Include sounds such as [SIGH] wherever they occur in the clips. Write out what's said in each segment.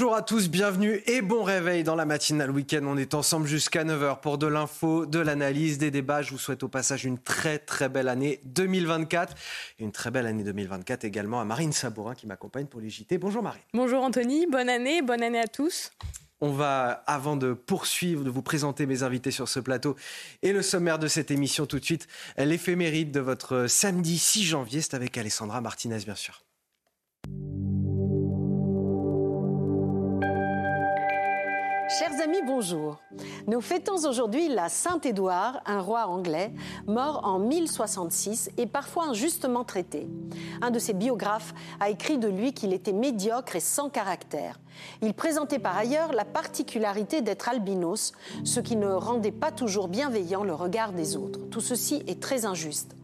Bonjour à tous, bienvenue et bon réveil dans la matinale week-end. On est ensemble jusqu'à 9h pour de l'info, de l'analyse, des débats. Je vous souhaite au passage une très très belle année 2024. Et une très belle année 2024 également à Marine Sabourin qui m'accompagne pour les JT. Bonjour Marine. Bonjour Anthony, bonne année, bonne année à tous. On va, avant de poursuivre, de vous présenter mes invités sur ce plateau et le sommaire de cette émission tout de suite, l'éphéméride de votre samedi 6 janvier. C'est avec Alessandra Martinez, bien sûr. Chers amis, bonjour. Nous fêtons aujourd'hui la Saint-Édouard, un roi anglais, mort en 1066 et parfois injustement traité. Un de ses biographes a écrit de lui qu'il était médiocre et sans caractère. Il présentait par ailleurs la particularité d'être albinos, ce qui ne rendait pas toujours bienveillant le regard des autres. Tout ceci est très injuste.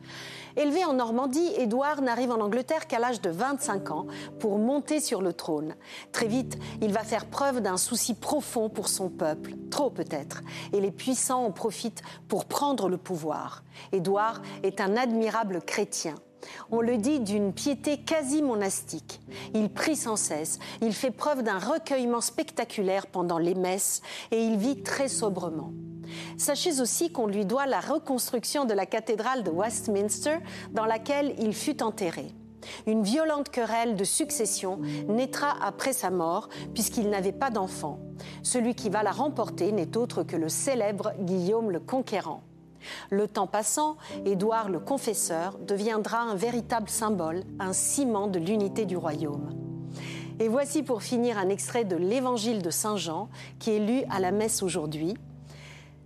Élevé en Normandie, Édouard n'arrive en Angleterre qu'à l'âge de 25 ans pour monter sur le trône. Très vite, il va faire preuve d'un souci profond pour son peuple, trop peut-être, et les puissants en profitent pour prendre le pouvoir. Édouard est un admirable chrétien. On le dit d'une piété quasi monastique. Il prie sans cesse, il fait preuve d'un recueillement spectaculaire pendant les messes et il vit très sobrement. Sachez aussi qu'on lui doit la reconstruction de la cathédrale de Westminster dans laquelle il fut enterré. Une violente querelle de succession naîtra après sa mort puisqu'il n'avait pas d'enfant. Celui qui va la remporter n'est autre que le célèbre Guillaume le Conquérant. Le temps passant, Édouard le Confesseur deviendra un véritable symbole, un ciment de l'unité du royaume. Et voici pour finir un extrait de l'Évangile de Saint Jean qui est lu à la messe aujourd'hui.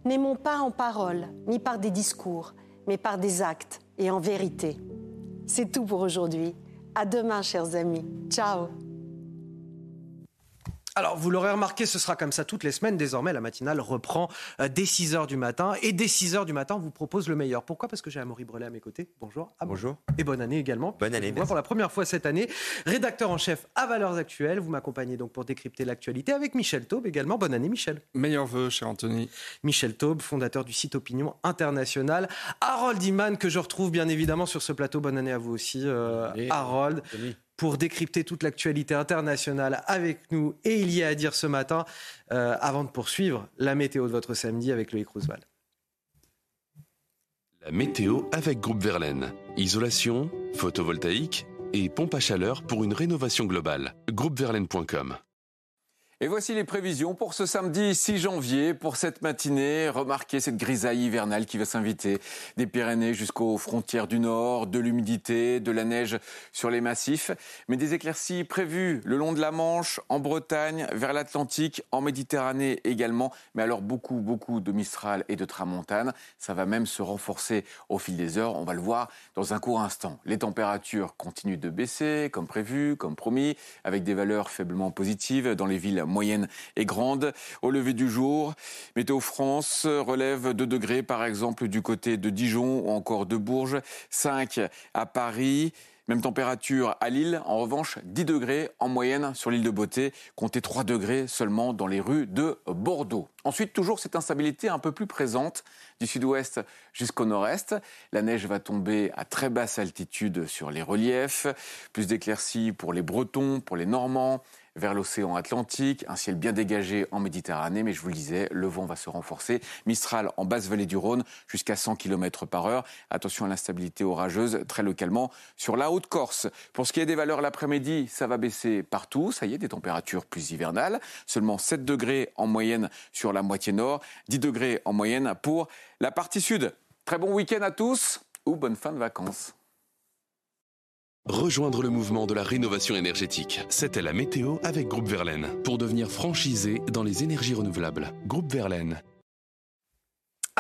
N'aimons pas en parole, ni par des discours, mais par des actes et en vérité. C'est tout pour aujourd'hui. À demain, chers amis. Ciao. Alors, vous l'aurez remarqué, ce sera comme ça toutes les semaines. Désormais, la matinale reprend euh, dès 6 h du matin. Et dès 6 h du matin, on vous propose le meilleur. Pourquoi? Parce que j'ai Amaury Brelet à mes côtés. Bonjour. Bonjour. Et bonne année également. Bonne année. Pour la première fois cette année, rédacteur en chef à Valeurs Actuelles. Vous m'accompagnez donc pour décrypter l'actualité avec Michel Taube également. Bonne année, Michel. Meilleur vœu, cher Anthony. Michel Taube, fondateur du site Opinion International. Harold Iman, que je retrouve bien évidemment sur ce plateau. Bonne année à vous aussi, euh, Harold pour décrypter toute l'actualité internationale avec nous et il y a à dire ce matin, euh, avant de poursuivre la météo de votre samedi avec Loïc Roosevelt. La météo avec Groupe Verlaine. Isolation, photovoltaïque et pompe à chaleur pour une rénovation globale. Groupeverlaine.com et voici les prévisions pour ce samedi 6 janvier. Pour cette matinée, remarquez cette grisaille hivernale qui va s'inviter des Pyrénées jusqu'aux frontières du nord, de l'humidité, de la neige sur les massifs, mais des éclaircies prévues le long de la Manche, en Bretagne, vers l'Atlantique, en Méditerranée également, mais alors beaucoup, beaucoup de Mistral et de Tramontane. Ça va même se renforcer au fil des heures, on va le voir dans un court instant. Les températures continuent de baisser, comme prévu, comme promis, avec des valeurs faiblement positives dans les villes moyenne et grande. Au lever du jour, Météo France relève 2 degrés par exemple du côté de Dijon ou encore de Bourges, 5 à Paris. Même température à Lille, en revanche 10 degrés en moyenne sur l'île de Beauté, comptez 3 degrés seulement dans les rues de Bordeaux. Ensuite, toujours cette instabilité un peu plus présente du sud-ouest jusqu'au nord-est. La neige va tomber à très basse altitude sur les reliefs, plus d'éclaircies pour les Bretons, pour les Normands, vers l'océan Atlantique, un ciel bien dégagé en Méditerranée, mais je vous le disais, le vent va se renforcer. Mistral en basse vallée du Rhône jusqu'à 100 km par heure. Attention à l'instabilité orageuse très localement sur la Haute-Corse. Pour ce qui est des valeurs l'après-midi, ça va baisser partout. Ça y est, des températures plus hivernales. Seulement 7 degrés en moyenne sur la moitié nord, 10 degrés en moyenne pour la partie sud. Très bon week-end à tous ou bonne fin de vacances. Rejoindre le mouvement de la rénovation énergétique. C'était la météo avec Groupe Verlaine. Pour devenir franchisé dans les énergies renouvelables. Groupe Verlaine.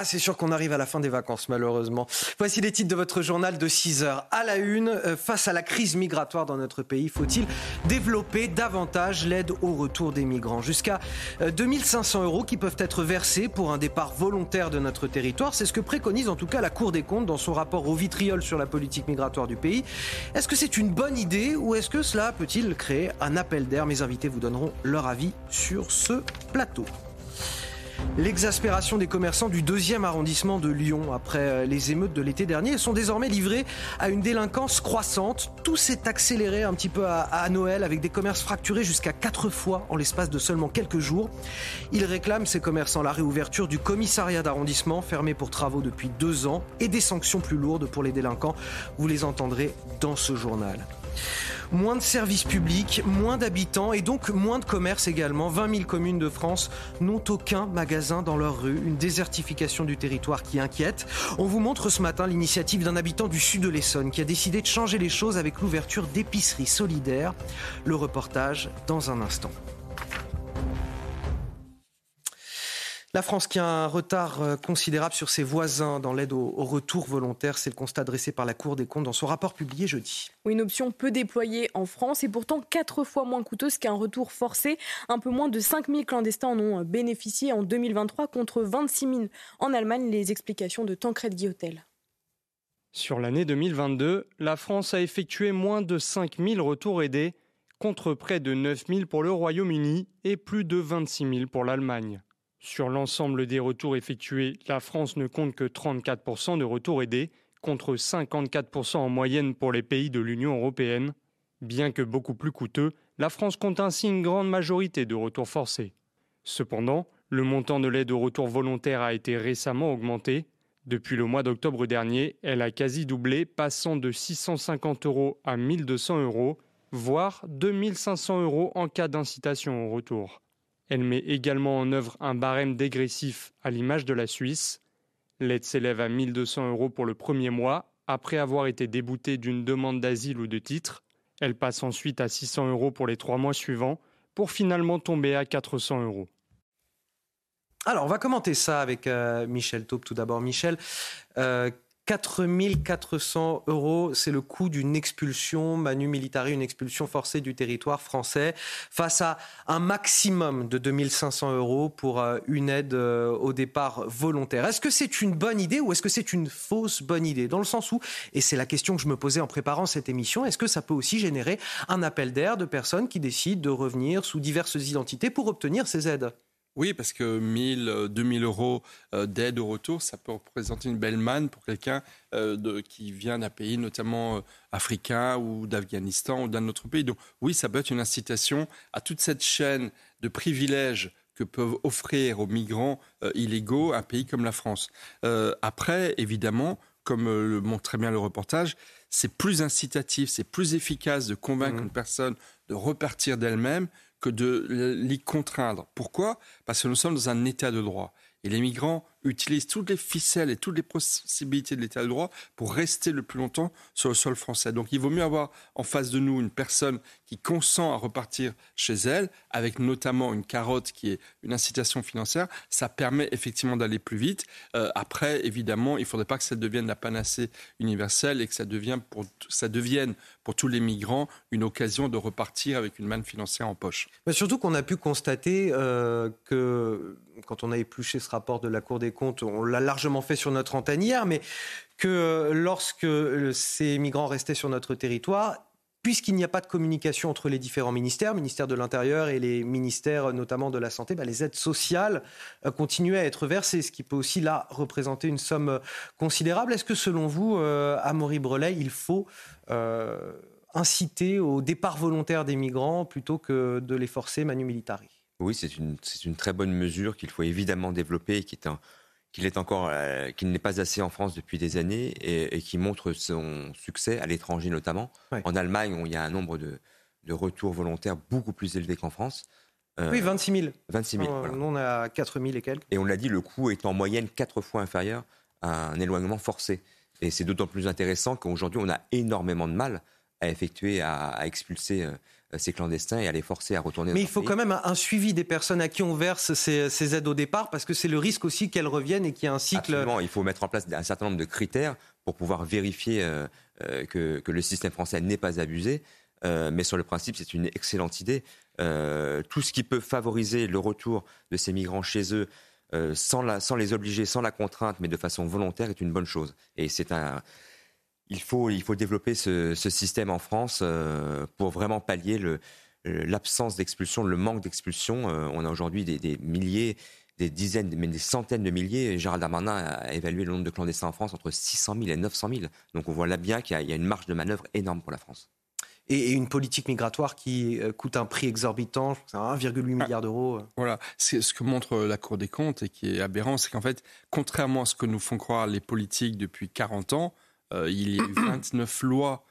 Ah, c'est sûr qu'on arrive à la fin des vacances, malheureusement. Voici les titres de votre journal de 6 heures. À la une, euh, face à la crise migratoire dans notre pays, faut-il développer davantage l'aide au retour des migrants? Jusqu'à 2500 euh, euros qui peuvent être versés pour un départ volontaire de notre territoire. C'est ce que préconise en tout cas la Cour des comptes dans son rapport au vitriol sur la politique migratoire du pays. Est-ce que c'est une bonne idée ou est-ce que cela peut-il créer un appel d'air? Mes invités vous donneront leur avis sur ce plateau. L'exaspération des commerçants du deuxième arrondissement de Lyon après euh, les émeutes de l'été dernier sont désormais livrés à une délinquance croissante. Tout s'est accéléré un petit peu à, Noël avec des commerces fracturés jusqu'à quatre fois en l'espace de seulement quelques jours. Ils réclament, ces commerçants, la réouverture du commissariat d'arrondissement fermé pour travaux depuis deux ans et des sanctions plus lourdes pour les délinquants. Vous les entendrez dans ce journal. Moins de services publics, moins d'habitants et donc moins de commerces également. 20 000 communes de France n'ont aucun magasin dans leur rue. Une désertification du territoire qui inquiète. On vous montre ce matin l'initiative d'un habitant du sud de l'Essonne qui a décidé de changer les choses avec l'ouverture d'épiceries solidaires. Le reportage dans un instant. La France qui a un retard euh, considérable sur ses voisins dans l'aide au, retour volontaire, c'est le constat dressé par la Cour des comptes dans son rapport publié jeudi. une option peu déployée en France et pourtant quatre fois moins coûteuse qu'un retour forcé. Un peu moins de 5000 clandestins en ont bénéficié en 2023 contre 26 000 en Allemagne. Les explications de Tancred Guillotel. Sur l'année 2022, la France a effectué moins de 5000 retours aidés contre près de 9000 pour le Royaume-Uni et plus de 26 000 pour l'Allemagne. Sur l'ensemble des retours effectués, la France ne compte que 34% de retours aidés, contre 54% en moyenne pour les pays de l'Union européenne. Bien que beaucoup plus coûteux, la France compte ainsi une grande majorité de retours forcés. Cependant, le montant de l'aide au retour volontaire a été récemment augmenté. Depuis le mois d'octobre dernier, elle a quasi doublé, passant de 650 euros à 1200 euros, voire 2500 euros en cas d'incitation au retour. Elle met également en œuvre un barème dégressif à l'image de la Suisse. L'aide s'élève à 1200 euros pour le premier mois, après avoir été déboutée d'une demande d'asile ou de titre. Elle passe ensuite à 600 euros pour les trois mois suivants, pour finalement tomber à 400 euros. Alors, on va commenter ça avec euh, Michel Taupe tout d'abord. Michel, euh, 4400 euros, c'est le coût d'une expulsion, Manu Militari, une expulsion forcée du territoire français, face à un maximum de 2500 euros pour euh, une aide euh, au départ volontaire. Est-ce que c'est une bonne idée ou est-ce que c'est une fausse bonne idée? Dans le sens où, et c'est la question que je me posais en préparant cette émission, est-ce que ça peut aussi générer un appel d'air de personnes qui décident de revenir sous diverses identités pour obtenir ces aides? Oui, parce que 1000, 2000 euh, euros euh, d'aide au retour, ça peut représenter une belle manne pour quelqu'un euh, qui vient d'un pays notamment africain ou d'Afghanistan ou d'un autre pays. Donc oui, ça peut être une incitation à toute cette chaîne de privilèges que peuvent offrir aux migrants illégaux un pays comme la France. après, évidemment, comme le montre très bien le reportage, c'est plus incitatif, c'est plus efficace de convaincre mmh. une personne de repartir d'elle-même que de l'y contraindre. Pourquoi? Parce que nous sommes dans un état de droit. Et les migrants utilisent toutes les ficelles et toutes les possibilités de l'état de droit pour rester le plus longtemps sur le sol français. Donc il vaut mieux avoir en face de nous une personne qui consent à repartir chez elle, avec notamment une carotte qui est une incitation financière. Ça permet effectivement d'aller plus vite. Euh, après, évidemment, il ne faudrait pas que ça devienne la panacée universelle et que ça devienne pour, ça devienne pour tous les migrants une occasion de repartir avec une manne financière en poche. Mais surtout qu'on a pu constater euh, que quand on a épluché ce rapport de la Cour des comptes, on l'a largement fait sur notre antenne hier, mais que lorsque ces migrants restaient sur notre territoire, puisqu'il n'y a pas de communication entre les différents ministères, ministère de l'Intérieur et les ministères notamment de la Santé, bah, les aides sociales euh, continuaient à être versées, ce qui peut aussi là représenter une somme considérable. Est-ce que selon vous, euh, Amaury Brelet, il faut euh, inciter au départ volontaire des migrants plutôt que de les forcer manu militari? Oui, c'est une, une, très bonne mesure qu'il faut évidemment développer et qui est un, qu'il est encore, euh, qu'il n'est pas assez en France depuis des années et, qui montre son succès à l'étranger notamment. En Allemagne, où il y a un nombre de, retours volontaires beaucoup plus élevé qu'en France. Euh, oui, 26 000. 26 000. Nous, on a 4 000 et quelques. Et on l'a dit, le coût est en moyenne quatre fois inférieur à un éloignement forcé. Et c'est d'autant plus intéressant qu'aujourd'hui, on a énormément de mal à effectuer, à, expulser euh, ces clandestins et à les forcer à retourner. Mais il faut quand même un, suivi des personnes à qui on verse ces, aides au départ, parce que c'est le risque aussi qu'elles reviennent et qu'il y ait un cycle. Absolument, il faut mettre en place un certain nombre de critères pour pouvoir vérifier euh, euh, que, le système français n'est pas abusé. mais sur le principe, c'est une excellente idée. tout ce qui peut favoriser le retour de ces migrants chez eux, sans, sans les obliger, sans la contrainte, mais de façon volontaire, est une bonne chose. Et c'est un il faut, il faut développer ce, système en France euh, pour vraiment pallier l'absence d'expulsion, le manque d'expulsion. Euh, on a aujourd'hui des, milliers, des dizaines, mais des centaines de milliers. Gérald Darmanin a évalué le nombre de clandestins en France entre 600 000 et 900 000. Donc on voit là bien qu'il y, a une marge de manœuvre énorme pour la France. Et, une politique migratoire qui euh, coûte un prix exorbitant, 1,8 ah. milliard d'euros. Voilà, c'est ce que montre la Cour des comptes et qui est aberrant, c'est qu'en fait, contrairement à ce que nous font croire les politiques depuis 40 ans, il y a eu 29 [CLEARS THROAT] lois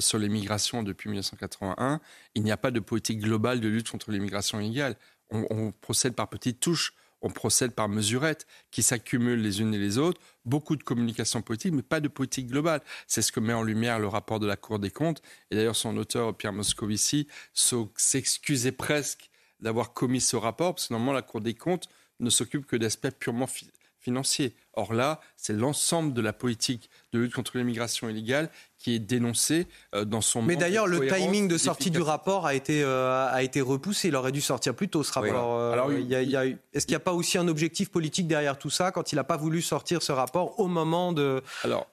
sur l'immigration depuis 1981. Il n'y a pas de politique globale de lutte contre l'immigration illégale. on procède par petites touches on procède par mesurettes qui s'accumulent les unes et les autres, beaucoup de communication politique, mais pas de politique globale. C'est ce que met en lumière le rapport de la Cour des comptes. Et d'ailleurs, son auteur, Pierre Moscovici, s'excusait presque d'avoir commis ce rapport, parce que normalement, la Cour des comptes ne s'occupe que d'aspects purement financiers. Or là, c'est l'ensemble de la politique de lutte contre l'immigration illégale qui est dénoncée euh, dans son. Mais d'ailleurs, le timing de sortie du rapport a été euh, a été repoussé. Il aurait dû sortir plus tôt ce rapport. Euh, Alors, est-ce qu'il n'y a pas aussi un objectif politique derrière tout ça quand il n'a pas voulu sortir ce rapport au moment de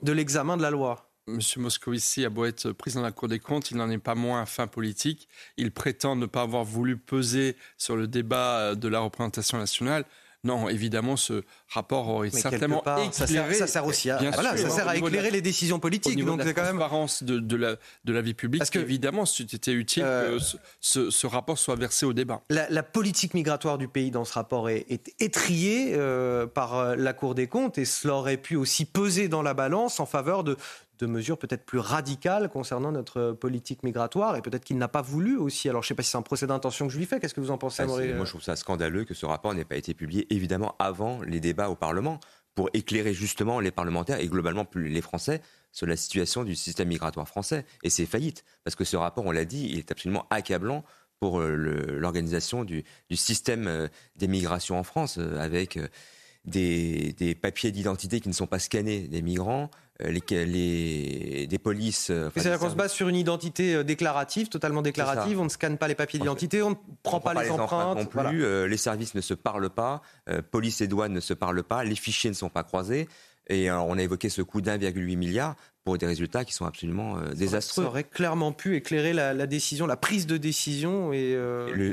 de l'examen de la loi? Monsieur Moscovici a beau être président de la Cour des comptes, il n'en est pas moins un fin politique. Il prétend ne pas avoir voulu peser sur le débat de la représentation nationale. Non, évidemment, ce rapport aurait certainement éclairé. Ça sert, ça sert aussi à, voilà, ça sert à éclairer les décisions politiques. donc de la transparence de, de, la, de la vie publique. Parce que évidemment, c'était utile euh, que ce, ce, rapport soit versé au débat. La, politique migratoire du pays dans ce rapport est, est étriée euh, par euh, la Cour des comptes et cela aurait pu aussi peser dans la balance en faveur de, de mesures peut-être plus radicales concernant notre politique migratoire et peut-être qu'il n'a pas voulu aussi. Alors je ne sais pas si c'est un procès d'intention que je lui fais. Qu'est-ce que vous en pensez, ah, Moi je trouve ça scandaleux que ce rapport n'ait pas été publié évidemment avant les débats au Parlement pour éclairer justement les parlementaires et globalement les Français sur la situation du système migratoire français et ses faillites. Parce que ce rapport, on l'a dit, il est absolument accablant pour euh, l'organisation du, système euh, des migrations en France, euh, avec des papiers d'identité qui ne sont pas scannés des migrants, euh, les, des polices. Euh, C'est-à-dire qu'on se base sur une identité euh, déclarative, totalement déclarative. On ne scanne pas les papiers d'identité, on ne prend pas, les, empreintes. non plus. les services ne se parlent pas. police et douane ne se parlent pas. Les fichiers ne sont pas croisés. Et on a évoqué ce coût d'1,8 milliard pour des résultats qui sont absolument désastreux. Ça aurait clairement pu éclairer la, décision, la prise de décision et,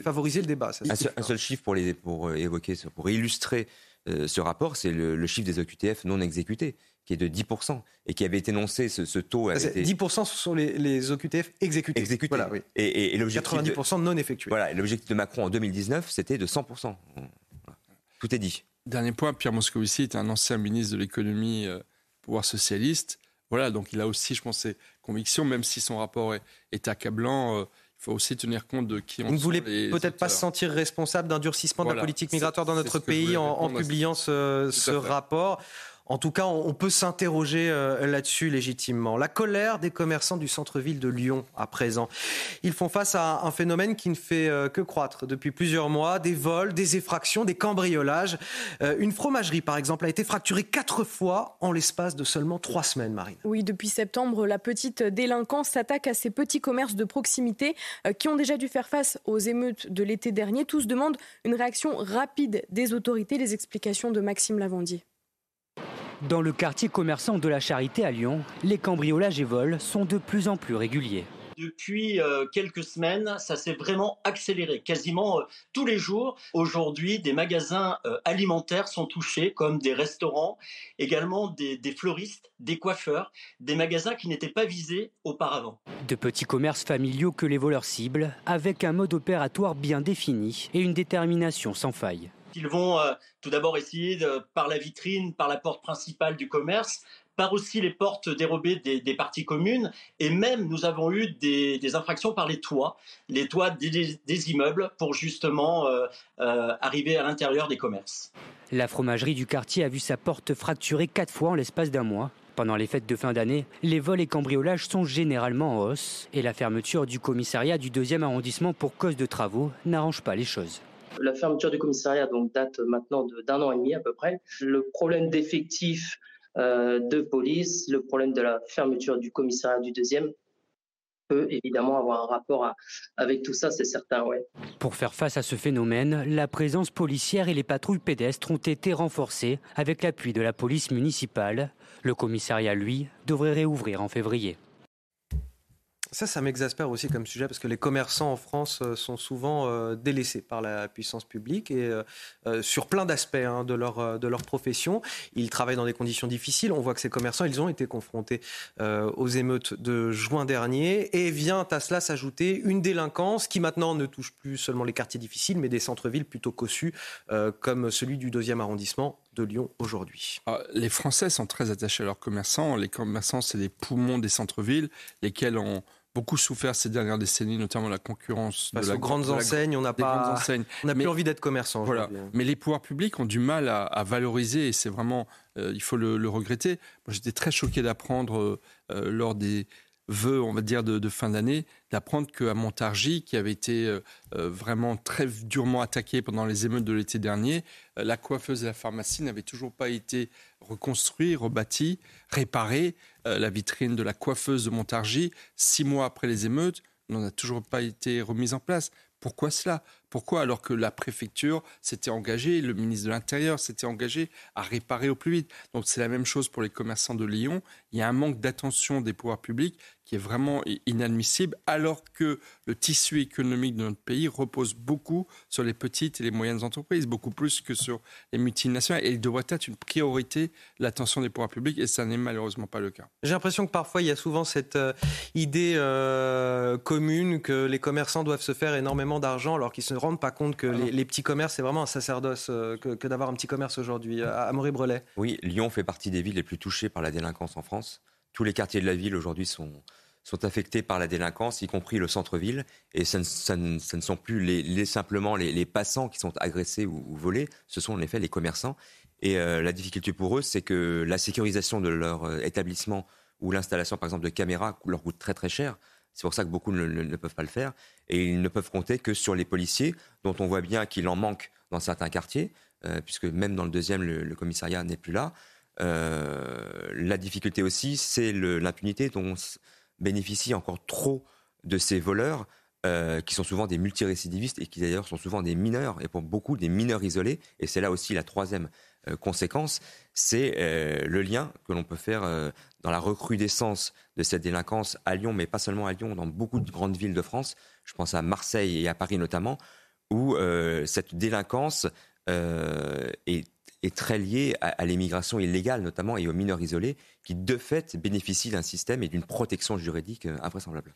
favoriser le débat. un, seul, chiffre pour, les, pour évoquer, pour illustrer ce rapport, c'est le, le, chiffre des OQTF non exécutés qui est de 10%, et qui avait été énoncé, ce, taux... 10% ce sont les, les, OQTF exécutés. Exécutés. Voilà, oui. et, et, 90% non effectués. Voilà, l'objectif de Macron en 2019, c'était de 100%. Tout est dit. Dernier point, Pierre Moscovici est un ancien ministre de l'économie euh, pouvoir socialiste. Voilà, donc il a aussi, je pense, ses convictions, même si son rapport est, accablant. Euh, il faut aussi tenir compte de qui on Vous ne voulez peut-être pas se sentir responsable d'un durcissement de la politique migratoire dans notre pays en, publiant ce, ce rapport. En tout cas, on peut s'interroger euh, là-dessus légitimement. La colère des commerçants du centre-ville de Lyon à présent. Ils font face à un phénomène qui ne fait euh, que croître depuis plusieurs mois. Des vols, des effractions, des cambriolages. Euh, une fromagerie, par exemple, a été fracturée quatre fois en l'espace de seulement trois semaines, Marine. Oui, depuis septembre, la petite délinquance s'attaque à ces petits commerces de proximité qui ont déjà dû faire face aux émeutes de l'été dernier. Tous demandent une réaction rapide des autorités. Les explications de Maxime Lavandier. Dans le quartier commerçant de la Charité à Lyon, les cambriolages et vols sont de plus en plus réguliers. Depuis euh, quelques semaines, ça s'est vraiment accéléré, quasiment euh, tous les jours. Aujourd'hui, des magasins euh, alimentaires sont touchés, comme des restaurants, également des, des fleuristes, des coiffeurs, des magasins qui n'étaient pas visés auparavant. De petits commerces familiaux que les voleurs ciblent, avec un mode opératoire bien défini et une détermination sans faille. Ils vont euh, tout d'abord essayer, par la vitrine, par la porte principale du commerce, par aussi les portes dérobées des, parties communes, et même nous avons eu des, infractions par les toits, les toits des, immeubles, pour justement euh, euh, arriver à l'intérieur des commerces. La fromagerie du quartier a vu sa porte fracturée quatre fois en l'espace d'un mois. Pendant les fêtes de fin d'année, les vols et cambriolages sont généralement en hausse et la fermeture du commissariat du deuxième arrondissement pour cause de travaux n'arrange pas les choses. La fermeture du commissariat date maintenant d'un an et demi à peu près. Le problème d'effectifs euh, de police, le problème de la fermeture du commissariat du deuxième peut évidemment avoir un rapport avec tout ça, c'est certain. Pour faire face à ce phénomène, la présence policière et les patrouilles pédestres ont été renforcées avec l'appui de la police municipale. Le commissariat, lui, devrait réouvrir en février. Ça, ça m'exaspère aussi comme sujet parce que les commerçants en France euh, sont souvent euh, délaissés par la puissance publique et euh, sur plein d'aspects hein, de, leur, de leur profession. Ils travaillent dans des conditions difficiles. On voit que ces commerçants, ils ont été confrontés aux émeutes de juin dernier et vient à cela s'ajouter une délinquance qui maintenant ne touche plus seulement les quartiers difficiles mais des centres-villes plutôt cossus comme celui du deuxième arrondissement de Lyon aujourd'hui. Ah, les Français sont très attachés à leurs commerçants. Les commerçants, c'est les poumons des centres-villes, lesquels ont beaucoup souffert ces dernières décennies, notamment la concurrence de la grandes enseignes. On n'a pas, on plus envie d'être commerçant. Voilà. Hein. Mais les pouvoirs publics ont du mal à, valoriser, et c'est vraiment, euh, il faut le, regretter. Moi, j'étais très choqué d'apprendre euh, euh, lors des vœux, on va dire, de, fin d'année, d'apprendre qu'à Montargis, qui avait été vraiment très durement attaqué pendant les émeutes de l'été dernier, la coiffeuse et la pharmacie n'avaient toujours pas été reconstruites, rebâties, réparées. Euh, la vitrine de la coiffeuse de Montargis, six mois après les émeutes, n'en a toujours pas été remise en place. Pourquoi cela? Pourquoi alors que la préfecture s'était engagée, le ministre de l'Intérieur s'était engagé à réparer au plus vite? Donc c'est la même chose pour les commerçants de Lyon. Il y a un manque d'attention des pouvoirs publics qui est vraiment inadmissible, alors que le tissu économique de notre pays repose beaucoup sur les petites et les moyennes entreprises, beaucoup plus que sur les multinationales. Et il devrait être une priorité l'attention des pouvoirs publics, et ça n'est malheureusement pas le cas. J'ai l'impression que parfois il y a souvent cette euh, idée euh, commune que les commerçants doivent se faire énormément d'argent, alors qu'ils ne rendent pas compte que ah les, petits commerces, c'est vraiment un sacerdoce euh, que, d'avoir un petit commerce aujourd'hui. À Brelet. Oui, Lyon fait partie des villes les plus touchées par la délinquance en France. Tous les quartiers de la ville aujourd'hui sont, sont affectés par la délinquance, y compris le centre-ville. Et ce ne, sont plus les, simplement les, passants qui sont agressés ou, volés, ce sont en effet les commerçants. Et euh, la difficulté pour eux, c'est que la sécurisation de leur euh, établissement ou l'installation, par exemple, de caméras leur coûte très très cher. C'est pour ça que beaucoup ne, peuvent pas le faire. Et ils ne peuvent compter que sur les policiers, dont on voit bien qu'il en manque dans certains quartiers, euh, puisque même dans le deuxième, le, commissariat n'est plus là. la difficulté aussi, c'est l'impunité dont bénéficient encore trop de ces voleurs euh, qui sont souvent des multirécidivistes et qui d'ailleurs sont souvent des mineurs, et pour beaucoup des mineurs isolés. Et c'est là aussi la troisième euh, conséquence, c'est euh, le lien que l'on peut faire dans la recrudescence de cette délinquance à Lyon, mais pas seulement à Lyon, dans beaucoup de grandes villes de France, je pense à Marseille et à Paris notamment, où cette délinquance est est très lié à, l'immigration illégale notamment et aux mineurs isolés qui de fait bénéficient d'un système et d'une protection juridique euh, invraisemblable.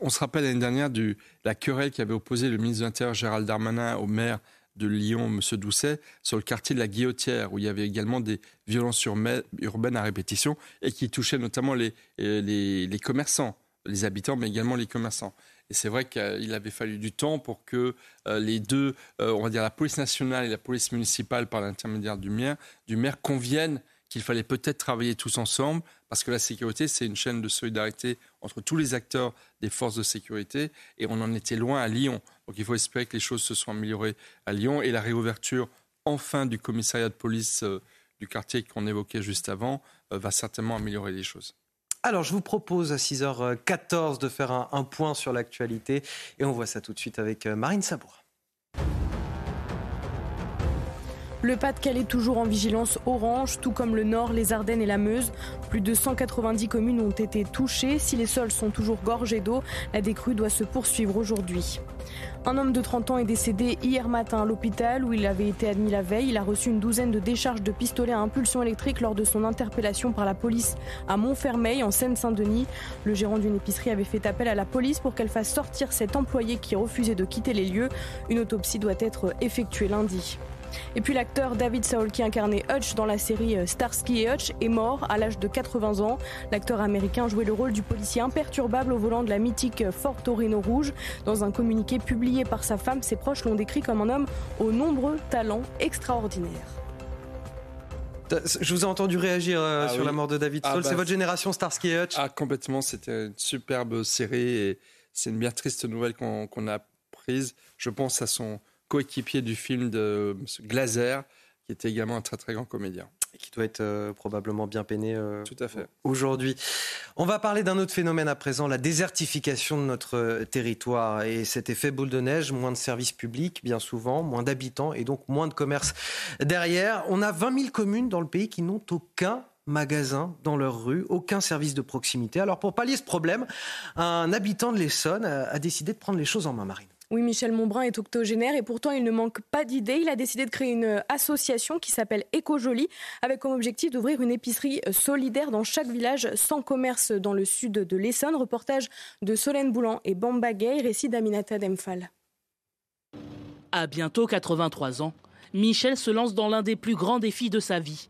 On se rappelle l'année dernière de la querelle qui avait opposé le ministre de l'Intérieur Gérald Darmanin au maire de Lyon, M. Doucet, sur le quartier de la Guillotière, où il y avait également des violences urbaines à répétition et qui touchaient notamment les commerçants, les habitants, mais également les commerçants. Et c'est vrai qu'il avait fallu du temps pour que euh, les deux, euh, on va dire la police nationale et la police municipale, par l'intermédiaire du maire, du maire conviennent qu'il fallait peut-être travailler tous ensemble, parce que la sécurité, c'est une chaîne de solidarité entre tous les acteurs des forces de sécurité, et on en était loin à Lyon. Donc il faut espérer que les choses se soient améliorées à Lyon, et la réouverture enfin du commissariat de police euh, du quartier qu'on évoquait juste avant va certainement améliorer les choses. Alors, je vous propose à 6h14 de faire un, point sur l'actualité et on voit ça tout de suite avec euh, Marine Sabour. Le Pas-de-Calais toujours en vigilance orange, tout comme le Nord, les Ardennes et la Meuse. Plus de 190 communes ont été touchées. Si les sols sont toujours gorgés d'eau, la décrue doit se poursuivre aujourd'hui. Un homme de 30 ans est décédé hier matin à l'hôpital où il avait été admis la veille. Il a reçu une douzaine de décharges de pistolets à impulsion électrique lors de son interpellation par la police à Montfermeil, en Seine-Saint-Denis. Le gérant d'une épicerie avait fait appel à la police pour qu'elle fasse sortir cet employé qui refusait de quitter les lieux. Une autopsie doit être effectuée lundi. Et puis l'acteur David Saul qui incarnait Hutch dans la série euh, Starsky et Hutch est mort à l'âge de 80 ans. L'acteur américain jouait le rôle du policier imperturbable au volant de la mythique Ford Torino rouge. Dans un communiqué publié par sa femme, ses proches l'ont décrit comme un homme aux nombreux talents extraordinaires. Je vous ai entendu réagir euh, ah sur la mort de David Saul. Ah c'est bah, votre génération Starsky et Hutch Ah, complètement. C'était une superbe série et c'est une bien triste nouvelle qu'on a prise. Je pense à son coéquipier du film de Glaser, qui était également un très très grand comédien. Et qui doit être euh, probablement bien peiné euh, Tout à fait. aujourd'hui. On va parler d'un autre phénomène à présent, la désertification de notre euh, territoire et cet effet boule de neige, moins de services publics bien souvent, moins d'habitants et donc moins de commerce derrière. On a 20 000 communes dans le pays qui n'ont aucun magasin dans leur rue, aucun service de proximité. Alors pour pallier ce problème, un habitant de l'Essonne a décidé de prendre les choses en main, Marine. Oui, Michel Monbrun est octogénaire et pourtant il ne manque pas d'idées. Il a décidé de créer une association qui s'appelle Éco-Jolie avec comme objectif d'ouvrir une épicerie solidaire dans chaque village sans commerce dans le sud de l'Essonne. Reportage de Solène Boulan et Bamba Gay, récit d'Aminata Demphal. À bientôt 83 ans, Michel se lance dans l'un des plus grands défis de sa vie.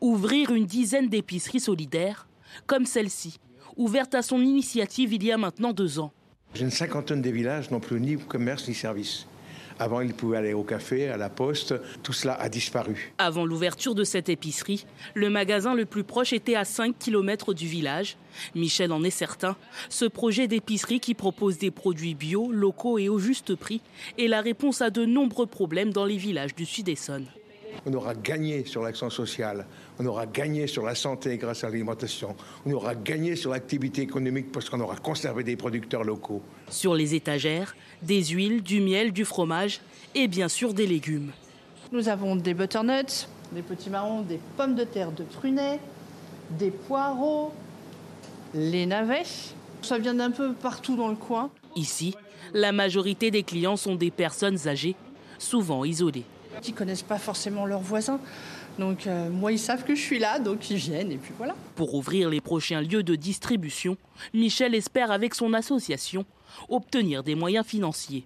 Ouvrir une dizaine d'épiceries solidaires, comme celle-ci, ouverte à son initiative il y a maintenant deux ans. Une cinquantaine de villages n'ont plus ni commerce ni service. Avant, ils pouvaient aller au café, à la poste. Tout cela a disparu. Avant l'ouverture de cette épicerie, le magasin le plus proche était à 5 km du village. Michel en est certain. Ce projet d'épicerie qui propose des produits bio, locaux et au juste prix est la réponse à de nombreux problèmes dans les villages du Sud-Essonne. On aura gagné sur l'action sociale, on aura gagné sur la santé grâce à l'alimentation, on aura gagné sur l'activité économique parce qu'on aura conservé des producteurs locaux. Sur les étagères, des huiles, du miel, du fromage et bien sûr des légumes. Nous avons des butternuts, des petits marrons, des pommes de terre de prunets, des poireaux, les navets. Ça vient d'un peu partout dans le coin. Ici, la majorité des clients sont des personnes âgées, souvent isolées. Ils connaissent pas forcément leurs voisins. Donc euh, moi, ils savent que je suis là, donc ils viennent et puis voilà. Pour ouvrir les prochains lieux de distribution, Michel espère avec son association obtenir des moyens financiers.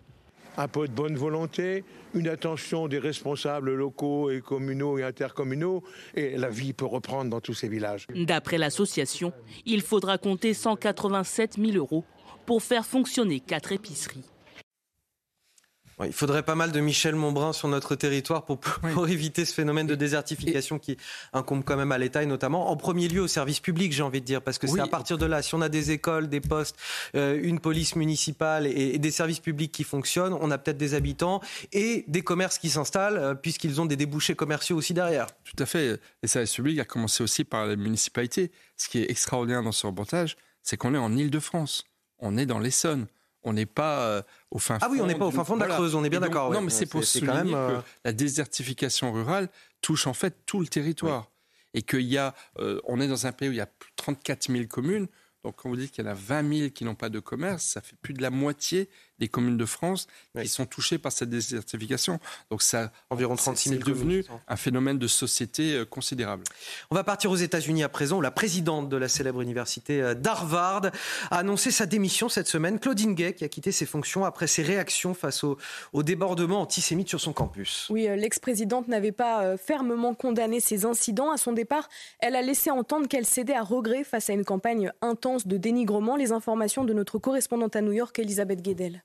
Un peu de bonne volonté, une attention des responsables locaux et communaux et intercommunaux, et la vie peut reprendre dans tous ces villages. D'après l'association, il faudra compter 187 000 euros pour faire fonctionner quatre épiceries. Il faudrait pas mal de Michel Montbrun sur notre territoire pour, pour éviter ce phénomène de désertification qui incombe quand même à l'État et notamment en premier lieu au service public, j'ai envie de dire, parce que c'est à partir de là, si on a des écoles, des postes, euh, une police municipale et, des services publics qui fonctionnent, on a peut-être des habitants et des commerces qui s'installent euh, puisqu'ils ont des débouchés commerciaux aussi derrière. Tout à fait. Les services publics a commencé aussi par les municipalités. Ce qui est extraordinaire dans ce reportage, c'est qu'on est en Île-de-France, on est dans l'Essonne on n'est pas euh, au fin fond. Ah oui, on n'est pas au fin fond de la Creuse, on est bien d'accord. Non, mais c'est pour souligner quand même, que euh, la désertification rurale touche en fait tout le territoire. Et qu'il y a, euh, on est dans un pays où il y a 34 000 communes. Donc, quand vous dites qu'il y en a 20 000 qui n'ont pas de commerce, ça fait plus de la moitié des communes de France qui sont touchées par cette désertification. Donc, ça, environ 36 000 C'est devenu un phénomène de société euh, considérable. On va partir aux États-Unis à présent. Où la présidente de la célèbre université euh, d'Harvard a annoncé sa démission cette semaine. Claudine Gay, qui a quitté ses fonctions après ses réactions face au, au débordement antisémite sur son campus. Oui, euh, l'ex-présidente n'avait pas fermement condamné ces incidents. À son départ, elle a laissé entendre qu'elle cédait à regret face à une campagne intense de dénigrement. Les informations de notre correspondante à New York, Elisabeth Guedel.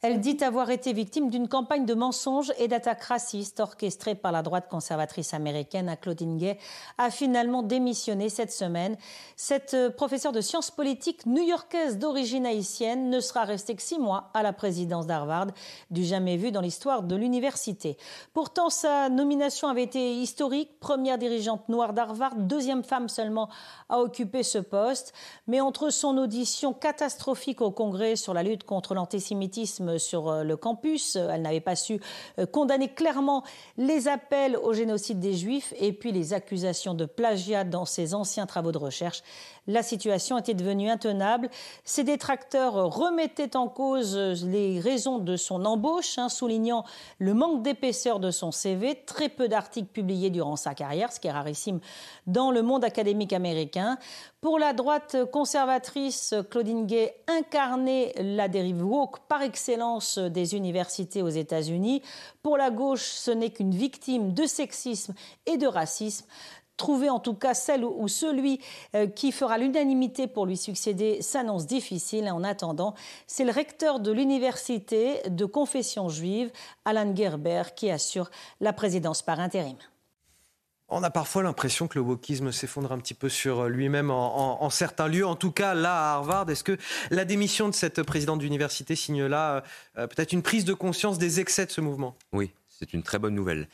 Elle dit avoir été victime d'une campagne de mensonges et d'attaques racistes orchestrée par la droite conservatrice américaine. Claudine Gay a finalement démissionné cette semaine. Cette euh, professeure de sciences politiques new-yorkaise d'origine haïtienne ne sera restée que six mois à la présidence d'Harvard, du jamais vu dans l'histoire de l'université. Pourtant, sa nomination avait été historique. Première dirigeante noire d'Harvard, deuxième femme seulement à occuper ce poste. Mais entre son audition catastrophique au Congrès sur la lutte contre l'antisémitisme sur euh, le campus. Elle n'avait pas su euh, condamner clairement les appels au génocide des Juifs et puis les accusations de plagiat dans ses anciens travaux de recherche. La situation était devenue intenable. Ses détracteurs remettaient en cause les raisons de son embauche, hein, soulignant le manque d'épaisseur de son CV, très peu d'articles publiés durant sa carrière, ce qui est rarissime dans le monde académique américain. Pour la droite conservatrice, Claudine Gay incarnait la dérive woke par excellence des universités aux États-Unis. Pour la gauche, ce n'est qu'une victime de sexisme et de racisme trouver en tout cas celle ou celui euh, qui fera l'unanimité pour lui succéder s'annonce difficile. En attendant, c'est le recteur de l'université de confession juive, Alan Gerber, qui assure la présidence par intérim. On a parfois l'impression que le wokisme s'effondre un petit peu sur lui-même en, certains lieux. En tout cas, là, à Harvard, est-ce que la démission de cette présidente d'université signe là euh, peut-être une prise de conscience des excès de ce mouvement? Oui, c'est une très bonne nouvelle.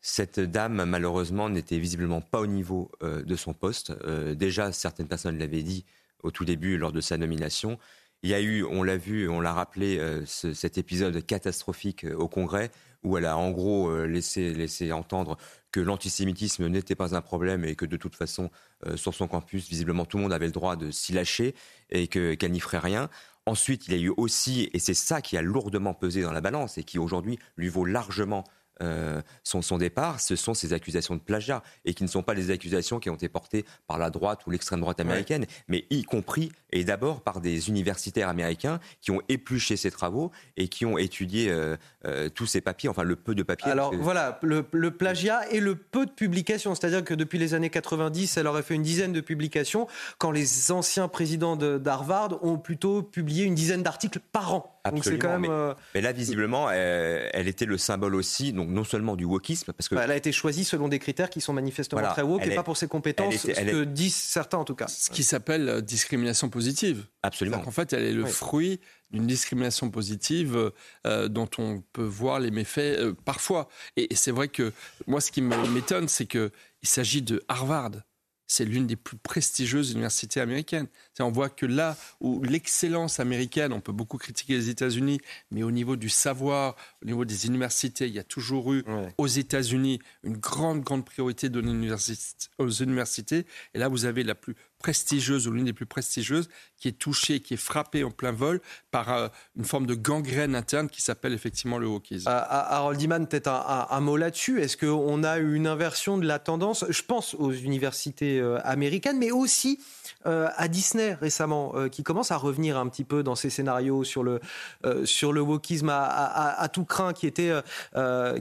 Cette dame, malheureusement, n'était visiblement pas au niveau euh, de son poste. Euh, déjà, certaines personnes l'avaient dit au tout début lors de sa nomination. Il y a eu, on l'a vu, on l'a rappelé, cet épisode catastrophique au Congrès où elle a en gros laissé, laissé entendre que l'antisémitisme n'était pas un problème et que de toute façon, sur son campus, visiblement, tout le monde avait le droit de s'y lâcher et qu'elle n'y ferait rien. Ensuite, il y a eu aussi, et c'est ça qui a lourdement pesé dans la balance et qui aujourd'hui lui vaut largement euh, son, son, départ, ce sont ces accusations de plagiat et qui ne sont pas les accusations qui ont été portées par la droite ou l'extrême droite américaine, mais y compris et d'abord par des universitaires américains qui ont épluché ces travaux et qui ont étudié euh, euh, tous ces papiers, enfin le peu de papiers. Alors voilà, le, le, plagiat et le peu de publications, c'est-à-dire que depuis les années 90, elle aurait fait une dizaine de publications, quand les anciens présidents d'Harvard ont plutôt publié une dizaine d'articles par an. Absolument, quand même, mais, là, visiblement, elle, était le symbole aussi, donc non seulement du wokisme, parce que bah, elle a été choisie selon des critères qui sont manifestement très woke et pas pour ses compétences, ce que disent certains en tout cas. Ce qui s'appelle discrimination positive positive. Absolument. En fait, elle est le fruit d'une discrimination positive euh, dont on peut voir les méfaits euh, parfois. Et, c'est vrai que moi, ce qui m'étonne, c'est qu'il s'agit de Harvard c'est l'une des plus prestigieuses universités américaines. On voit que là où l'excellence américaine, on peut beaucoup critiquer les États-Unis, mais au niveau du savoir, au niveau des universités, il y a toujours eu aux États-Unis une grande, grande priorité donnée aux universités. Et là, vous avez la plus prestigieuse ou l'une des plus prestigieuses qui est touchée, qui est frappée en plein vol par euh, une forme de gangrène interne qui s'appelle effectivement le wokisme. Euh, Harold Iman, peut-être un, mot là-dessus. Est-ce qu'on a une inversion de la tendance? Je pense aux universités euh, américaines, mais aussi à Disney récemment, euh, qui commence à revenir un petit peu dans ces scénarios sur le, euh, sur le wokisme à, tout craint qui était,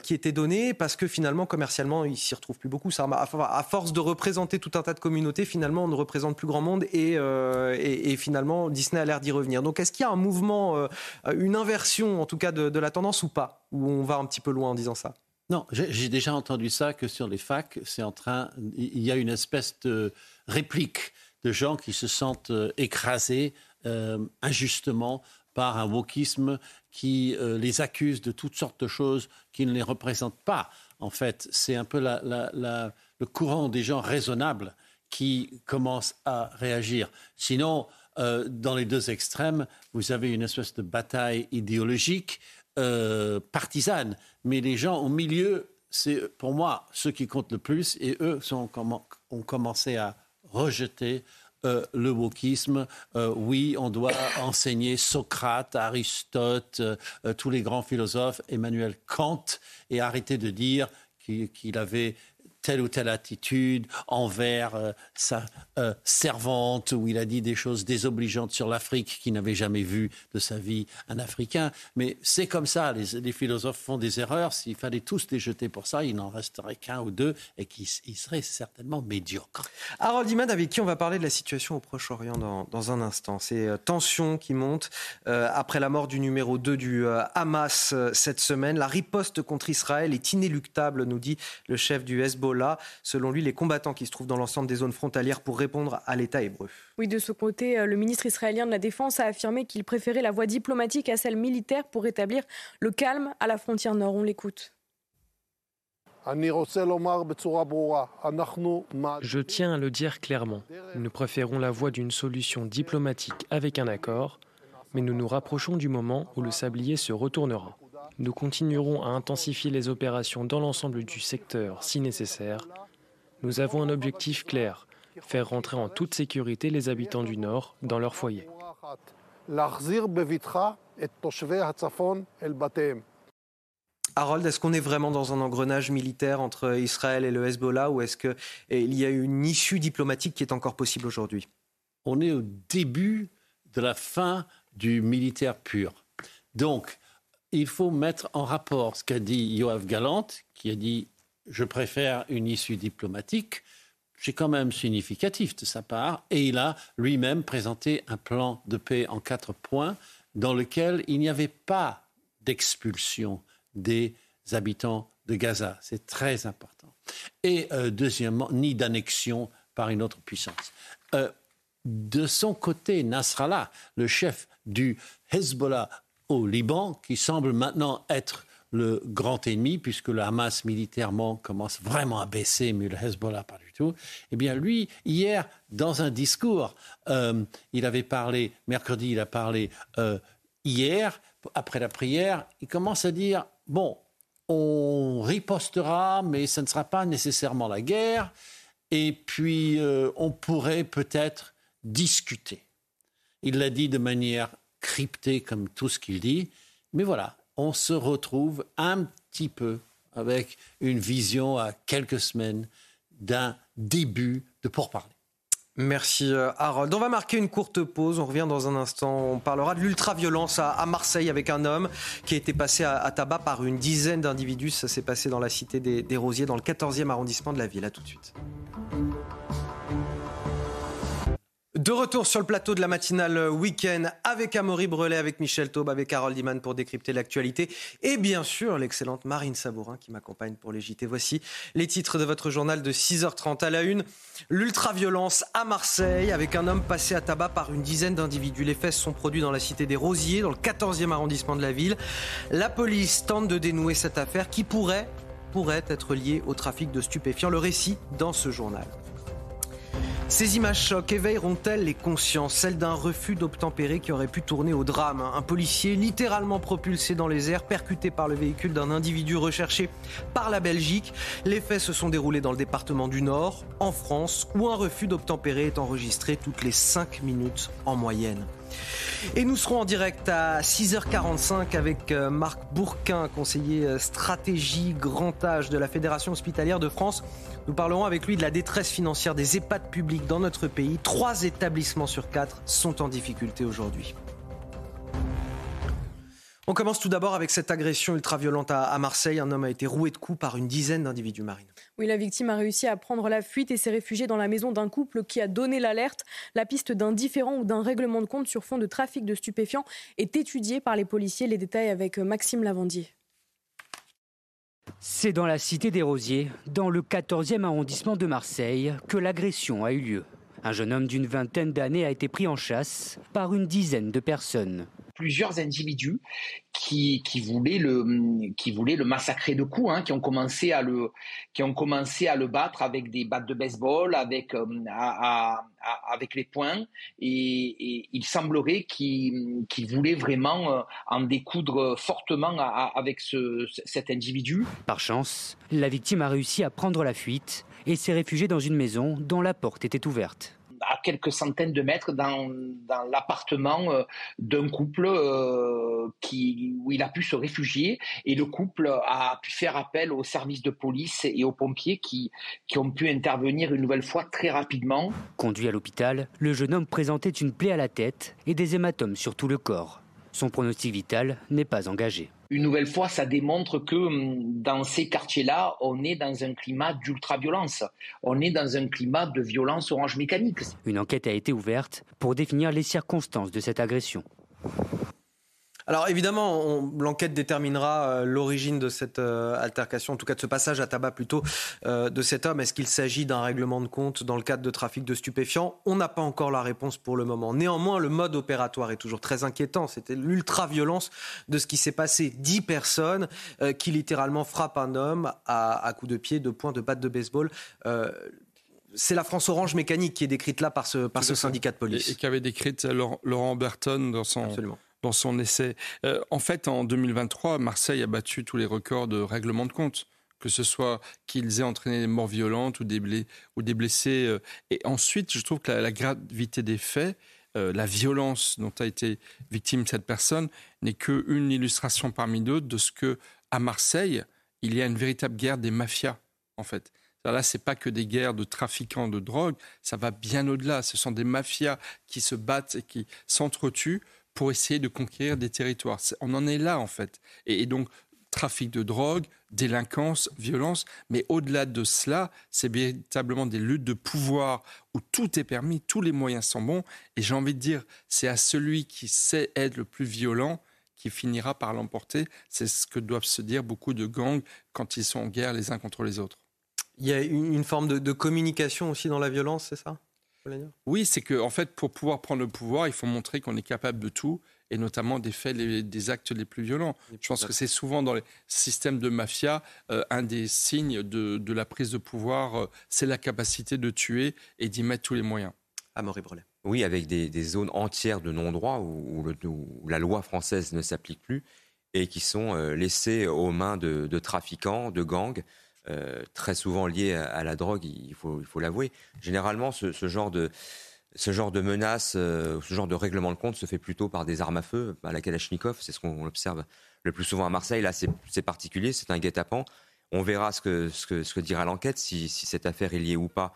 qui était donné, parce que finalement, commercialement, il s'y retrouve plus beaucoup. Ça, à, force de représenter tout un tas de communautés, finalement, on ne représente plus grand monde et, finalement, Disney a l'air d'y revenir. Donc, est-ce qu'il y a un mouvement, une inversion en tout cas de, de la tendance ou pas? Ou on va un petit peu loin en disant ça? Non, j'ai déjà entendu ça que sur les facs, c'est en train, il y a une espèce de réplique de gens qui se sentent euh, écrasés euh, injustement par un wokisme qui euh, les accuse de toutes sortes de choses qui ne les représentent pas. En fait, c'est un peu le courant des gens raisonnables qui commencent à réagir. Sinon, dans les deux extrêmes, vous avez une espèce de bataille idéologique partisane. Mais les gens au milieu, c'est pour moi ceux qui comptent le plus, et eux ont commencé à rejeter euh, le wokisme. Euh, oui, on doit [COUGHS] enseigner Socrate, Aristote, euh, tous les grands philosophes, Emmanuel Kant, et arrêter de dire qu'il avait telle ou telle attitude envers euh, sa euh, servante, où il a dit des choses désobligeantes sur l'Afrique qu'il n'avait jamais vu de sa vie un Africain. Mais c'est comme ça, les, philosophes font des erreurs. S'il fallait tous les jeter pour ça, il n'en resterait qu'un ou deux et qui seraient certainement médiocres. Harold Imad, avec qui on va parler de la situation au Proche-Orient dans, un instant. Ces euh, tensions qui montent après la mort du numéro 2 du Hamas cette semaine. La riposte contre Israël est inéluctable, nous dit le chef du Hezbollah là, selon lui, les combattants qui se trouvent dans l'ensemble des zones frontalières pour répondre à l'État hébreu. Oui, de ce côté, euh, le ministre israélien de la Défense a affirmé qu'il préférait la voie diplomatique à celle militaire pour rétablir le calme à la frontière nord. On l'écoute. Je tiens à le dire clairement. Nous préférons la voie d'une solution diplomatique avec un accord, mais nous nous rapprochons du moment où le sablier se retournera. Nous continuerons à intensifier les opérations dans l'ensemble du secteur si nécessaire. Nous avons un objectif clair, faire rentrer en toute sécurité les habitants du Nord dans leur foyer. Harold, est-ce qu'on est vraiment dans un engrenage militaire entre Israël et le Hezbollah ou est-ce qu'il y a une issue diplomatique qui est encore possible aujourd'hui? On est au début de la fin du militaire pur. Donc, il faut mettre en rapport ce qu'a dit Yoav Galant, qui a dit je préfère une issue diplomatique. C'est quand même significatif de sa part. Et il a lui-même présenté un plan de paix en quatre points dans lequel il n'y avait pas d'expulsion des habitants de Gaza. C'est très important. Et euh, deuxièmement, ni d'annexion par une autre puissance. Euh, de son côté, Nasrallah, le chef du Hezbollah au Liban, qui semble maintenant être le grand ennemi, puisque le Hamas militairement commence vraiment à baisser, mais le Hezbollah pas du tout. Eh bien, lui, hier, dans un discours, euh, il avait parlé, mercredi, il a parlé euh, hier, après la prière, il commence à dire, bon, on ripostera, mais ce ne sera pas nécessairement la guerre, et puis euh, on pourrait peut-être discuter. Il l'a dit de manière cryptée comme tout ce qu'il dit, mais voilà, on se retrouve un petit peu avec une vision à quelques semaines d'un début de pourparlers. Merci euh, Harold. On va marquer une courte pause. On revient dans un instant. On parlera de l'ultra-violence à, Marseille avec un homme qui a été passé à, tabac par une dizaine d'individus. Ça s'est passé dans la cité des, Rosiers, dans le 14e arrondissement de la ville. A tout de suite. De retour sur le plateau de la matinale week-end avec Amaury Brelet, avec Michel Taube, avec Harold Iman pour décrypter l'actualité et bien sûr l'excellente Marine Sabourin qui m'accompagne pour les. Voici les titres de votre journal de 6h30 à la une. L'ultraviolence à Marseille avec un homme passé à tabac par une dizaine d'individus. Les faits sont produits dans la cité des Rosiers, dans le 14e arrondissement de la ville. La police tente de dénouer cette affaire qui pourrait, pourrait être liée au trafic de stupéfiants. Le récit dans ce journal. Ces images chocs éveilleront-elles les consciences, celles d'un refus d'obtempérer qui aurait pu tourner au drame? Un policier littéralement propulsé dans les airs, percuté par le véhicule d'un individu recherché par la Belgique. Les faits se sont déroulés dans le département du Nord, en France, où un refus d'obtempérer est enregistré toutes les 5 minutes en moyenne. Et nous serons en direct à 6h45 avec euh, Marc Bourquin, conseiller euh, stratégie grand âge de la Fédération hospitalière de France. Nous parlerons avec lui de la détresse financière des EHPAD publics dans notre pays. Trois établissements sur quatre sont en difficulté aujourd'hui. On commence tout d'abord avec cette agression ultra-violente à Marseille. Un homme a été roué de coups par une dizaine d'individus marines. Oui, la victime a réussi à prendre la fuite et s'est réfugiée dans la maison d'un couple qui a donné l'alerte. La piste d'un différent ou d'un règlement de compte sur fond de trafic de stupéfiants est étudiée par les policiers. Les détails avec Maxime Lavandier. C'est dans la cité des Rosiers, dans le 14e arrondissement de Marseille, que l'agression a eu lieu. Un jeune homme d'une vingtaine d'années a été pris en chasse par une dizaine de personnes plusieurs individus qui, qui, voulaient le, qui voulaient le massacrer de coups, hein, qui, ont commencé à le, qui ont commencé à le battre avec des battes de baseball, avec, euh, avec les poings. Et, il semblerait qu'ils voulaient vraiment euh, en découdre fortement avec ce, cet individu. Par chance, la victime a réussi à prendre la fuite et s'est réfugiée dans une maison dont la porte était ouverte à quelques centaines de mètres dans, l'appartement euh, d'un couple euh, qui, où il a pu se réfugier. Et le couple a pu faire appel aux services de police et aux pompiers qui, qui ont pu intervenir une nouvelle fois très rapidement. Conduit à l'hôpital, le jeune homme présentait une plaie à la tête et des hématomes sur tout le corps. Son pronostic vital n'est pas engagé une nouvelle fois, ça démontre que hum, dans ces quartiers-là, on est dans un climat d'ultra-violence. On est dans un climat de violence orange mécanique. Une enquête a été ouverte pour définir les circonstances de cette agression. Alors évidemment, l'enquête déterminera euh, l'origine de cette euh, altercation, en tout cas de ce passage à tabac plutôt euh, de cet homme. Est-ce qu'il s'agit d'un règlement de compte dans le cadre de trafic de stupéfiants? On n'a pas encore la réponse pour le moment. Néanmoins, le mode opératoire est toujours très inquiétant. C'était l'ultra-violence de ce qui s'est passé. Dix personnes qui littéralement frappent un homme à, coups de pied, de poing, de batte de baseball c'est la France orange mécanique qui est décrite là par ce, par ce syndicat de police. Et, qui avait décrite Laurent Burton dans son, Absolument dans son essai. Euh, en fait, en 2023, Marseille a battu tous les records de règlement de compte que ce soit qu'ils aient entraîné des morts violentes ou des, blessés. Euh. Et ensuite, je trouve que la, gravité des faits, euh, la violence dont a été victime cette personne, n'est qu'une illustration parmi d'autres de ce que, à Marseille, il y a une véritable guerre des mafias, en fait. Là, c'est pas que des guerres de trafiquants de drogue, ça va bien au-delà. Ce sont des mafias qui se battent et qui s'entretuent pour essayer de conquérir des territoires. On en est là, en fait. Et, donc, trafic de drogue, délinquance, violence, mais au-delà de cela, c'est véritablement des luttes de pouvoir où tout est permis, tous les moyens sont bons, et j'ai envie de dire, c'est à celui qui sait être le plus violent qui finira par l'emporter. C'est ce que doivent se dire beaucoup de gangs quand ils sont en guerre les uns contre les autres. Il y a une, forme de communication aussi dans la violence, c'est ça? Oui, c'est que en fait, pour pouvoir prendre le pouvoir, il faut montrer qu'on est capable de tout et notamment des faits, des actes les plus violents. Je pense que c'est souvent dans les systèmes de mafia euh, un des signes de, la prise de pouvoir, euh, c'est la capacité de tuer et d'y mettre tous les moyens. Amaury Brelet. Oui, avec des, zones entières de non-droit où, la loi française ne s'applique plus et qui sont euh, laissées aux mains de, trafiquants, de gangs, très souvent liés à, la drogue, il faut, l'avouer. Généralement, ce, genre de, ce menace, ce genre de règlement de compte se fait plutôt par des armes à feu, à la Kalachnikov, c'est ce qu'on observe le plus souvent à Marseille. Là, c'est particulier, c'est un guet-apens. On verra ce que, dira l'enquête, si, cette affaire est liée ou pas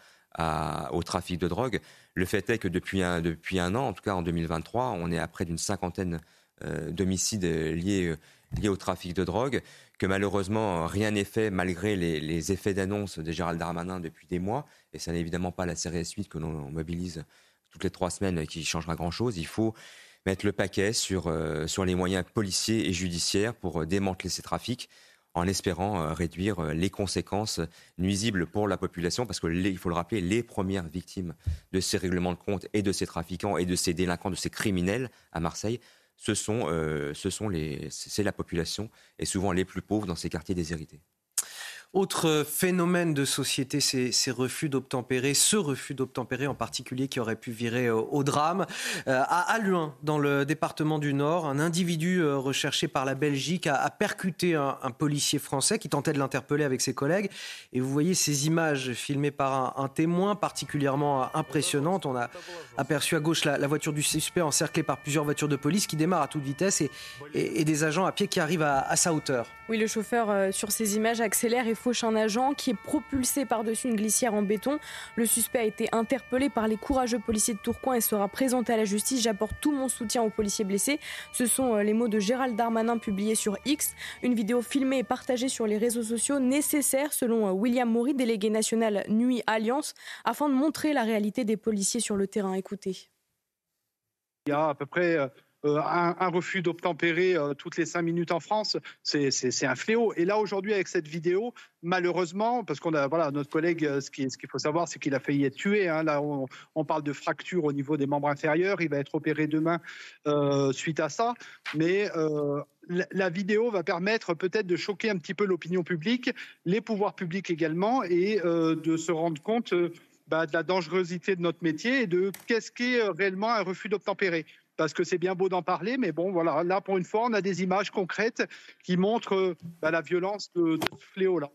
au trafic de drogue. Le fait est que depuis un, depuis un an, en tout cas en 2023, on est à près d'une cinquantaine euh, d'homicides liés, liés au trafic de drogue, que malheureusement rien n'est fait malgré les, les effets d'annonce de Gérald Darmanin depuis des mois. Et ça n'est évidemment pas la série suite que l'on mobilise toutes les trois semaines qui changera grand-chose. Il faut mettre le paquet sur, euh, sur les moyens policiers et judiciaires pour euh, démanteler ces trafics en espérant euh, réduire les conséquences nuisibles pour la population, parce que il faut le rappeler, les premières victimes de ces règlements de compte et de ces trafiquants et de ces délinquants, de ces criminels à Marseille, ce sont, ce sont les, c'est la population et souvent les plus pauvres dans ces quartiers déshérités. Autre phénomène de société, ces, ces refus d'obtempérer, ce refus d'obtempérer en particulier qui aurait pu virer au, drame. Euh, à Aluin, dans le département du Nord, un individu euh, recherché par la Belgique a, percuté un, policier français qui tentait de l'interpeller avec ses collègues. Et vous voyez ces images filmées par un, témoin particulièrement impressionnantes. On a aperçu à gauche la, voiture du suspect encerclée par plusieurs voitures de police qui démarrent à toute vitesse et, des agents à pied qui arrivent à sa hauteur. Oui, le chauffeur euh, sur ces images accélère et fauche un agent qui est propulsé par-dessus une glissière en béton. Le suspect a été interpellé par les courageux policiers de Tourcoing et sera présenté à la justice. J'apporte tout mon soutien aux policiers blessés. Ce sont euh, les mots de Gérald Darmanin publiés sur X. Une vidéo filmée et partagée sur les réseaux sociaux nécessaire, selon euh, William Maury, délégué national Nuit Alliance, afin de montrer la réalité des policiers sur le terrain. Écoutez. Il y a à peu près euh, un, refus d'obtempérer euh, toutes les cinq minutes en France, c'est un fléau. Et là, aujourd'hui, avec cette vidéo, malheureusement, parce qu'on a, voilà, notre collègue, euh, ce qu'il ce faut savoir, c'est qu'il a failli être tué. Hein. Là, on, parle de fracture au niveau des membres inférieurs. Il va être opéré demain suite à ça. Mais la, vidéo va permettre peut-être de choquer un petit peu l'opinion publique, les pouvoirs publics également, et de se rendre compte. Bah, de la dangerosité de notre métier et de qu'est-ce qu'est réellement un refus d'obtempérer parce que c'est bien beau d'en parler, mais bon, voilà, là, pour une fois, on a des images concrètes qui montrent bah, la violence de, ce fléau-là.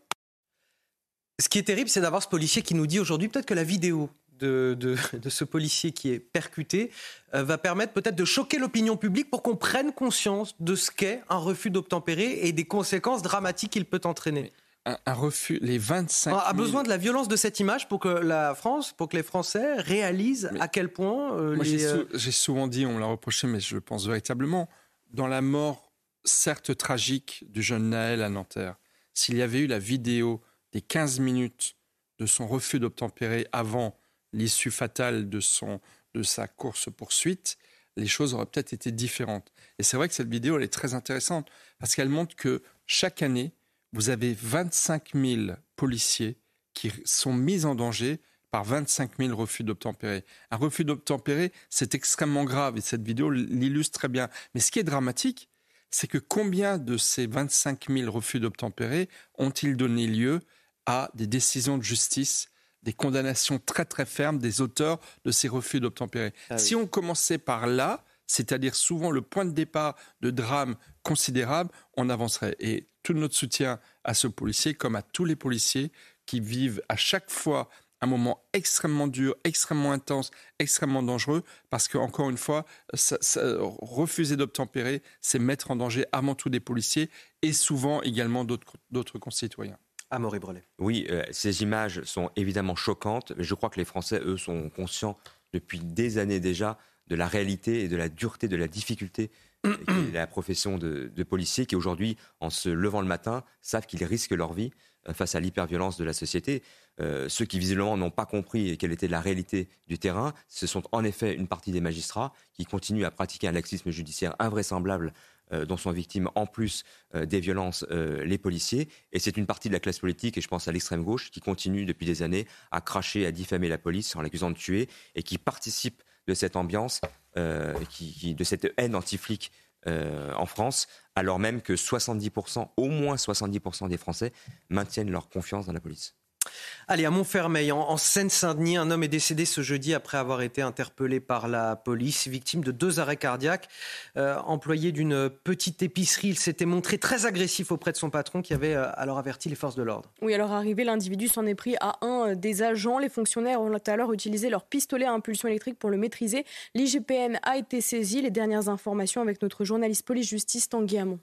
Ce qui est terrible, c'est d'avoir ce policier qui nous dit aujourd'hui peut-être que la vidéo de, [LAUGHS] de, ce policier qui est percuté euh, va permettre peut-être de choquer l'opinion publique pour qu'on prenne conscience de ce qu'est un refus d'obtempérer et des conséquences dramatiques qu'il peut entraîner un, refus, les 25 000... a besoin de la violence de cette image pour que la France, pour que les Français réalisent à quel point euh, euh, J'ai souvent dit, on me l'a reproché, mais je pense véritablement, dans la mort, certes tragique, du jeune Naël à Nanterre, s'il y avait eu la vidéo des 15 minutes de son refus d'obtempérer avant l'issue fatale de, son, de sa course-poursuite, les choses auraient peut-être été différentes. Et c'est vrai que cette vidéo, elle est très intéressante, parce qu'elle montre que chaque année, vous avez 25 000 policiers qui sont mis en danger par 25 000 refus d'obtempérer. Un refus d'obtempérer, c'est extrêmement grave et cette vidéo l'illustre très bien. Mais ce qui est dramatique, c'est que combien de ces 25 000 refus d'obtempérer ont-ils donné lieu à des décisions de justice, des condamnations très très fermes des auteurs de ces refus d'obtempérer? Ah Si on commençait par là, c'est-à-dire souvent le point de départ de drames considérables, on avancerait. Et tout notre soutien à ce policier, comme à tous les policiers qui vivent à chaque fois un moment extrêmement dur, extrêmement intense, extrêmement dangereux, parce que encore une fois, refuser d'obtempérer, c'est mettre en danger avant tout des policiers et souvent également d'autres concitoyens. Amaury Brelet. Oui, euh, ces images sont évidemment choquantes, mais je crois que les Français, eux, sont conscients depuis des années déjà de la réalité et de la dureté, de la difficulté [CLEARS THROAT] la profession de, policier qui aujourd'hui, en se levant le matin, savent qu'ils risquent leur vie euh, face à l'hyperviolence de la société. Euh, ceux qui visiblement n'ont pas compris quelle était la réalité du terrain, ce sont en effet une partie des magistrats qui continuent à pratiquer un laxisme judiciaire invraisemblable euh, dont sont victimes en plus des violences les policiers. Et c'est une partie de la classe politique, et je pense à l'extrême gauche, qui continue depuis des années à cracher, à diffamer la police en l'accusant de tuer et qui participe de cette ambiance, qui, de cette haine anti-flic en France, alors même que 70%, au moins 70% des Français maintiennent leur confiance dans la police. Allez, à Montfermeil, en, Seine-Saint-Denis, un homme est décédé ce jeudi après avoir été interpellé par la police, victime de deux arrêts cardiaques. Euh, employé d'une petite épicerie, il s'était montré très agressif auprès de son patron qui avait euh, alors averti les forces de l'ordre. Oui, alors arrivé, l'individu s'en est pris à un des agents. Les fonctionnaires ont alors utilisé leur pistolet à impulsion électrique pour le maîtriser. L'IGPN a été saisi. Les dernières informations avec notre journaliste police-justice Tanguy Hamon.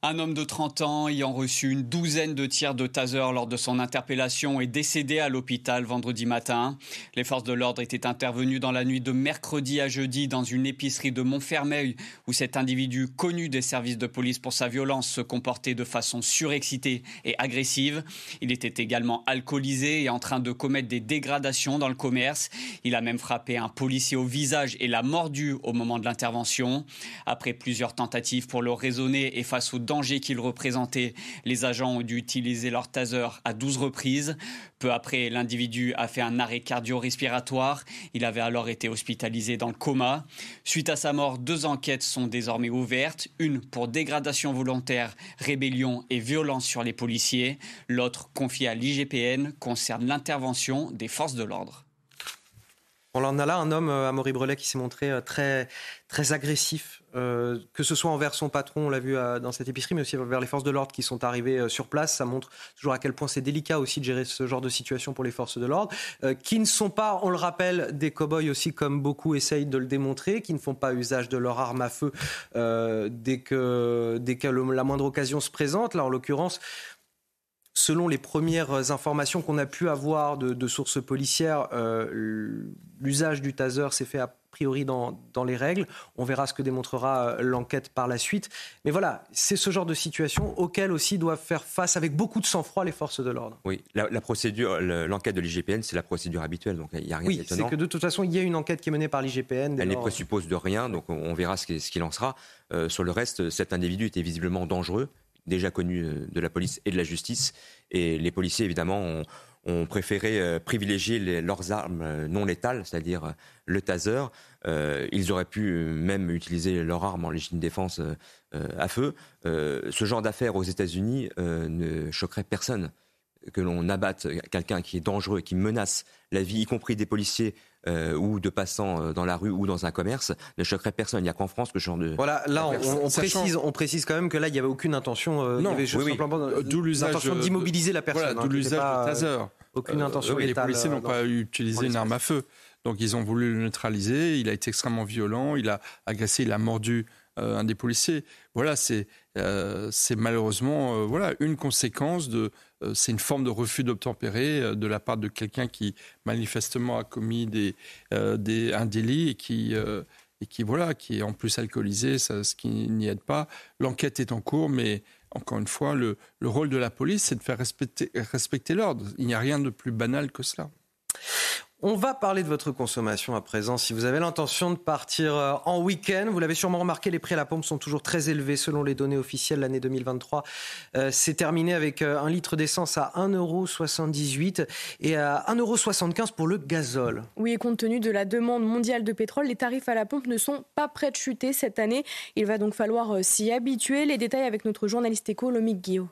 Un homme de 30 ans ayant reçu une douzaine de tirs de taser lors de son interpellation est décédé à l'hôpital vendredi matin. Les forces de l'ordre étaient intervenues dans la nuit de mercredi à jeudi dans une épicerie de Montfermeil où cet individu connu des services de police pour sa violence se comportait de façon surexcitée et agressive. Il était également alcoolisé et en train de commettre des dégradations dans le commerce. Il a même frappé un policier au visage et l'a mordu au moment de l'intervention. Après plusieurs tentatives pour le raisonner et face au danger qu'il représentait. Les agents ont dû utiliser leur taser à 12 reprises. Peu après, l'individu a fait un arrêt cardio-respiratoire. Il avait alors été hospitalisé dans le coma. Suite à sa mort, deux enquêtes sont désormais ouvertes. Une pour dégradation volontaire, rébellion et violence sur les policiers. L'autre, confiée à l'IGPN, concerne l'intervention des forces de l'ordre. On en a là un homme, euh, Amaury Brelet, qui s'est montré euh, très, très agressif, euh, que ce soit envers son patron, on l'a vu dans cette épicerie, mais aussi envers les forces de l'ordre qui sont arrivées sur place. Ça montre toujours à quel point c'est délicat aussi de gérer ce genre de situation pour les forces de l'ordre, qui ne sont pas, on le rappelle, des cow-boys aussi, comme beaucoup essayent de le démontrer, qui ne font pas usage de leur arme à feu dès que, dès que la moindre occasion se présente. Là, en l'occurrence, Selon les premières informations qu'on a pu avoir de, sources policières, euh, l'usage du taser s'est fait a priori dans, les règles. On verra ce que démontrera euh, l'enquête par la suite. Mais voilà, c'est ce genre de situation auquel aussi doivent faire face avec beaucoup de sang-froid les forces de l'ordre. Oui, la, procédure, l'enquête de l'IGPN, c'est la procédure habituelle, donc il n'y a rien oui, c'est que de toute façon, il y a une enquête qui est menée par l'IGPN. Elle ne présuppose de rien, donc on verra ce qu'il en sera. Euh, sur le reste, cet individu était visiblement dangereux déjà connus euh, de la police et de la justice. Et les policiers, évidemment, ont, préféré euh, privilégier leurs armes euh, non létales, c'est-à-dire le taser. ils auraient pu même utiliser leur arme en légitime défense à feu. ce genre d'affaires aux États-Unis ne choquerait personne que l'on abatte quelqu'un qui est dangereux, qui menace la vie, y compris des policiers euh, ou de passants euh, dans la rue ou dans un commerce, ne choquerait personne. Il n'y a qu'en France que ce genre de. Voilà, là, on, précise, on précise quand même que là, il n'y avait aucune intention. Euh, non, il y avait d'où l'usage d'immobiliser la personne. Voilà, d'où l'usage de taser. Aucune intention. les policiers n'ont pas utilisé une arme à feu. Donc ils ont voulu le neutraliser. Il a été extrêmement violent. Il a agressé, il a mordu un des policiers. Voilà, c'est c'est malheureusement voilà une conséquence de euh, c'est une forme de refus d'obtempérer euh, de la part de quelqu'un qui manifestement a commis euh, un délit et qui, voilà, qui est en plus alcoolisé, ce qui n'y aide pas. L'enquête est en cours, mais encore une fois, le, le rôle de la police, c'est de faire respecter l'ordre. Il n'y a rien de plus banal que cela. On va parler de votre consommation à présent. Si vous avez l'intention de partir euh, en week-end, vous l'avez sûrement remarqué, les prix à la pompe sont toujours très élevés selon les données officielles. L'année 2023 euh, c'est terminé avec euh, un litre d'essence à 1,78€ et à 1,75€ pour le gazole. Oui, et compte tenu de la demande mondiale de pétrole, les tarifs à la pompe ne sont pas prêts de chuter cette année. Il va donc falloir s'y habituer. Les détails avec notre journaliste éco, Lomique Guillaume.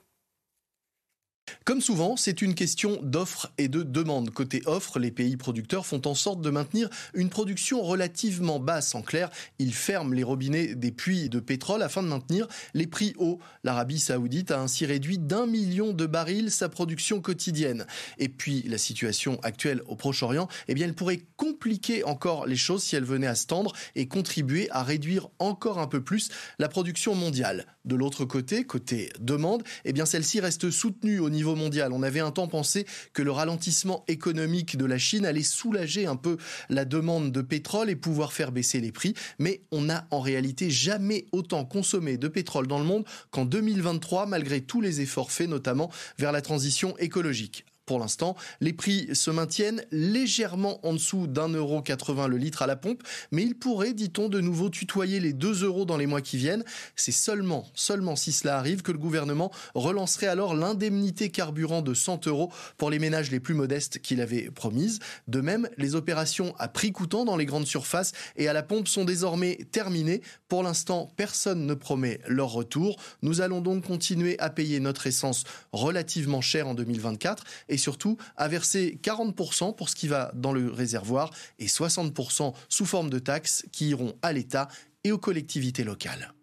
Comme souvent, c'est une question d'offre et de demande. Côté offre, les pays producteurs font en sorte de maintenir une production relativement basse. En clair, ils ferment les robinets des puits de pétrole afin de maintenir les prix hauts. L'Arabie saoudite a ainsi réduit d'un million de barils sa production quotidienne. Et puis, la situation actuelle au Proche-Orient, eh bien, elle pourrait compliquer encore les choses si elle venait à se tendre et contribuer à réduire encore un peu plus la production mondiale. De l'autre côté, côté demande, eh celle-ci reste soutenue au niveau mondial. On avait un temps pensé que le ralentissement économique de la Chine allait soulager un peu la demande de pétrole et pouvoir faire baisser les prix, mais on n'a en réalité jamais autant consommé de pétrole dans le monde qu'en 2023, malgré tous les efforts faits, notamment vers la transition écologique. Pour l'instant, les prix se maintiennent légèrement en dessous d'un euro 80 le litre à la pompe, mais il pourrait, dit-on, de nouveau tutoyer les 2 euros dans les mois qui viennent. C'est seulement, seulement si cela arrive que le gouvernement relancerait alors l'indemnité carburant de 100 euros pour les ménages les plus modestes qu'il avait promise. De même, les opérations à prix coûtant dans les grandes surfaces et à la pompe sont désormais terminées. Pour l'instant, personne ne promet leur retour. Nous allons donc continuer à payer notre essence relativement cher en 2024 et surtout à verser 40% pour ce qui va dans le réservoir et 60% sous forme de taxes qui iront à l'État et aux collectivités locales.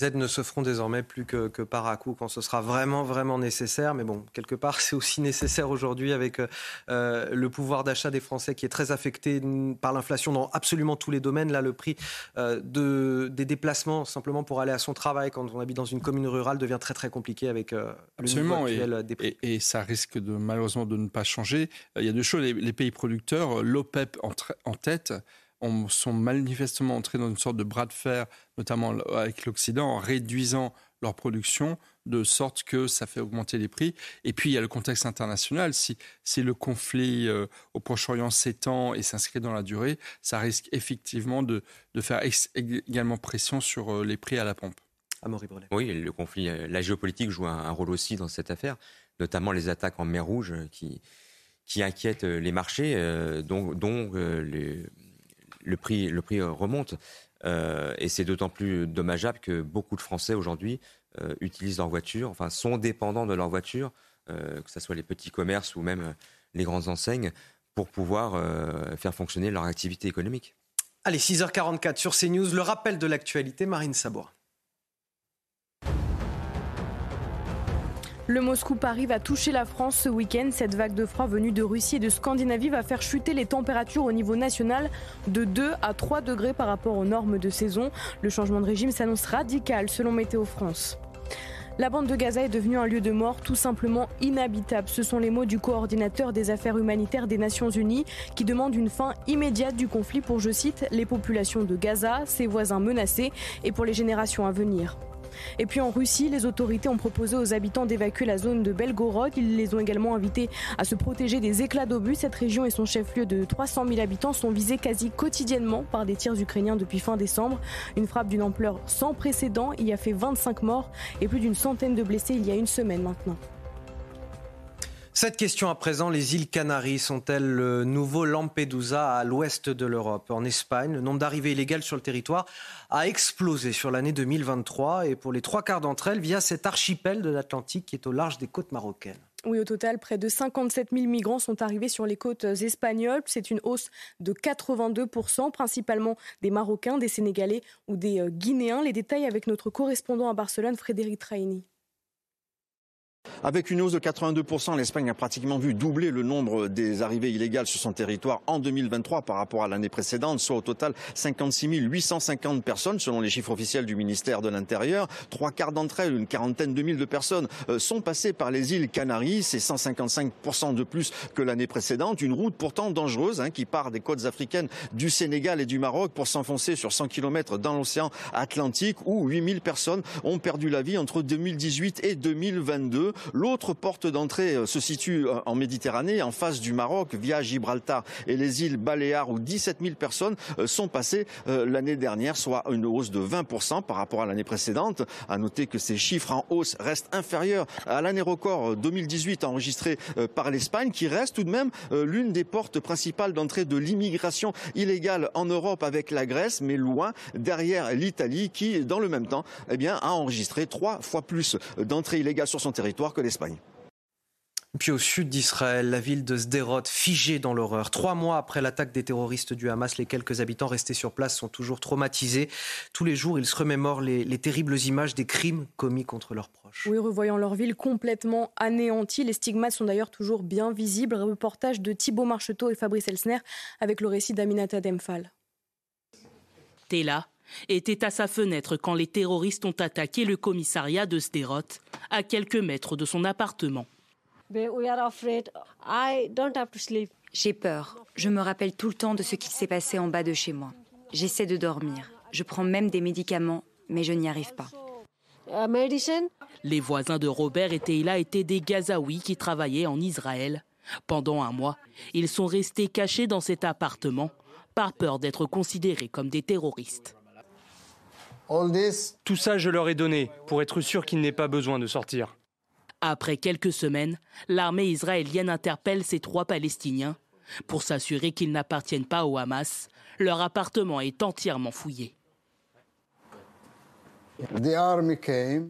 Les aides ne se feront désormais plus que, par à coup quand ce sera vraiment, vraiment nécessaire. Mais bon, quelque part, [LAUGHS] c'est aussi nécessaire aujourd'hui avec euh, le pouvoir d'achat des Français qui est très affecté par l'inflation dans absolument tous les domaines. Là, le prix euh, de, des déplacements, simplement pour aller à son travail quand on habite dans une commune rurale, devient très, très compliqué avec euh, le niveau actuel et, des prix. Et, ça risque de, malheureusement de ne pas changer. Il y a deux choses. Les, pays producteurs, l'OPEP en, en tête, sont manifestement entrés dans une sorte de bras de fer, notamment avec l'Occident, en réduisant leur production de sorte que ça fait augmenter les prix. Et puis il y a le contexte international. Si, si le conflit euh, au Proche-Orient s'étend et s'inscrit dans la durée, ça risque effectivement de, de faire également pression sur euh, les prix à la pompe. Oui, le conflit, euh, la géopolitique joue un, rôle aussi dans cette affaire, notamment les attaques en mer Rouge qui, qui inquiètent les marchés, dont, dont les, le prix, le prix remonte. Euh, et c'est d'autant plus dommageable que beaucoup de Français aujourd'hui euh, utilisent leur voiture, enfin sont dépendants de leur voiture, euh, que ce soit les petits commerces ou même les grandes enseignes, pour pouvoir faire fonctionner leur activité économique. Allez, 6h44 sur CNews, le rappel de l'actualité, Marine Sabour. Le Moscou-Paris va toucher la France ce week-end. Cette vague de froid venue de Russie et de Scandinavie va faire chuter les températures au niveau national de 2 à 3 degrés par rapport aux normes de saison. Le changement de régime s'annonce radical selon Météo France. La bande de Gaza est devenue un lieu de mort tout simplement inhabitable. Ce sont les mots du coordinateur des affaires humanitaires des Nations Unies qui demande une fin immédiate du conflit pour, je cite, les populations de Gaza, ses voisins menacés et pour les générations à venir. Et puis en Russie, les autorités ont proposé aux habitants d'évacuer la zone de Belgorod. Ils les ont également invités à se protéger des éclats d'obus. Cette région et son chef-lieu de 300 000 habitants sont visés quasi quotidiennement par des tirs ukrainiens depuis fin décembre. Une frappe d'une ampleur sans précédent y a fait 25 morts et plus d'une centaine de blessés il y a une semaine maintenant. Cette question à présent, les îles Canaries sont-elles le nouveau Lampedusa à l'ouest de l'Europe? En Espagne, le nombre d'arrivées illégales sur le territoire a explosé sur l'année 2023 et pour les trois quarts d'entre elles via cet archipel de l'Atlantique qui est au large des côtes marocaines. Oui, au total, près de 57 000 migrants sont arrivés sur les côtes espagnoles. C'est une hausse de 82 principalement des Marocains, des Sénégalais ou des euh, Guinéens. Les détails avec notre correspondant à Barcelone, Frédéric Traini. Avec une hausse de 82%, l'Espagne a pratiquement vu doubler le nombre des arrivées illégales sur son territoire en 2023 par rapport à l'année précédente, soit au total 56 850 personnes selon les chiffres officiels du ministère de l'Intérieur. Trois quarts d'entre elles, une quarantaine de mille de personnes, euh, sont passées par les îles Canaries. C'est 155% de plus que l'année précédente. Une route pourtant dangereuse hein, qui part des côtes africaines du Sénégal et du Maroc pour s'enfoncer sur 100 km dans l'océan Atlantique où 8000 personnes ont perdu la vie entre 2018 et 2022. L'autre porte d'entrée euh, se situe euh, en Méditerranée, en face du Maroc, via Gibraltar et les îles Baléares, où 17 000 personnes euh, sont passées l'année dernière, soit une hausse de 20% par rapport à l'année précédente. À noter que ces chiffres en hausse restent inférieurs à l'année record 2018 enregistrée par l'Espagne, qui reste tout de même l'une des portes principales d'entrée de l'immigration illégale en Europe avec la Grèce, mais loin derrière l'Italie, qui, dans le même temps, eh bien, a enregistré trois fois plus d'entrées illégales sur son territoire que l'Espagne. Puis au sud d'Israël, la ville de Sderot, figée dans l'horreur. Trois mois après l'attaque des terroristes du Hamas, les quelques habitants restés sur place sont toujours traumatisés. Tous les jours, ils se remémorent les, les terribles images des crimes commis contre leurs proches. Oui, revoyant leur ville complètement anéantie. Les stigmates sont d'ailleurs toujours bien visibles. Reportage de Thibault Marcheteau et Fabrice Elsner avec le récit d'Aminata Demphal. T'es là était à sa fenêtre quand les terroristes ont attaqué le commissariat de Sderot, à quelques mètres de son appartement. J'ai peur. Je me rappelle tout le temps de ce qui s'est passé en bas de chez moi. J'essaie de dormir. Je prends même des médicaments, mais je n'y arrive pas. Les voisins de Robert et Teila étaient des Gazaouis qui travaillaient en Israël. Pendant un mois, ils sont restés cachés dans cet appartement par peur d'être considérés comme des terroristes. Tout ça, je leur ai donné pour être sûr qu'ils n'aient pas besoin de sortir. Après quelques semaines, l'armée israélienne interpelle ces trois Palestiniens pour s'assurer qu'ils n'appartiennent pas au Hamas. Leur appartement est entièrement fouillé.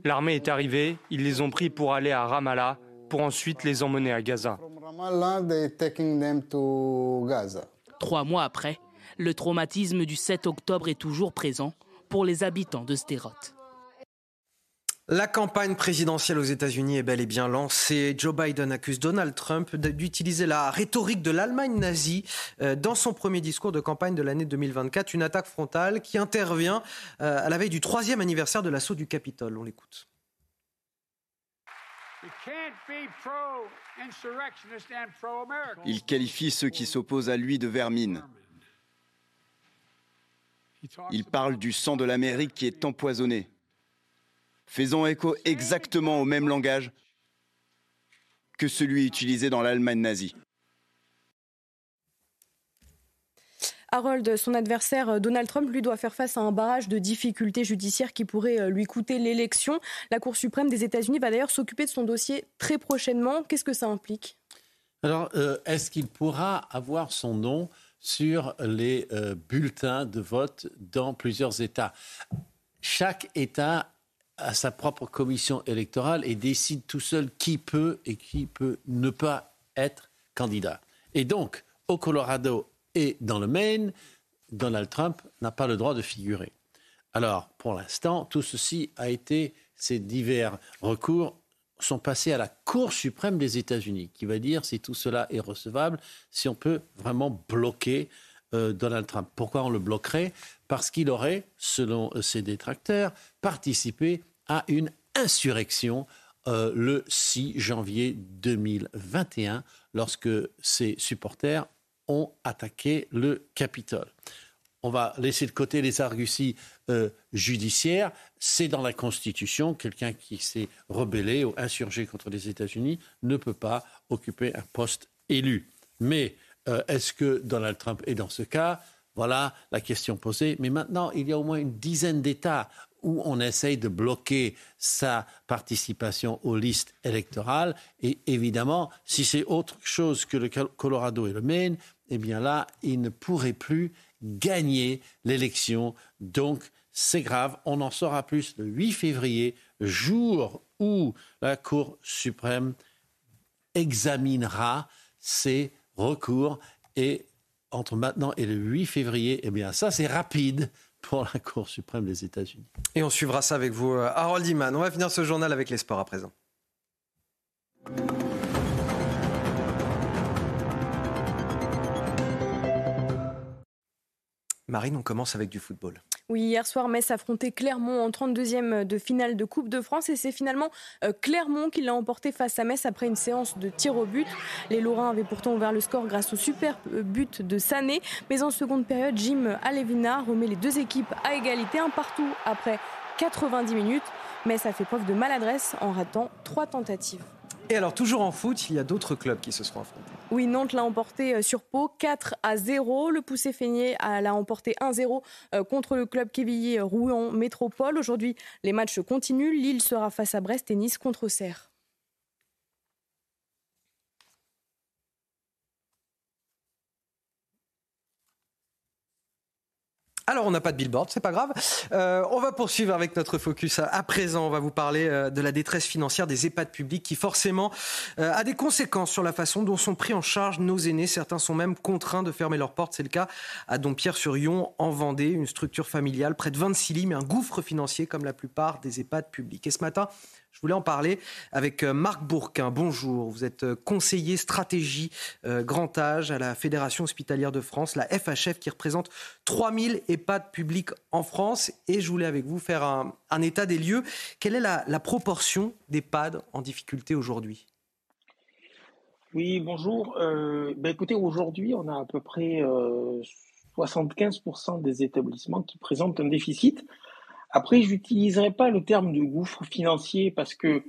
L'armée est arrivée, ils les ont pris pour aller à Ramallah, pour ensuite les emmener à Gaza. Trois mois après, le traumatisme du 7 octobre est toujours présent pour les habitants de Sderot. La campagne présidentielle aux États-Unis est bel et bien lancée. Joe Biden accuse Donald Trump d'utiliser la rhétorique de l'Allemagne nazie euh, dans son premier discours de campagne de l'année 2024, une attaque frontale qui intervient euh, à la veille du troisième anniversaire de l'assaut du Capitole. On l'écoute. Il qualifie ceux qui s'opposent à lui de vermine. Il parle du sang de l'Amérique qui est empoisonné. Faisons écho exactement au même langage que celui utilisé dans l'Allemagne nazie. Harold, son adversaire euh, Donald Trump, lui doit faire face à un barrage de difficultés judiciaires qui pourrait euh, lui coûter l'élection. La Cour suprême des États-Unis va d'ailleurs s'occuper de son dossier très prochainement. Qu'est-ce que ça implique? Alors, euh, est-ce qu'il pourra avoir son nom? Sur les bulletins de vote dans plusieurs États Chaque État a sa propre commission électorale et décide tout seul qui peut et qui peut ne pas être candidat. Et donc, au Colorado et dans le Maine, Donald Trump n'a pas le droit de figurer. Alors, pour l'instant, tout ceci a été, ces divers recours sont passés à la Cour suprême des États-Unis, qui va dire si tout cela est recevable, si on peut vraiment bloquer euh, Donald Trump. Pourquoi on le bloquerait? Parce qu'il aurait, selon euh, ses détracteurs, participé à une insurrection euh, le 6 janvier 2021, lorsque ses supporters ont attaqué le Capitole. On va laisser de côté les arguties euh, judiciaires. C'est dans la Constitution. Quelqu'un qui s'est rebellé ou insurgé contre les États-Unis ne peut pas occuper un poste élu. Mais euh, est-ce que Donald Trump est dans ce cas? Voilà la question posée. Mais maintenant, il y a au moins une dizaine d'États où on essaye de bloquer sa participation aux listes électorales. Et évidemment, si c'est autre chose que le Colorado et le Maine, eh bien là, il ne pourrait plus gagner l'élection. Donc, c'est grave. On en saura plus le 8 février, jour où la Cour suprême examinera ces recours. Et entre maintenant et le 8 février, eh bien ça, c'est rapide pour la Cour suprême des États-Unis. Et on suivra ça avec vous, euh, Harold Iman. On va finir ce journal avec les sports à présent. Marine, on commence avec du football. Oui, hier soir, Metz affrontait Clermont en 32e de finale de Coupe de France et c'est finalement euh, Clermont qui l'a emporté face à Metz après une séance de tir au but. Les Lorrains avaient pourtant ouvert le score grâce au super euh, but de Sané, mais en seconde période, Jim Alevina remet les deux équipes à égalité, un partout après 90 minutes. Metz a fait preuve de maladresse en ratant trois tentatives. Et alors, toujours en foot, il y a d'autres clubs qui se seront affrontés. Oui, Nantes l'a emporté euh, sur Pau 4 à 0. Le Poussé Feigné l'a emporté 1-0 euh, contre le club Quevilly Rouen Métropole. Aujourd'hui, les matchs continuent. Lille sera face à Brest et Nice contre Auxerre. Alors, on n'a pas de billboard, c'est pas grave. Euh, on va poursuivre avec notre focus. À présent, on va vous parler euh, de la détresse financière des EHPAD publics qui, forcément, euh, a des conséquences sur la façon dont sont pris en charge nos aînés. Certains sont même contraints de fermer leurs portes. C'est le cas à Dompierre-sur-Yon, en Vendée, une structure familiale près de 26 lits, mais un gouffre financier comme la plupart des EHPAD publics. Et ce matin, je voulais en parler avec euh, Marc Bourquin. Bonjour, vous êtes euh, conseiller stratégie euh, grand âge à la Fédération hospitalière de France, la FHF, qui représente 3000 EHPAD publics en France. Et je voulais avec vous faire un, état des lieux. Quelle est la, proportion d'EHPAD en difficulté aujourd'hui? Oui, bonjour. Ben, écoutez, aujourd'hui, on a à peu près 75% des établissements qui présentent un déficit. Après, j'utiliserai pas le terme de gouffre financier parce que,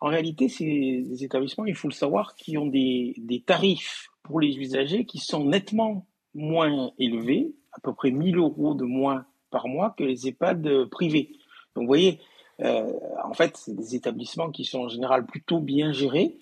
en réalité, des établissements, il faut le savoir, qui ont des, des tarifs pour les usagers qui sont nettement moins élevés, à peu près 1000 euros de moins par mois que les EHPAD privés. Donc, vous voyez, euh, en fait, c'est des établissements qui sont en général plutôt bien gérés,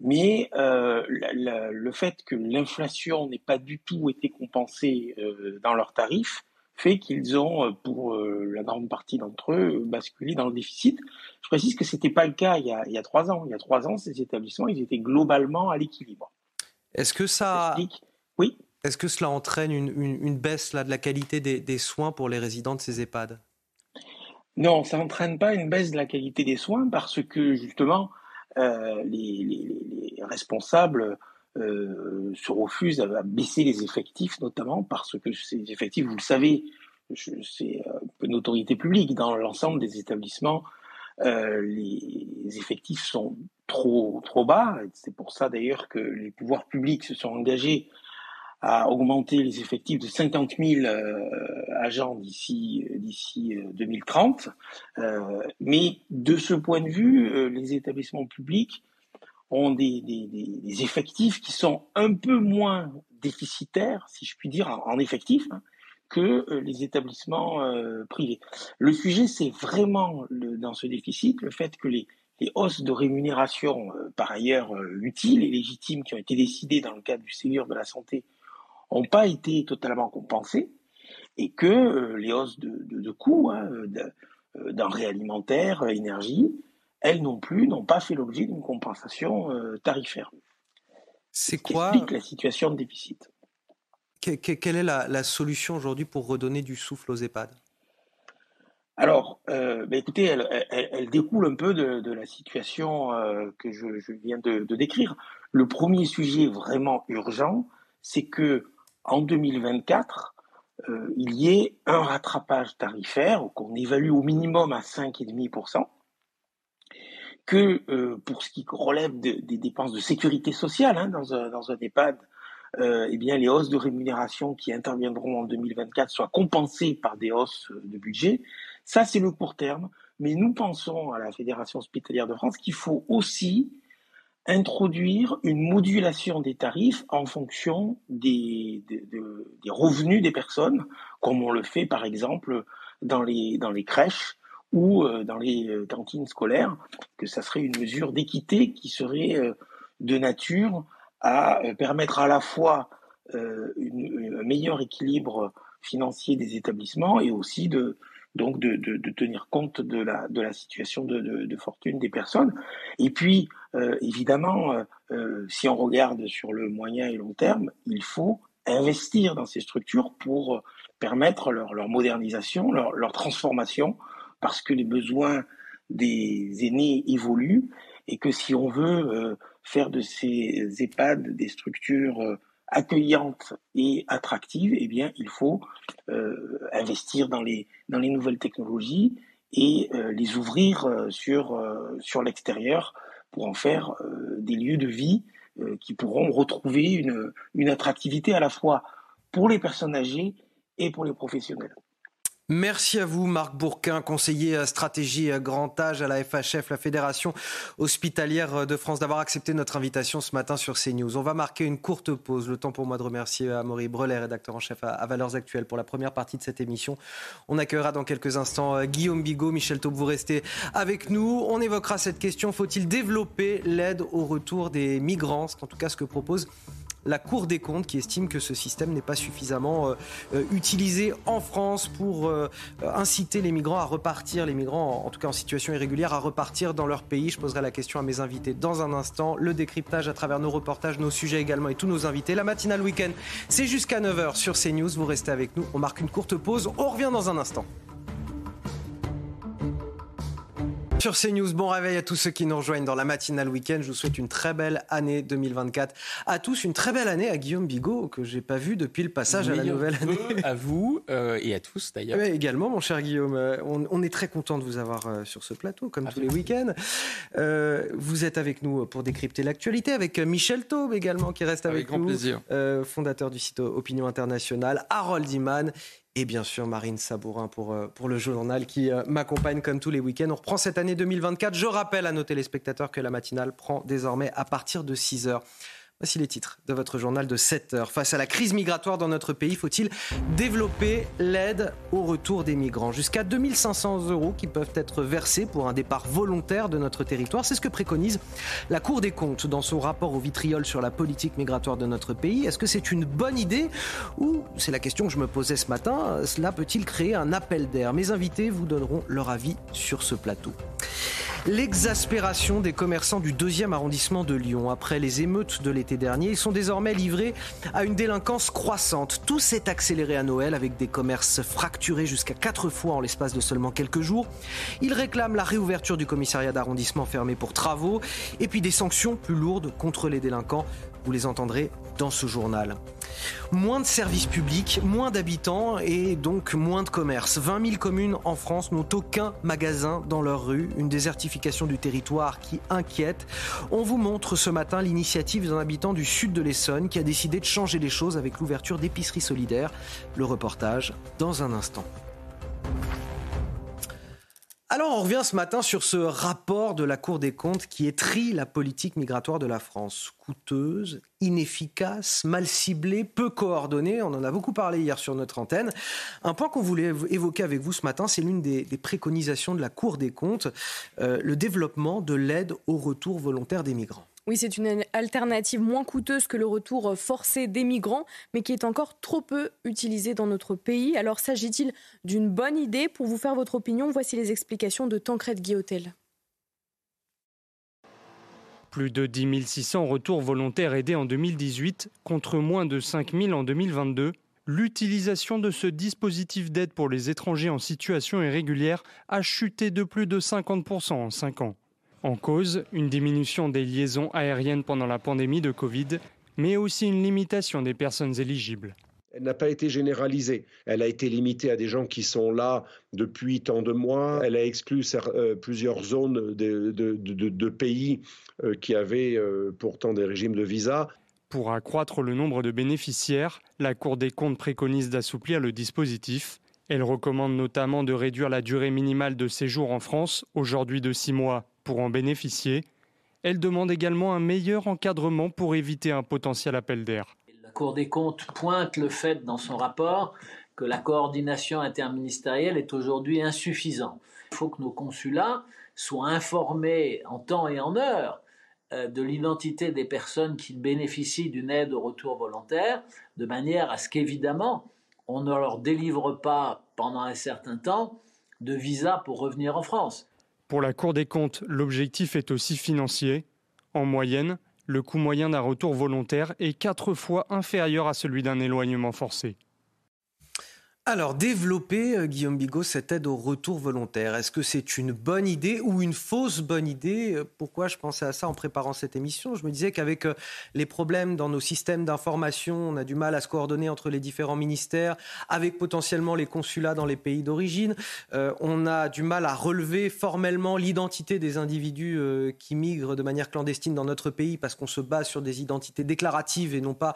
mais euh, le fait que l'inflation n'ait pas du tout été compensée euh, dans leurs tarifs fait qu'ils ont, pour la grande partie d'entre eux, basculé dans le déficit. Je précise que ce n'était pas le cas il y, a, trois ans. Il y a trois ans, ces établissements, ils étaient globalement à l'équilibre. Est-ce que ça... Oui. Est-ce que cela entraîne une, baisse là, de la qualité des, des soins pour les résidents de ces EHPAD? Non, ça n'entraîne pas une baisse de la qualité des soins parce que justement, euh, les, responsables euh, se refusent à, baisser les effectifs, notamment parce que ces effectifs, vous le savez, c'est euh, une autorité publique dans l'ensemble des établissements. les effectifs sont trop trop bas. C'est pour ça d'ailleurs que les pouvoirs publics se sont engagés à augmenter les effectifs de 50 000 euh, agents d'ici d'ici 2030. Euh, euh, mais de ce point de vue, les établissements publics ont des, effectifs qui sont un peu moins déficitaires, si je puis dire, en, effectifs, hein, que les établissements privés. Le sujet, c'est vraiment dans ce déficit le fait que les, hausses de rémunération, par ailleurs utiles et légitimes, qui ont été décidées dans le cadre du Ségur de la santé n'ont pas été totalement compensées et que euh, les hausses de, coûts, hein, euh, denrées alimentaires, énergie, elles non plus n'ont pas fait l'objet d'une compensation euh, tarifaire. C'est quoi explique la situation de déficit. quelle est la, solution aujourd'hui pour redonner du souffle aux EHPAD? Alors, ben écoutez, elle, découle un peu de, la situation que je, je viens de, décrire. Le premier sujet vraiment urgent, c'est que en 2024, euh, il y ait un rattrapage tarifaire qu'on évalue au minimum à 5,5%, que euh, pour ce qui relève des dépenses de sécurité sociale hein, dans, un, dans, un, EHPAD, euh, eh bien, les hausses de rémunération qui interviendront en 2024 soient compensées par des hausses de budget. Ça, c'est le court terme. Mais nous pensons à la Fédération hospitalière de France qu'il faut aussi introduire une modulation des tarifs en fonction des, des, revenus des personnes, comme on le fait par exemple dans les, dans les crèches ou euh, dans les euh, cantines scolaires, que ça serait une mesure d'équité qui serait euh, de nature à permettre à la fois un meilleur équilibre financier des établissements et aussi de, donc de, tenir compte de la, situation de, fortune des personnes. Et puis, évidemment, si on regarde sur le moyen et long terme, il faut investir dans ces structures pour permettre leur, modernisation, leur, transformation, parce que les besoins des aînés évoluent et que si on veut faire de ces EHPAD des structures accueillante et attractive, eh bien, il faut euh, investir dans les, nouvelles technologies et euh, les ouvrir euh, sur, l'extérieur pour en faire des lieux de vie qui pourront retrouver une attractivité à la fois pour les personnes âgées et pour les professionnels. Merci à vous, Marc Bourquin, conseiller stratégie grand âge à la FHF, la Fédération hospitalière de France, d'avoir accepté notre invitation ce matin sur CNews. On va marquer une courte pause. Le temps pour moi de remercier Amaury Brelet, rédacteur en chef à Valeurs Actuelles, pour la première partie de cette émission. On accueillera dans quelques instants euh, Guillaume Bigot, Michel Taube, vous restez avec nous. On évoquera cette question faut-il développer l'aide au retour des migrants? C'est en tout cas ce que propose la Cour des comptes qui estime que ce système n'est pas suffisamment euh, euh, utilisé en France pour euh, inciter les migrants à repartir, les migrants en tout cas en situation irrégulière, à repartir dans leur pays. Je poserai la question à mes invités dans un instant. Le décryptage à travers nos reportages, nos sujets également et tous nos invités. La matinale week-end, c'est jusqu'à 9h sur CNews. Vous restez avec nous. On marque une courte pause. On revient dans un instant. Sur CNews, bon réveil à tous ceux qui nous rejoignent dans la matinale week-end. Je vous souhaite une très belle année 2024. À tous, une très belle année à Guillaume Bigot, que j'ai pas vu depuis le passage à la nouvelle année. À vous euh, et à tous d'ailleurs. Oui, également, mon cher Guillaume. Euh, on, est très content de vous avoir euh, sur ce plateau, comme tous les week-ends. vous êtes avec nous pour décrypter l'actualité, avec Michel Taube également, qui reste avec, avec grand nous. plaisir. fondateur du site Opinion Internationale, Harold Iman et bien sûr Marine Sabourin pour, euh, pour le journal qui euh, m'accompagne comme tous les week-ends. On reprend cette année 2024. Je rappelle à nos téléspectateurs que la matinale prend désormais à partir de 6 heures. Voici les titres de votre journal de 7 heures. Face à la crise migratoire dans notre pays, faut-il développer l'aide au retour des migrants? Jusqu'à 2500 euros qui peuvent être versés pour un départ volontaire de notre territoire. C'est ce que préconise la Cour des comptes dans son rapport au vitriol sur la politique migratoire de notre pays. Est-ce que c'est une bonne idée ou, c'est la question que je me posais ce matin, cela peut-il créer un appel d'air? Mes invités vous donneront leur avis sur ce plateau. L'exaspération des commerçants du deuxième arrondissement de Lyon après les émeutes de l'été dernier. Ils sont désormais livrés à une délinquance croissante. Tout s'est accéléré à Noël avec des commerces fracturés jusqu'à quatre fois en l'espace de seulement quelques jours. Ils réclament la réouverture du commissariat d'arrondissement fermé pour travaux et puis des sanctions plus lourdes contre les délinquants. Vous les entendrez dans ce journal. Moins de services publics, moins d'habitants et donc moins de commerce. 20 000 communes en France n'ont aucun magasin dans leur rue. Une désertification du territoire qui inquiète. On vous montre ce matin l'initiative d'un habitant du sud de l'Essonne qui a décidé de changer les choses avec l'ouverture d'épiceries solidaires. Le reportage dans un instant. Alors on revient ce matin sur ce rapport de la Cour des comptes qui étrie la politique migratoire de la France. Coûteuse, inefficace, mal ciblée, peu coordonnée. On en a beaucoup parlé hier sur notre antenne. Un point qu'on voulait évoquer avec vous ce matin, c'est l'une des, préconisations de la Cour des comptes, euh, le développement de l'aide au retour volontaire des migrants. Oui, c'est une alternative moins coûteuse que le retour forcé des migrants, mais qui est encore trop peu utilisée dans notre pays. Alors s'agit-il d'une bonne idée Pour vous faire votre opinion, voici les explications de Tancred Guillotel. Plus de 10 600 retours volontaires aidés en 2018 contre moins de 5 000 en 2022. L'utilisation de ce dispositif d'aide pour les étrangers en situation irrégulière a chuté de plus de 50% en 5 ans. En cause, une diminution des liaisons aériennes pendant la pandémie de Covid, mais aussi une limitation des personnes éligibles. Elle n'a pas été généralisée. Elle a été limitée à des gens qui sont là depuis tant de mois. Elle a exclu euh, plusieurs zones de, pays euh, qui avaient euh, pourtant des régimes de visa. Pour accroître le nombre de bénéficiaires, la Cour des comptes préconise d'assouplir le dispositif. Elle recommande notamment de réduire la durée minimale de séjour en France, aujourd'hui de six mois, pour en bénéficier. Elle demande également un meilleur encadrement pour éviter un potentiel appel d'air. La Cour des comptes pointe le fait dans son rapport que la coordination interministérielle est aujourd'hui insuffisante. Il faut que nos consulats soient informés en temps et en heure euh, de l'identité des personnes qui bénéficient d'une aide au retour volontaire, de manière à ce qu'évidemment, on ne leur délivre pas pendant un certain temps de visa pour revenir en France. Pour la Cour des comptes, l'objectif est aussi financier. En moyenne, le coût moyen d'un retour volontaire est quatre fois inférieur à celui d'un éloignement forcé. Alors, développer, euh, Guillaume Bigot, cette aide au retour volontaire, est-ce que c'est une bonne idée ou une fausse bonne idée? Euh, Pourquoi je pensais à ça en préparant cette émission? Je me disais qu'avec euh, les problèmes dans nos systèmes d'information, on a du mal à se coordonner entre les différents ministères, avec potentiellement les consulats dans les pays d'origine. on a du mal à relever formellement l'identité des individus qui migrent de manière clandestine dans notre pays parce qu'on se base sur des identités déclaratives et non pas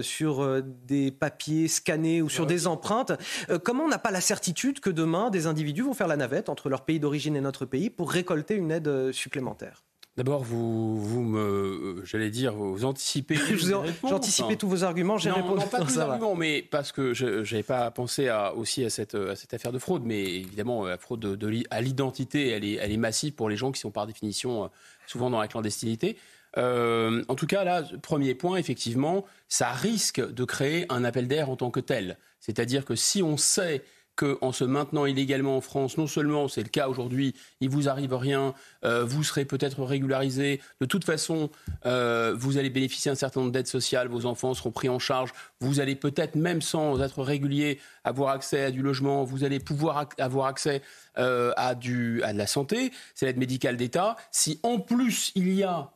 sur des papiers scannés ou sur des empreintes. Euh, comment on n'a pas la certitude que demain, des individus vont faire la navette entre leur pays d'origine et notre pays pour récolter une aide euh, supplémentaire? D'abord, vous, vous me, euh, j'allais dire, vous anticipez. [LAUGHS] J'anticipais tous vos arguments, j'ai répondu. Non, pas [LAUGHS] tous les arguments, mais parce que je n'avais pas pensé à, aussi à cette, à cette affaire de fraude, mais évidemment, la fraude de, à l'identité, elle est, elle est massive pour les gens qui sont par définition souvent dans la clandestinité. En tout cas, là, premier point, effectivement, ça risque de créer un appel d'air en tant que tel. C'est-à-dire que si on sait qu'en se maintenant illégalement en France, non seulement c'est le cas aujourd'hui, il vous arrive rien, euh, vous serez peut-être régularisé, de toute façon, euh, vous allez bénéficier d'un certain nombre d'aides sociales, vos enfants seront pris en charge, vous allez peut-être même sans être régulier avoir accès à du logement, vous allez pouvoir avoir accès euh, à, du, à de la santé, c'est l'aide médicale d'État. Si en plus il y a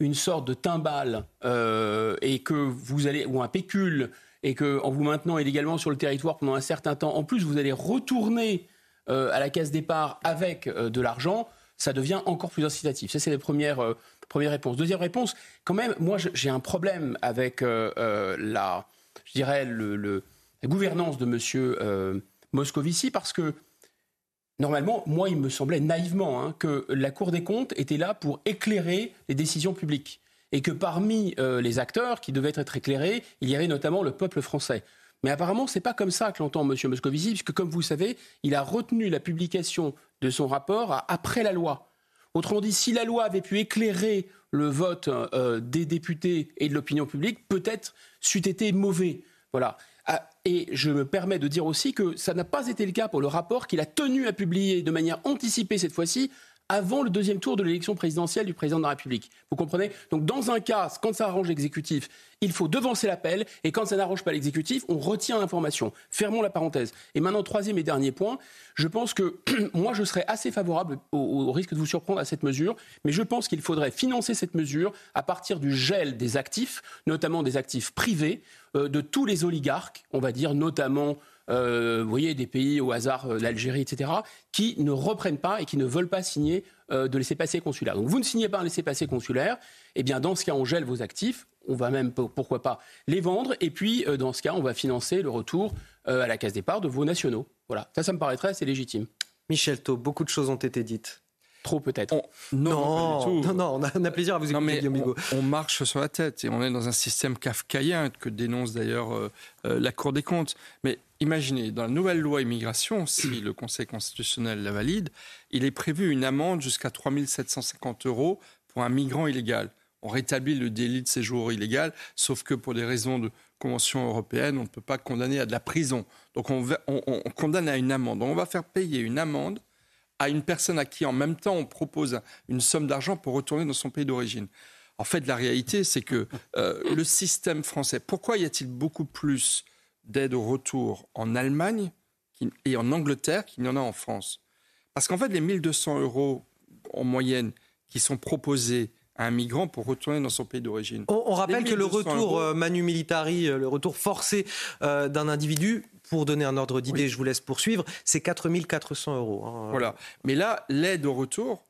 une sorte de timbale et que vous allez ou un pécule et qu'en vous maintenant illégalement sur le territoire pendant un certain temps, en plus vous allez retourner euh, à la case départ avec euh, de l'argent, ça devient encore plus incitatif. Ça, c'est la première, euh, première réponse. Deuxième réponse, quand même, moi j'ai un problème avec la, je dirais, le, la gouvernance de M. Moscovici parce que normalement, moi, il me semblait naïvement hein, que la Cour des comptes était là pour éclairer les décisions publiques et que parmi euh, les acteurs qui devaient être éclairés, il y avait notamment le peuple français. Mais apparemment, ce n'est pas comme ça que l'entend M. Moscovici, puisque comme vous savez, il a retenu la publication de son rapport après la loi. Autrement dit, si la loi avait pu éclairer le vote euh, des députés et de l'opinion publique, peut-être c'eût été mauvais. Voilà. Et je me permets de dire aussi que ça n'a pas été le cas pour le rapport qu'il a tenu à publier de manière anticipée cette fois-ci avant le deuxième tour de l'élection présidentielle du président de la République. Vous comprenez? Donc dans un cas, quand ça arrange l'exécutif, il faut devancer l'appel, et quand ça n'arrange pas l'exécutif, on retient l'information. Fermons la parenthèse. Et maintenant, troisième et dernier point, je pense que [CLEARS THROAT] moi, je serais assez favorable au, risque de vous surprendre à cette mesure, mais je pense qu'il faudrait financer cette mesure à partir du gel des actifs, notamment des actifs privés, euh, de tous les oligarques, on va dire notamment euh, vous voyez, des pays au hasard, euh, l'Algérie, etc., qui ne reprennent pas et qui ne veulent pas signer euh, de laissez-passer consulaire. Donc vous ne signez pas un laissez-passer consulaire, eh bien dans ce cas, on gèle vos actifs, on va même, pourquoi pas, les vendre, et puis dans ce cas, on va financer le retour à la case départ de vos nationaux. Voilà, ça, ça me paraîtrait assez légitime. Michel Thau, beaucoup de choses ont été dites. Trop peut-être. Non, non, non, on, a, plaisir à vous écouter, on, on, marche sur la tête et on est dans un système kafkaïen que dénonce d'ailleurs la Cour des comptes. Mais imaginez, dans la nouvelle loi immigration, si [COUGHS] le Conseil constitutionnel la valide, il est prévu une amende jusqu'à 3 750 euros pour un migrant illégal. On rétablit le délit de séjour illégal, sauf que pour des raisons de convention européenne, on ne peut pas condamner à de la prison. Donc on, on, condamne à une amende. Donc on va faire payer une amende à une personne à qui en même temps on propose une somme d'argent pour retourner dans son pays d'origine. En fait, la réalité, c'est que euh, le système français, pourquoi y a-t-il beaucoup plus d'aide au retour en Allemagne et en Angleterre qu'il n'y en a en France? Parce qu'en fait, les 1200 euros en moyenne qui sont proposés à un migrant pour retourner dans son pays d'origine. On, rappelle que le retour euh, manu militari, euh, le retour forcé euh, d'un individu, pour donner un ordre d'idée, je vous laisse poursuivre, c'est 4400 euros. Hein. Voilà. Mais là, l'aide au retour,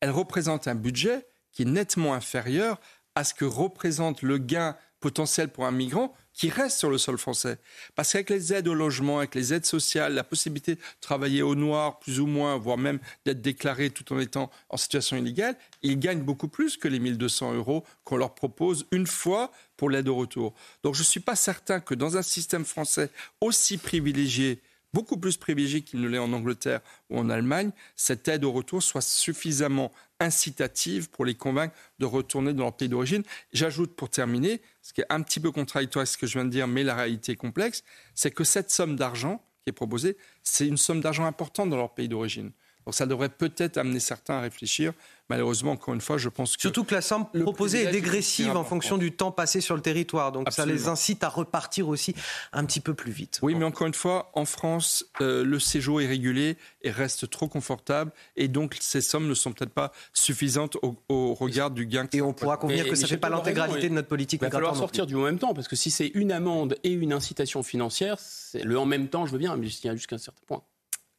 elle représente un budget qui est nettement inférieur à ce que représente le gain potentiel pour un migrant qui reste sur le sol français. Parce qu'avec les aides au logement, avec les aides sociales, la possibilité de travailler au noir, plus ou moins, voire même d'être déclaré tout en étant en situation illégale, ils gagnent beaucoup plus que les 1200 euros qu'on leur propose une fois pour l'aide au retour. Donc je ne suis pas certain que dans un système français aussi privilégié, beaucoup plus privilégié qu'il ne l'est en Angleterre ou en Allemagne, cette aide au retour soit suffisamment incitative pour les convaincre de retourner dans leur pays d'origine. J'ajoute pour terminer, ce qui est un petit peu contradictoire avec ce que je viens de dire, mais la réalité est complexe, c'est que cette somme d'argent qui est proposée, c'est une somme d'argent importante dans leur pays d'origine. Donc ça devrait peut-être amener certains à réfléchir malheureusement, encore une fois, je pense que... Surtout que la somme proposée est dégressive en fonction du temps passé sur le territoire. Donc ça les incite à repartir aussi un petit peu plus vite. Oui, mais encore une fois, en France, euh, le séjour est régulé et reste trop confortable. Et donc ces sommes ne sont peut-être pas suffisantes au, regard du gain. Et on pourra convenir que ça ne fait pas l'intégralité de notre politique Il va falloir sortir du en même temps, parce que si c'est une amende et une incitation financière, le en même temps, je veux bien, mais jusqu'à un certain point.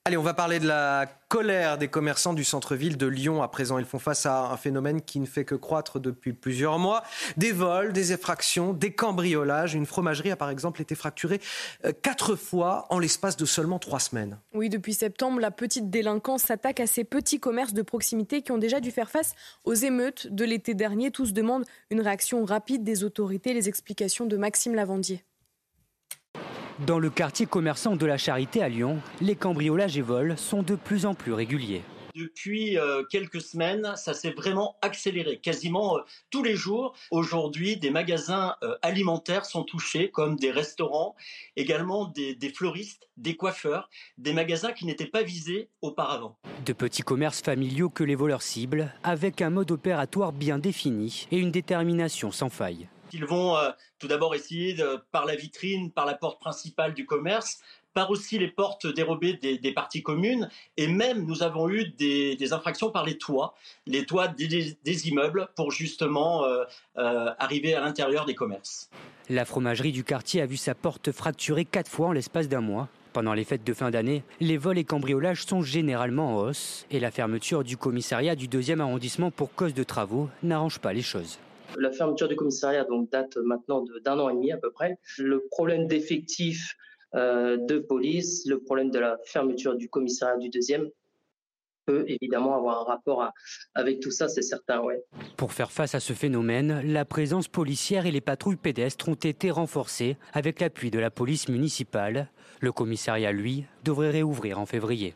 Allez, on va parler de la colère des commerçants du centre-ville de Lyon. À présent, ils font face à un phénomène qui ne fait que croître depuis plusieurs mois. Des vols, des effractions, des cambriolages. Une fromagerie a par exemple été fracturée euh, quatre fois en l'espace de seulement trois semaines. Oui, depuis septembre, la petite délinquance s'attaque à ces petits commerces de proximité qui ont déjà dû faire face aux émeutes de l'été dernier. Tous demandent une réaction rapide des autorités. Les explications de Maxime Lavandier. Dans le quartier commerçant de la Charité à Lyon, les cambriolages et vols sont de plus en plus réguliers. Depuis euh, quelques semaines, ça s'est vraiment accéléré, quasiment euh, tous les jours. Aujourd'hui, des magasins euh, alimentaires sont touchés, comme des restaurants, également des, des fleuristes, des coiffeurs, des magasins qui n'étaient pas visés auparavant. De petits commerces familiaux que les voleurs ciblent, avec un mode opératoire bien défini et une détermination sans faille. Ils vont euh, tout d'abord essayer, par la vitrine, par la porte principale du commerce, par aussi les portes dérobées des, parties communes, et même nous avons eu des, infractions par les toits, les toits des, immeubles, pour justement euh, euh, arriver à l'intérieur des commerces. La fromagerie du quartier a vu sa porte fracturée quatre fois en l'espace d'un mois. Pendant les fêtes de fin d'année, les vols et cambriolages sont généralement en hausse, et la fermeture du commissariat du deuxième arrondissement pour cause de travaux n'arrange pas les choses. La fermeture du commissariat donc, date maintenant d'un an et demi à peu près. Le problème d'effectifs de police. Le problème de la fermeture du commissariat du deuxième peut évidemment avoir un rapport avec tout ça, c'est certain. Pour faire face à ce phénomène, la présence policière et les patrouilles pédestres ont été renforcées avec l'appui de la police municipale. Le commissariat, lui, devrait réouvrir en février.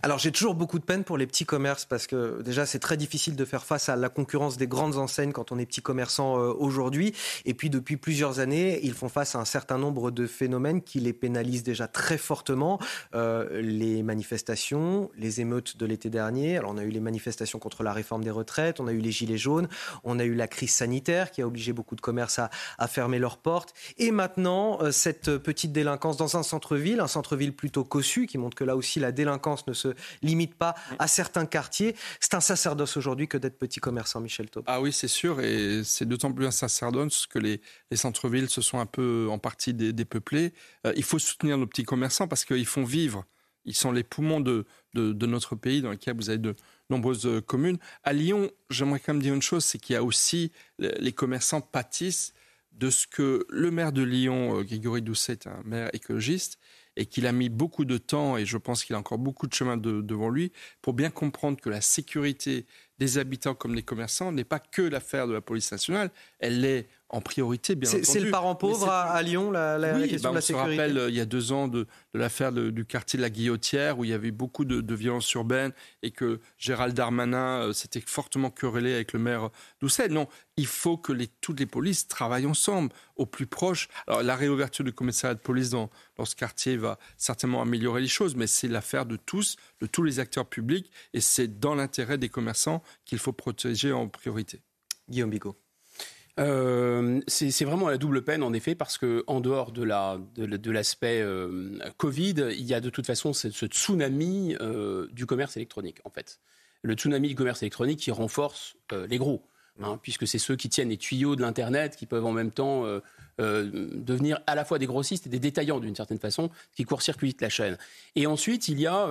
Alors j'ai toujours beaucoup de peine pour les petits commerces parce que déjà c'est très difficile de faire face à la concurrence des grandes enseignes quand on est petit commerçant euh, aujourd'hui. Et puis depuis plusieurs années, ils font face à un certain nombre de phénomènes qui les pénalisent déjà très fortement. Euh, les manifestations, les émeutes de l'été dernier. Alors on a eu les manifestations contre la réforme des retraites, on a eu les gilets jaunes, on a eu la crise sanitaire qui a obligé beaucoup de commerces à, fermer leurs portes. Et maintenant euh, cette petite délinquance dans un centre-ville, un centre-ville plutôt cossu qui montre que là aussi la délinquance ne se limite pas à certains quartiers. C'est un sacerdoce aujourd'hui que d'être petit commerçant, Michel Taub. Ah oui, c'est sûr, et c'est d'autant plus un sacerdoce que les, centres-villes se sont un peu en partie dépeuplés. Euh, il faut soutenir nos petits commerçants parce qu'ils font vivre. Ils sont les poumons de, de, notre pays dans lequel vous avez de nombreuses euh, communes. À Lyon, j'aimerais quand même dire une chose, c'est qu'il y a aussi les commerçants pâtissent de ce que le maire de Lyon, euh, Grégory Doucet, est un maire écologiste, et qu'il a mis beaucoup de temps, et je pense qu'il a encore beaucoup de chemin devant lui, pour bien comprendre que la sécurité des habitants comme des commerçants n'est pas que l'affaire de la police nationale, elle est en priorité, bien entendu. C'est le parent pauvre à, Lyon, la, question bah, de la sécurité On se rappelle, il y a deux ans, de, l'affaire du quartier de la Guillotière, où il y avait beaucoup de, de violences urbaines, et que Gérald Darmanin euh, s'était fortement querellé avec le maire Doucet. Non, il faut que les, toutes les polices travaillent ensemble, au plus proche. Alors, la réouverture du commissariat de police dans, dans ce quartier va certainement améliorer les choses, mais c'est l'affaire de tous, de tous les acteurs publics, et c'est dans l'intérêt des commerçants qu'il faut protéger en priorité. Guillaume Bigot. Euh, c'est vraiment la double peine, en effet, parce que en dehors de l'aspect de, euh, Covid, il y a de toute façon ce, tsunami euh, du commerce électronique, en fait. Le tsunami du commerce électronique qui renforce les gros, hein, puisque c'est ceux qui tiennent les tuyaux de l'Internet, qui peuvent en même temps devenir à la fois des grossistes et des détaillants, d'une certaine façon, qui court-circuitent la chaîne. Et ensuite, il y a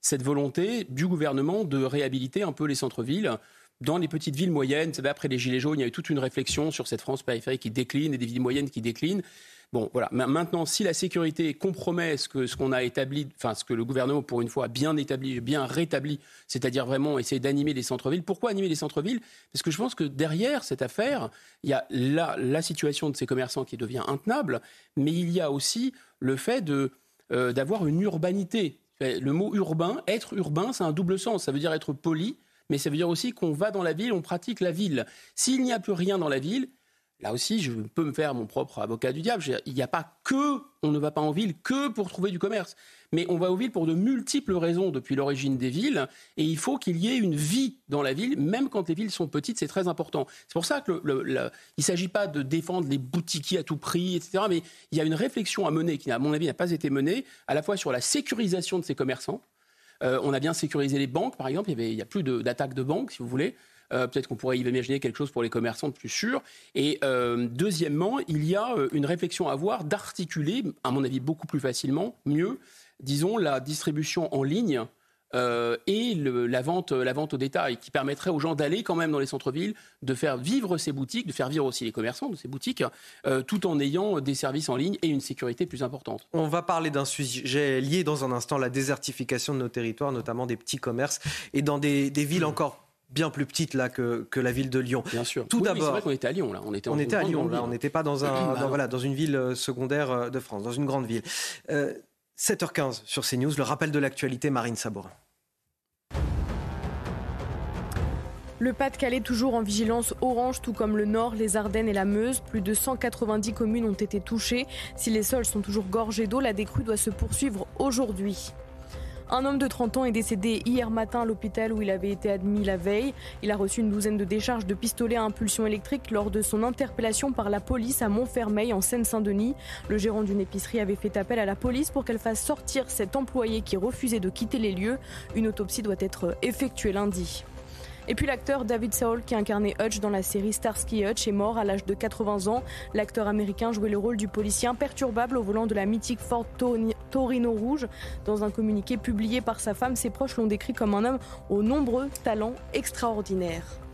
cette volonté du gouvernement de réhabiliter un peu les centres-villes dans les petites villes moyennes, après les Gilets jaunes, il y a eu toute une réflexion sur cette France périphérique qui décline et des villes moyennes qui déclinent. Bon, voilà. Maintenant, si la sécurité compromet ce que ce qu'on a établi, enfin ce que le gouvernement pour une fois a bien établi, bien rétabli, c'est-à-dire vraiment essayer d'animer les centres-villes. Pourquoi animer les centres-villes? Parce que je pense que derrière cette affaire, il y a la, la, situation de ces commerçants qui devient intenable, mais il y a aussi le fait de euh, d'avoir une urbanité. Le mot urbain, être urbain, c'est un double sens. Ça veut dire être poli, mais ça veut dire aussi qu'on va dans la ville, on pratique la ville. S'il n'y a plus rien dans la ville, là aussi, je peux me faire mon propre avocat du diable. Il n'y a pas que, on ne va pas en ville que pour trouver du commerce. Mais on va aux villes pour de multiples raisons depuis l'origine des villes. Et il faut qu'il y ait une vie dans la ville, même quand les villes sont petites, c'est très important. C'est pour ça qu'il ne s'agit pas de défendre les boutiquiers à tout prix, etc. Mais il y a une réflexion à mener qui, à mon avis, n'a pas été menée, à la fois sur la sécurisation de ces commerçants, euh, on a bien sécurisé les banques, par exemple. Il n'y a plus d'attaques de, banques, si vous voulez. Euh, peut-être qu'on pourrait imaginer quelque chose pour les commerçants de plus sûr. Et euh, deuxièmement, il y a une réflexion à avoir d'articuler, à mon avis, beaucoup plus facilement, mieux, disons, la distribution en ligne euh, et la, vente, la vente au détail, qui permettrait aux gens d'aller quand même dans les centres-villes, de faire vivre ces boutiques, de faire vivre aussi les commerçants de ces boutiques, euh, tout en ayant des services en ligne et une sécurité plus importante. On va parler d'un sujet lié dans un instant, la désertification de nos territoires, notamment des petits commerces, et dans des, villes encore bien plus petites là que, que, la ville de Lyon. Bien sûr. Tout d'abord, c'est vrai qu'on était à Lyon là. On était, on était à Lyon là. On n'était pas dans un, [CLEARS THROAT] dans, voilà, dans une ville euh, secondaire de France, dans une grande ville. 7h15 sur CNews, le rappel de l'actualité, Marine Sabourin. Le Pas-de-Calais toujours en vigilance orange, tout comme le Nord, les Ardennes et la Meuse. Plus de 190 communes ont été touchées. Si les sols sont toujours gorgés d'eau, la décrue doit se poursuivre aujourd'hui. Un homme de 30 ans est décédé hier matin à l'hôpital où il avait été admis la veille. Il a reçu une douzaine de décharges de pistolets à impulsion électrique lors de son interpellation par la police à Montfermeil en Seine-Saint-Denis. Le gérant d'une épicerie avait fait appel à la police pour qu'elle fasse sortir cet employé qui refusait de quitter les lieux. Une autopsie doit être effectuée lundi. Et puis l'acteur David Saul, qui incarnait Hutch dans la série Starsky Hutch, est mort à l'âge de 80 ans. L'acteur américain jouait le rôle du policier imperturbable au volant de la mythique Ford Torino Rouge. Dans un communiqué publié par sa femme, ses proches l'ont décrit comme un homme aux nombreux talents extraordinaires.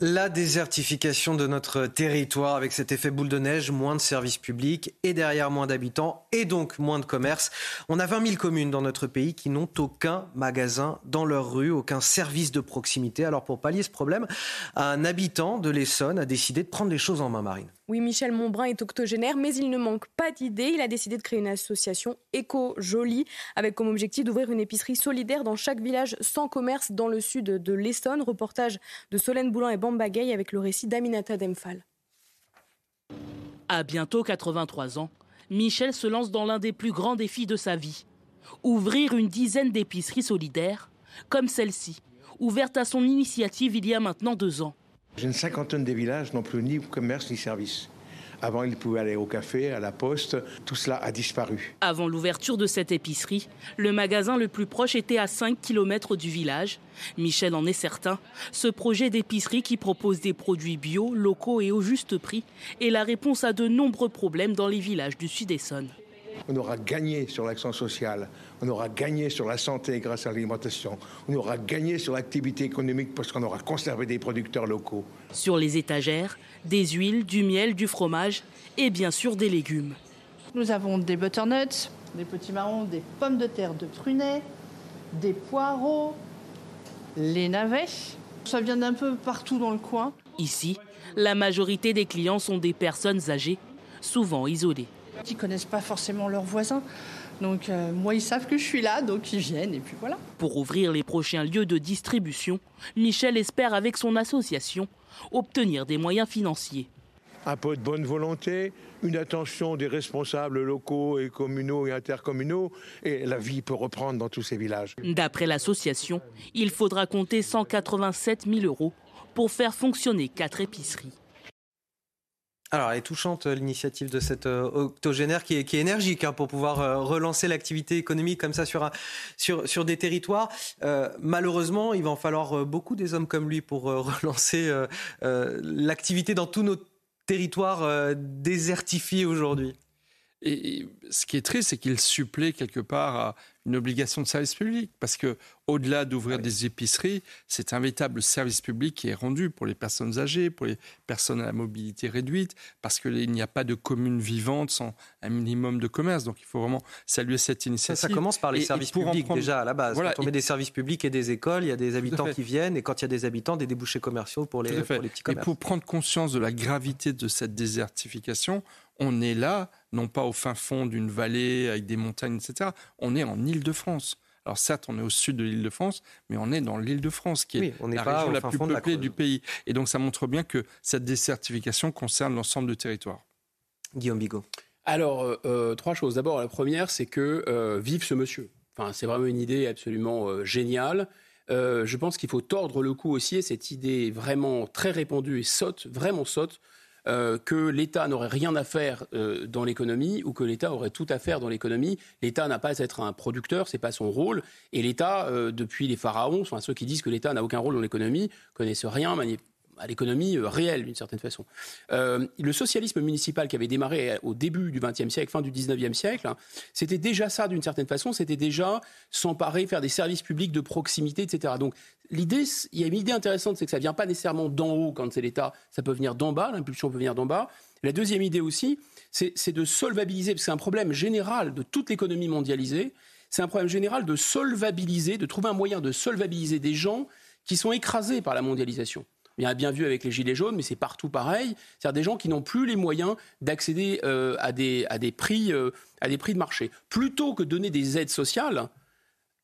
La désertification de notre territoire avec cet effet boule de neige, moins de services publics et derrière moins d'habitants et donc moins de commerce. On a 20 000 communes dans notre pays qui n'ont aucun magasin dans leur rue, aucun service de proximité. Alors pour pallier ce problème, un habitant de l'Essonne a décidé de prendre les choses en main, Marine. Oui, Michel Montbrun est octogénaire, mais il ne manque pas d'idées. Il a décidé de créer une association éco-jolie avec comme objectif d'ouvrir une épicerie solidaire dans chaque village sans commerce dans le sud de l'Essonne. Reportage de Solène Boulan et Bambagay avec le récit d'Aminata Demphal. À bientôt 83 ans, Michel se lance dans l'un des plus grands défis de sa vie. Ouvrir une dizaine d'épiceries solidaires, comme celle-ci, ouverte à son initiative il y a maintenant deux ans. Une cinquantaine de villages n'ont plus ni commerce ni service. Avant, ils pouvaient aller au café, à la poste. Tout cela a disparu. Avant l'ouverture de cette épicerie, le magasin le plus proche était à 5 km du village. Michel en est certain. Ce projet d'épicerie qui propose des produits bio, locaux et au juste prix est la réponse à de nombreux problèmes dans les villages du Sud-Essonne. On aura gagné sur l'accent social, on aura gagné sur la santé grâce à l'alimentation, on aura gagné sur l'activité économique parce qu'on aura conservé des producteurs locaux. Sur les étagères, des huiles, du miel, du fromage et bien sûr des légumes. Nous avons des butternuts, des petits marrons, des pommes de terre de prunets, des poireaux, les navets. Ça vient d'un peu partout dans le coin. Ici, la majorité des clients sont des personnes âgées, souvent isolées. Ils connaissent pas forcément leurs voisins. Donc euh, moi, ils savent que je suis là, donc ils viennent et puis voilà. Pour ouvrir les prochains lieux de distribution, Michel espère avec son association obtenir des moyens financiers. Un peu de bonne volonté, une attention des responsables locaux et communaux et intercommunaux, et la vie peut reprendre dans tous ces villages. D'après l'association, il faudra compter 187 000 euros pour faire fonctionner quatre épiceries. Alors, elle est touchante l'initiative de cet euh, octogénaire qui est, énergique hein, pour pouvoir euh, relancer l'activité économique comme ça sur, des territoires. Euh, malheureusement, il va en falloir beaucoup des hommes comme lui pour [LAUGHS] relancer l'activité dans tous nos territoires désertifiés aujourd'hui. Et ce qui est triste, c'est qu'il supplée quelque part à une obligation de service public, parce que au-delà d'ouvrir des épiceries, c'est un véritable service public qui est rendu pour les personnes âgées, pour les personnes à la mobilité réduite, parce qu'il n'y a pas de commune vivante sans un minimum de commerce. Donc il faut vraiment saluer cette initiative. Ça, commence par les services publics déjà à la base. Quand on met des services publics et des écoles, il y a des habitants qui viennent, et quand il y a des habitants, des débouchés commerciaux pour les, pour les petits commerces. Et pour prendre conscience de la gravité de cette désertification, on est là, non pas au fin fond d'une vallée avec des montagnes, etc. On est en Île-de-France. Alors certes, on est au sud de l'Île-de-France, mais on est dans l'Île-de-France, qui est la région la plus peuplée du pays. Et donc ça montre bien que cette désertification concerne l'ensemble du territoire. Guillaume Bigot. Alors, euh, euh, trois choses. D'abord, la première, c'est que euh, vive ce monsieur. Enfin, c'est vraiment une idée absolument géniale. je pense qu'il faut tordre le cou aussi, et cette idée vraiment très répandue et saute, vraiment saute, euh, que l'État n'aurait rien à faire euh, dans l'économie ou que l'État aurait tout à faire dans l'économie. L'État n'a pas à être un producteur, c'est pas son rôle. Et l'État, euh, depuis les pharaons, enfin, ceux qui disent que l'État n'a aucun rôle dans l'économie, connaissent rien, à l'économie euh, réelle d'une certaine façon. Euh, le socialisme municipal qui avait démarré au début du XXe siècle, fin du XIXe siècle, hein, c'était déjà ça d'une certaine façon, c'était déjà s'emparer, faire des services publics de proximité, etc. Donc l'idée, il y a une idée intéressante, c'est que ça vient pas nécessairement d'en haut quand c'est l'État, ça peut venir d'en bas, l'impulsion peut venir d'en bas. La deuxième idée aussi, c'est de solvabiliser, parce que c'est un problème général de toute l'économie mondialisée, c'est un problème général de solvabiliser, de trouver un moyen de solvabiliser des gens qui sont écrasés par la mondialisation. Il a bien vu avec les gilets jaunes, mais c'est partout pareil. C'est-à-dire des gens qui n'ont plus les moyens d'accéder euh, à, des, à, des prix, euh, à des prix de marché. Plutôt que donner des aides sociales,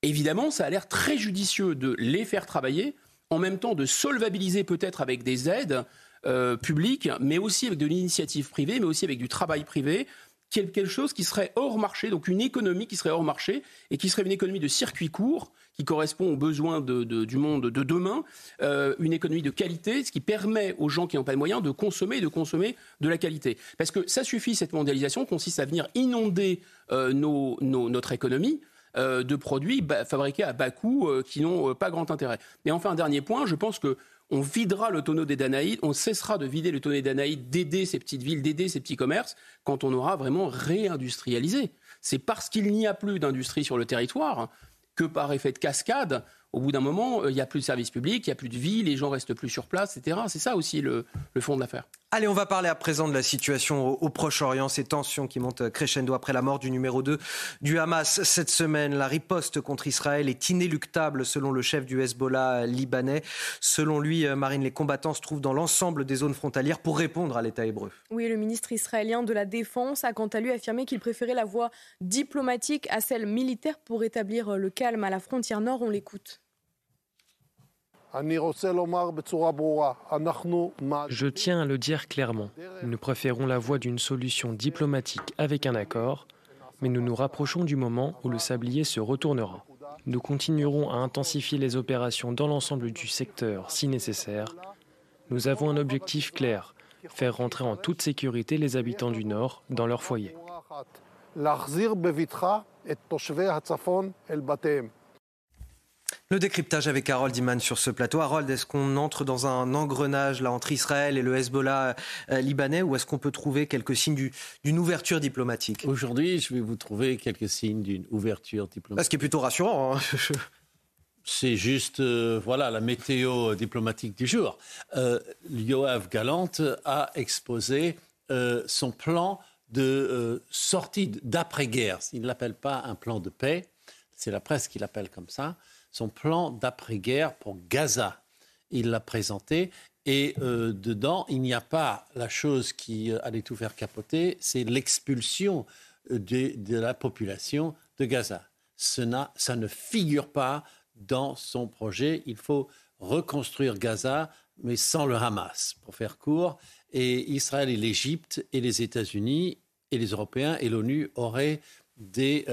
évidemment, ça a l'air très judicieux de les faire travailler, en même temps de solvabiliser peut-être avec des aides euh, publiques, mais aussi avec de l'initiative privée, mais aussi avec du travail privé, quelque chose qui serait hors marché, donc une économie qui serait hors marché et qui serait une économie de circuit court qui correspond aux besoins du monde de demain, euh, une économie de qualité, ce qui permet aux gens qui n'ont pas de moyens de consommer et de consommer de la qualité. Parce que ça suffit, cette mondialisation consiste à venir inonder euh, notre économie euh, de produits fabriqués à bas coût qui n'ont pas grand intérêt. Et enfin, un dernier point, je pense que on videra le tonneau des Danaïdes, on cessera de vider le tonneau des Danaïdes, d'aider ces petites villes, d'aider ces petits commerces, quand on aura vraiment réindustrialisé. C'est parce qu'il n'y a plus d'industrie sur le territoire que par effet de cascade, au bout d'un moment, il n'y a plus de services publics, il n'y a plus de vie, les gens restent plus sur place, etc. C'est ça aussi le, le fond de l'affaire. Allez, on va parler à présent de la situation au, Proche-Orient, ces tensions qui montent crescendo après la mort du numéro 2 du Hamas cette semaine. La riposte contre Israël est inéluctable selon le chef du Hezbollah libanais. Selon lui, euh, Marine, les combattants se trouvent dans l'ensemble des zones frontalières pour répondre à l'État hébreu. Oui, le ministre israélien de la Défense a quant à lui affirmé qu'il préférait la voie diplomatique à celle militaire pour rétablir le calme à la frontière nord. On l'écoute. Je tiens à le dire clairement. Nous préférons la voie d'une solution diplomatique avec un accord, mais nous nous rapprochons du moment où le sablier se retournera. Nous continuerons à intensifier les opérations dans l'ensemble du secteur si nécessaire. Nous avons un objectif clair, faire rentrer en toute sécurité les habitants du Nord dans leur foyer. Le décryptage avec Harold Iman sur ce plateau. Harold, est-ce qu'on entre dans un engrenage là entre Israël et le Hezbollah euh, libanais ou est-ce qu'on peut trouver quelques signes d'une ouverture diplomatique? Aujourd'hui, je vais vous trouver quelques signes d'une ouverture diplomatique. Ce qui est plutôt rassurant. Hein. [LAUGHS] C'est juste, euh, voilà, la météo diplomatique du jour. Euh, Yoav Galant a exposé euh, son plan de sortie d'après-guerre. Il ne l'appelle pas un plan de paix, c'est la presse qui l'appelle comme ça son plan d'après-guerre pour Gaza. Il l'a présenté et euh, dedans, il n'y a pas la chose qui euh, allait tout faire capoter, c'est l'expulsion euh, de, la population de Gaza. ça ne figure pas dans son projet. Il faut reconstruire Gaza, mais sans le Hamas, pour faire court. Et Israël et l'Égypte et les États-Unis et les Européens et l'ONU auraient des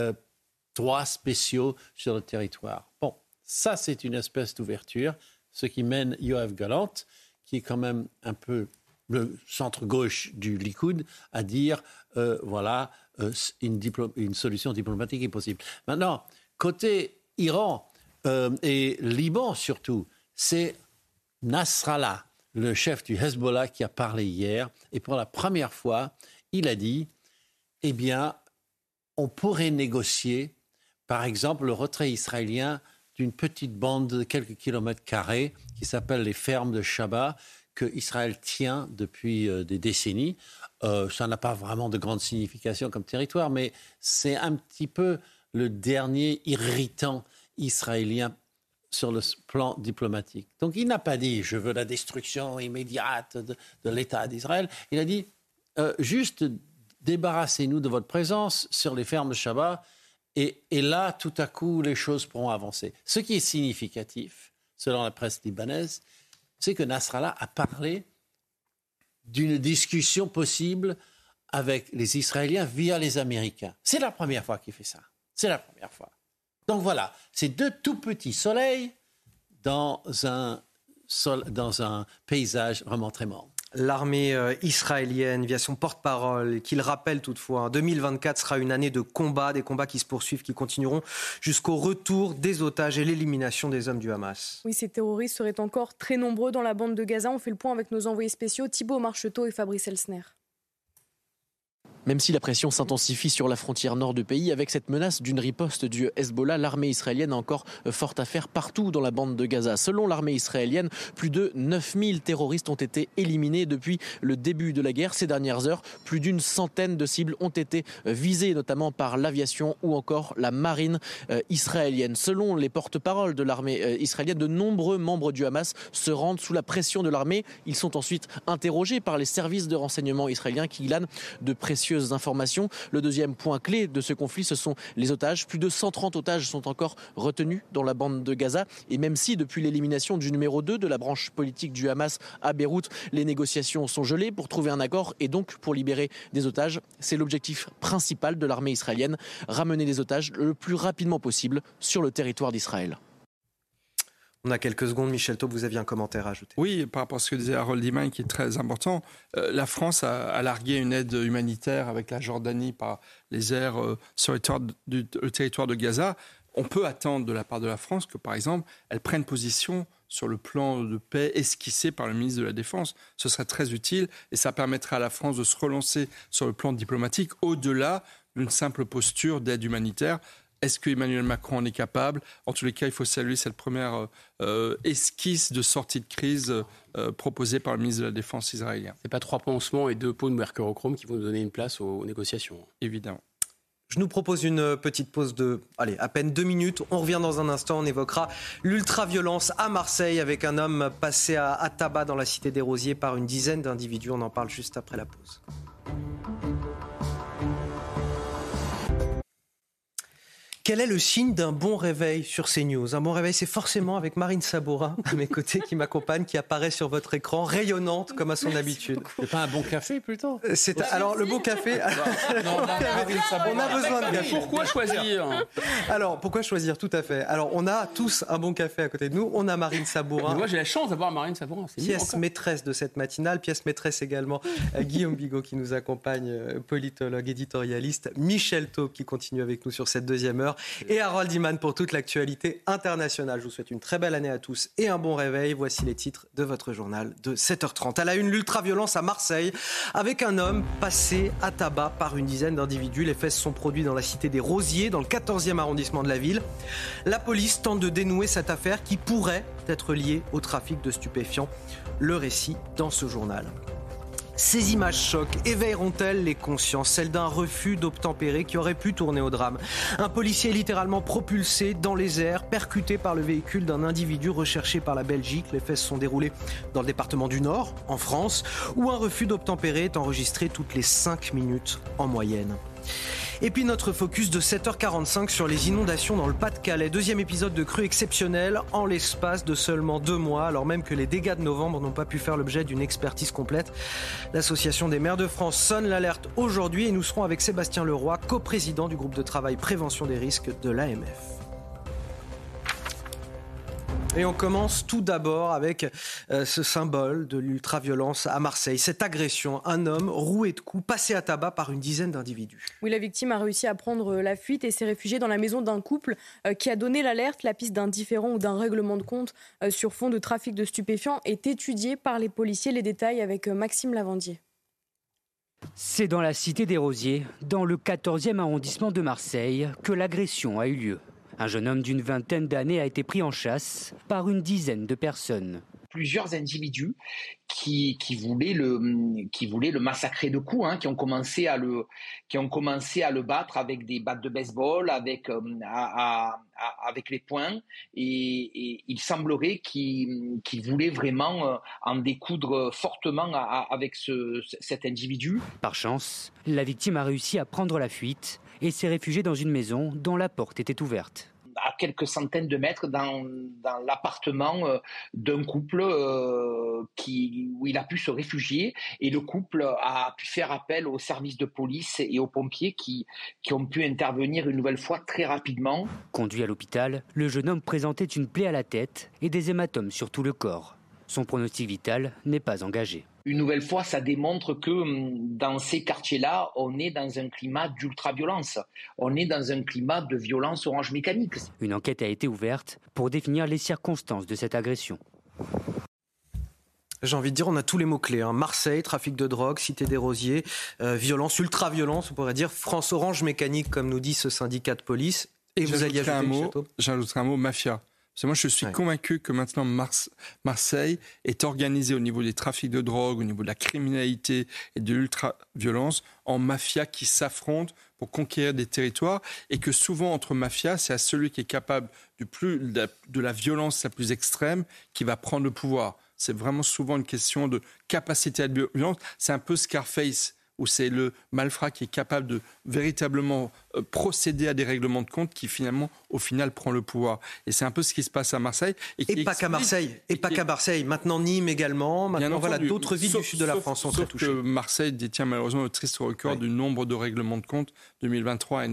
droits spéciaux sur le territoire. Bon, ça, c'est une espèce d'ouverture, ce qui mène Yoav Galant, qui est quand même un peu le centre-gauche du Likoud, à dire euh, voilà, euh, une, solution diplomatique est possible. Maintenant, côté Iran euh, et Liban surtout, c'est Nasrallah, le chef du Hezbollah, qui a parlé hier. Et pour la première fois, il a dit eh bien, on pourrait négocier, par exemple, le retrait israélien d'une petite bande de quelques kilomètres carrés qui s'appelle les fermes de Shabbat, que Israël tient depuis euh, des décennies. Euh, ça n'a pas vraiment de grande signification comme territoire, mais c'est un petit peu le dernier irritant israélien sur le plan diplomatique. Donc il n'a pas dit je veux la destruction immédiate de, l'État d'Israël. Il a dit euh, juste débarrassez-nous de votre présence sur les fermes de Shabbat et, là, tout à coup, les choses pourront avancer. Ce qui est significatif, selon la presse libanaise, c'est que Nasrallah a parlé d'une discussion possible avec les Israéliens via les Américains. C'est la première fois qu'il fait ça. C'est la première fois. Donc voilà, c'est deux tout petits soleils dans un, dans un paysage vraiment très mort l'armée euh, israélienne via son porte-parole, qu'il rappelle toutefois, 2024 sera une année de combat, des combats qui se poursuivent, qui continueront jusqu'au retour des otages et l'élimination des hommes du Hamas. Oui, ces terroristes seraient encore très nombreux dans la bande de Gaza. On fait le point avec nos envoyés spéciaux Thibault Marcheteau et Fabrice Elsner. Même si la pression s'intensifie sur la frontière nord du pays, avec cette menace d'une riposte du Hezbollah, l'armée israélienne a encore fort à faire partout dans la bande de Gaza. Selon l'armée israélienne, plus de 9000 terroristes ont été éliminés depuis le début de la guerre. Ces dernières heures, plus d'une centaine de cibles ont été visées, notamment par l'aviation ou encore la marine euh, israélienne. Selon les porte-paroles de l'armée euh, israélienne, de nombreux membres du Hamas se rendent sous la pression de l'armée. Ils sont ensuite interrogés par les services de renseignement israéliens qui glanent de pression Le deuxième point clé de ce conflit, ce sont les otages. Plus de 130 otages sont encore retenus dans la bande de Gaza. Et même si depuis l'élimination du numéro 2 de la branche politique du Hamas à Beyrouth, les négociations sont gelées pour trouver un accord et donc pour libérer des otages, c'est l'objectif principal de l'armée israélienne, ramener les otages le plus rapidement possible sur le territoire d'Israël. On a quelques secondes. Michel Taub, vous aviez un commentaire à ajouter. Oui, par rapport à ce que disait Harold Iman, qui est très important. Euh, la France a, largué une aide humanitaire avec la Jordanie par les airs euh, sur le territoire, de Gaza. On peut attendre de la part de la France que, par exemple, elle prenne position sur le plan de paix esquissé par le ministre de la Défense. Ce serait très utile et ça permettrait à la France de se relancer sur le plan diplomatique au-delà d'une simple posture d'aide humanitaire Est-ce que Emmanuel Macron en est capable? En tous les cas, il faut saluer cette première euh, esquisse de sortie de crise euh, proposée par le ministre de la Défense israélien. C'est pas trois pansements et deux pots de mercurochrome qui vont nous donner une place aux négociations. Évidemment. Je nous propose une petite pause de, allez, à peine deux minutes. On revient dans un instant. On évoquera l'ultra-violence à Marseille avec un homme passé à, à tabac dans la cité des Rosiers par une dizaine d'individus. On en parle juste après la pause. Quel est le signe d'un bon réveil sur CNews? Un bon réveil, c'est forcément avec Marine Sabourin à mes côtés qui m'accompagne, qui apparaît sur votre écran, rayonnante comme à son habitude. C'est pas un bon café plutôt? C'est alors le beau café. [LAUGHS] Non, non, Marine Sabourin. on a besoin de café. Pourquoi choisir? Alors pourquoi choisir? Tout à fait. Alors on a tous un bon café à côté de nous. On a Marine Sabourin. Mais moi j'ai la chance d'avoir Marine Sabourin. Pièce maîtresse de cette matinale, pièce maîtresse également euh, Guillaume Bigot qui nous accompagne, euh, politologue, éditorialiste, Michel Taube qui continue avec nous sur cette deuxième heure et Harold Iman pour toute l'actualité internationale. Je vous souhaite une très belle année à tous et un bon réveil. Voici les titres de votre journal de 7h30. À la une, l'ultra-violence à Marseille avec un homme passé à tabac par une dizaine d'individus. Les se sont produits dans la cité des Rosiers, dans le 14e arrondissement de la ville. La police tente de dénouer cette affaire qui pourrait être liée au trafic de stupéfiants. Le récit dans ce journal. Ces images choc éveilleront-elles les consciences, celles d'un refus d'obtempérer qui aurait pu tourner au drame? Un policier littéralement propulsé dans les airs, percuté par le véhicule d'un individu recherché par la Belgique. Les faits se sont déroulés dans le département du Nord, en France, où un refus d'obtempérer est enregistré toutes les 5 minutes en moyenne. Et puis notre focus de 7h45 sur les inondations dans le Pas-de-Calais. Deuxième épisode de crue exceptionnelle en l'espace de seulement deux mois, alors même que les dégâts de novembre n'ont pas pu faire l'objet d'une expertise complète. L'Association des maires de France sonne l'alerte aujourd'hui et nous serons avec Sébastien Leroy, coprésident du groupe de travail prévention des risques de l'AMF. Et on commence tout d'abord avec euh, ce symbole de l'ultraviolence à Marseille, cette agression, un homme roué de coups, passé à tabac par une dizaine d'individus. Oui, la victime a réussi à prendre la fuite et s'est réfugiée dans la maison d'un couple euh, qui a donné l'alerte. La piste d'un différend ou d'un règlement de compte euh, sur fond de trafic de stupéfiants est étudiée par les policiers. Les détails avec euh, Maxime Lavandier. C'est dans la cité des Rosiers, dans le 14e arrondissement de Marseille, que l'agression a eu lieu. Un jeune homme d'une vingtaine d'années a été pris en chasse par une dizaine de personnes. plusieurs individus qui, qui, voulaient le, qui voulaient le massacrer de coups, hein, qui, ont commencé à le, qui ont commencé à le battre avec des battes de baseball, avec, euh, à, à, à, avec les poings. Et, et il semblerait qu'ils voulaient vraiment euh, en découdre fortement avec ce, cet individu. Par chance, la victime a réussi à prendre la fuite et s'est réfugiée dans une maison dont la porte était ouverte à quelques centaines de mètres dans, l'appartement euh, d'un couple euh, qui, où il a pu se réfugier et le couple a pu faire appel aux services de police et aux pompiers qui, qui ont pu intervenir une nouvelle fois très rapidement. Conduit à l'hôpital, le jeune homme présentait une plaie à la tête et des hématomes sur tout le corps. Son pronostic vital n'est pas engagé. Une nouvelle fois, ça démontre que hum, dans ces quartiers-là, on est dans un climat d'ultra-violence. On est dans un climat de violence orange mécanique. Une enquête a été ouverte pour définir les circonstances de cette agression. J'ai envie de dire, on a tous les mots-clés. Hein. Marseille, trafic de drogue, cité des Rosiers, euh, violence, ultra-violence, on pourrait dire, France Orange Mécanique, comme nous dit ce syndicat de police. Et vous alliez ajouter un mot, J'ajouterai un mot, mafia. Parce que moi, je suis ouais. convaincu que maintenant Mars Marseille est organisé au niveau des trafics de drogue, au niveau de la criminalité et de l'ultra-violence en mafia qui s'affrontent pour conquérir des territoires et que souvent entre mafias, c'est à celui qui est capable du plus, de, la, de la violence la plus extrême qui va prendre le pouvoir. C'est vraiment souvent une question de capacité à la violence. C'est un peu Scarface où c'est le malfrat qui est capable de véritablement euh, procéder à des règlements de compte qui finalement, au final, prend le pouvoir. Et c'est un peu ce qui se passe à Marseille. Et, et pas qu'à Marseille. Et, et pas qu'à Marseille. Maintenant Nîmes également. Maintenant, voilà, d'autres villes sauf, du sud de la sauf, France sont sauf très touchées. que Marseille détient malheureusement le triste record du nombre de règlements de compte. 2023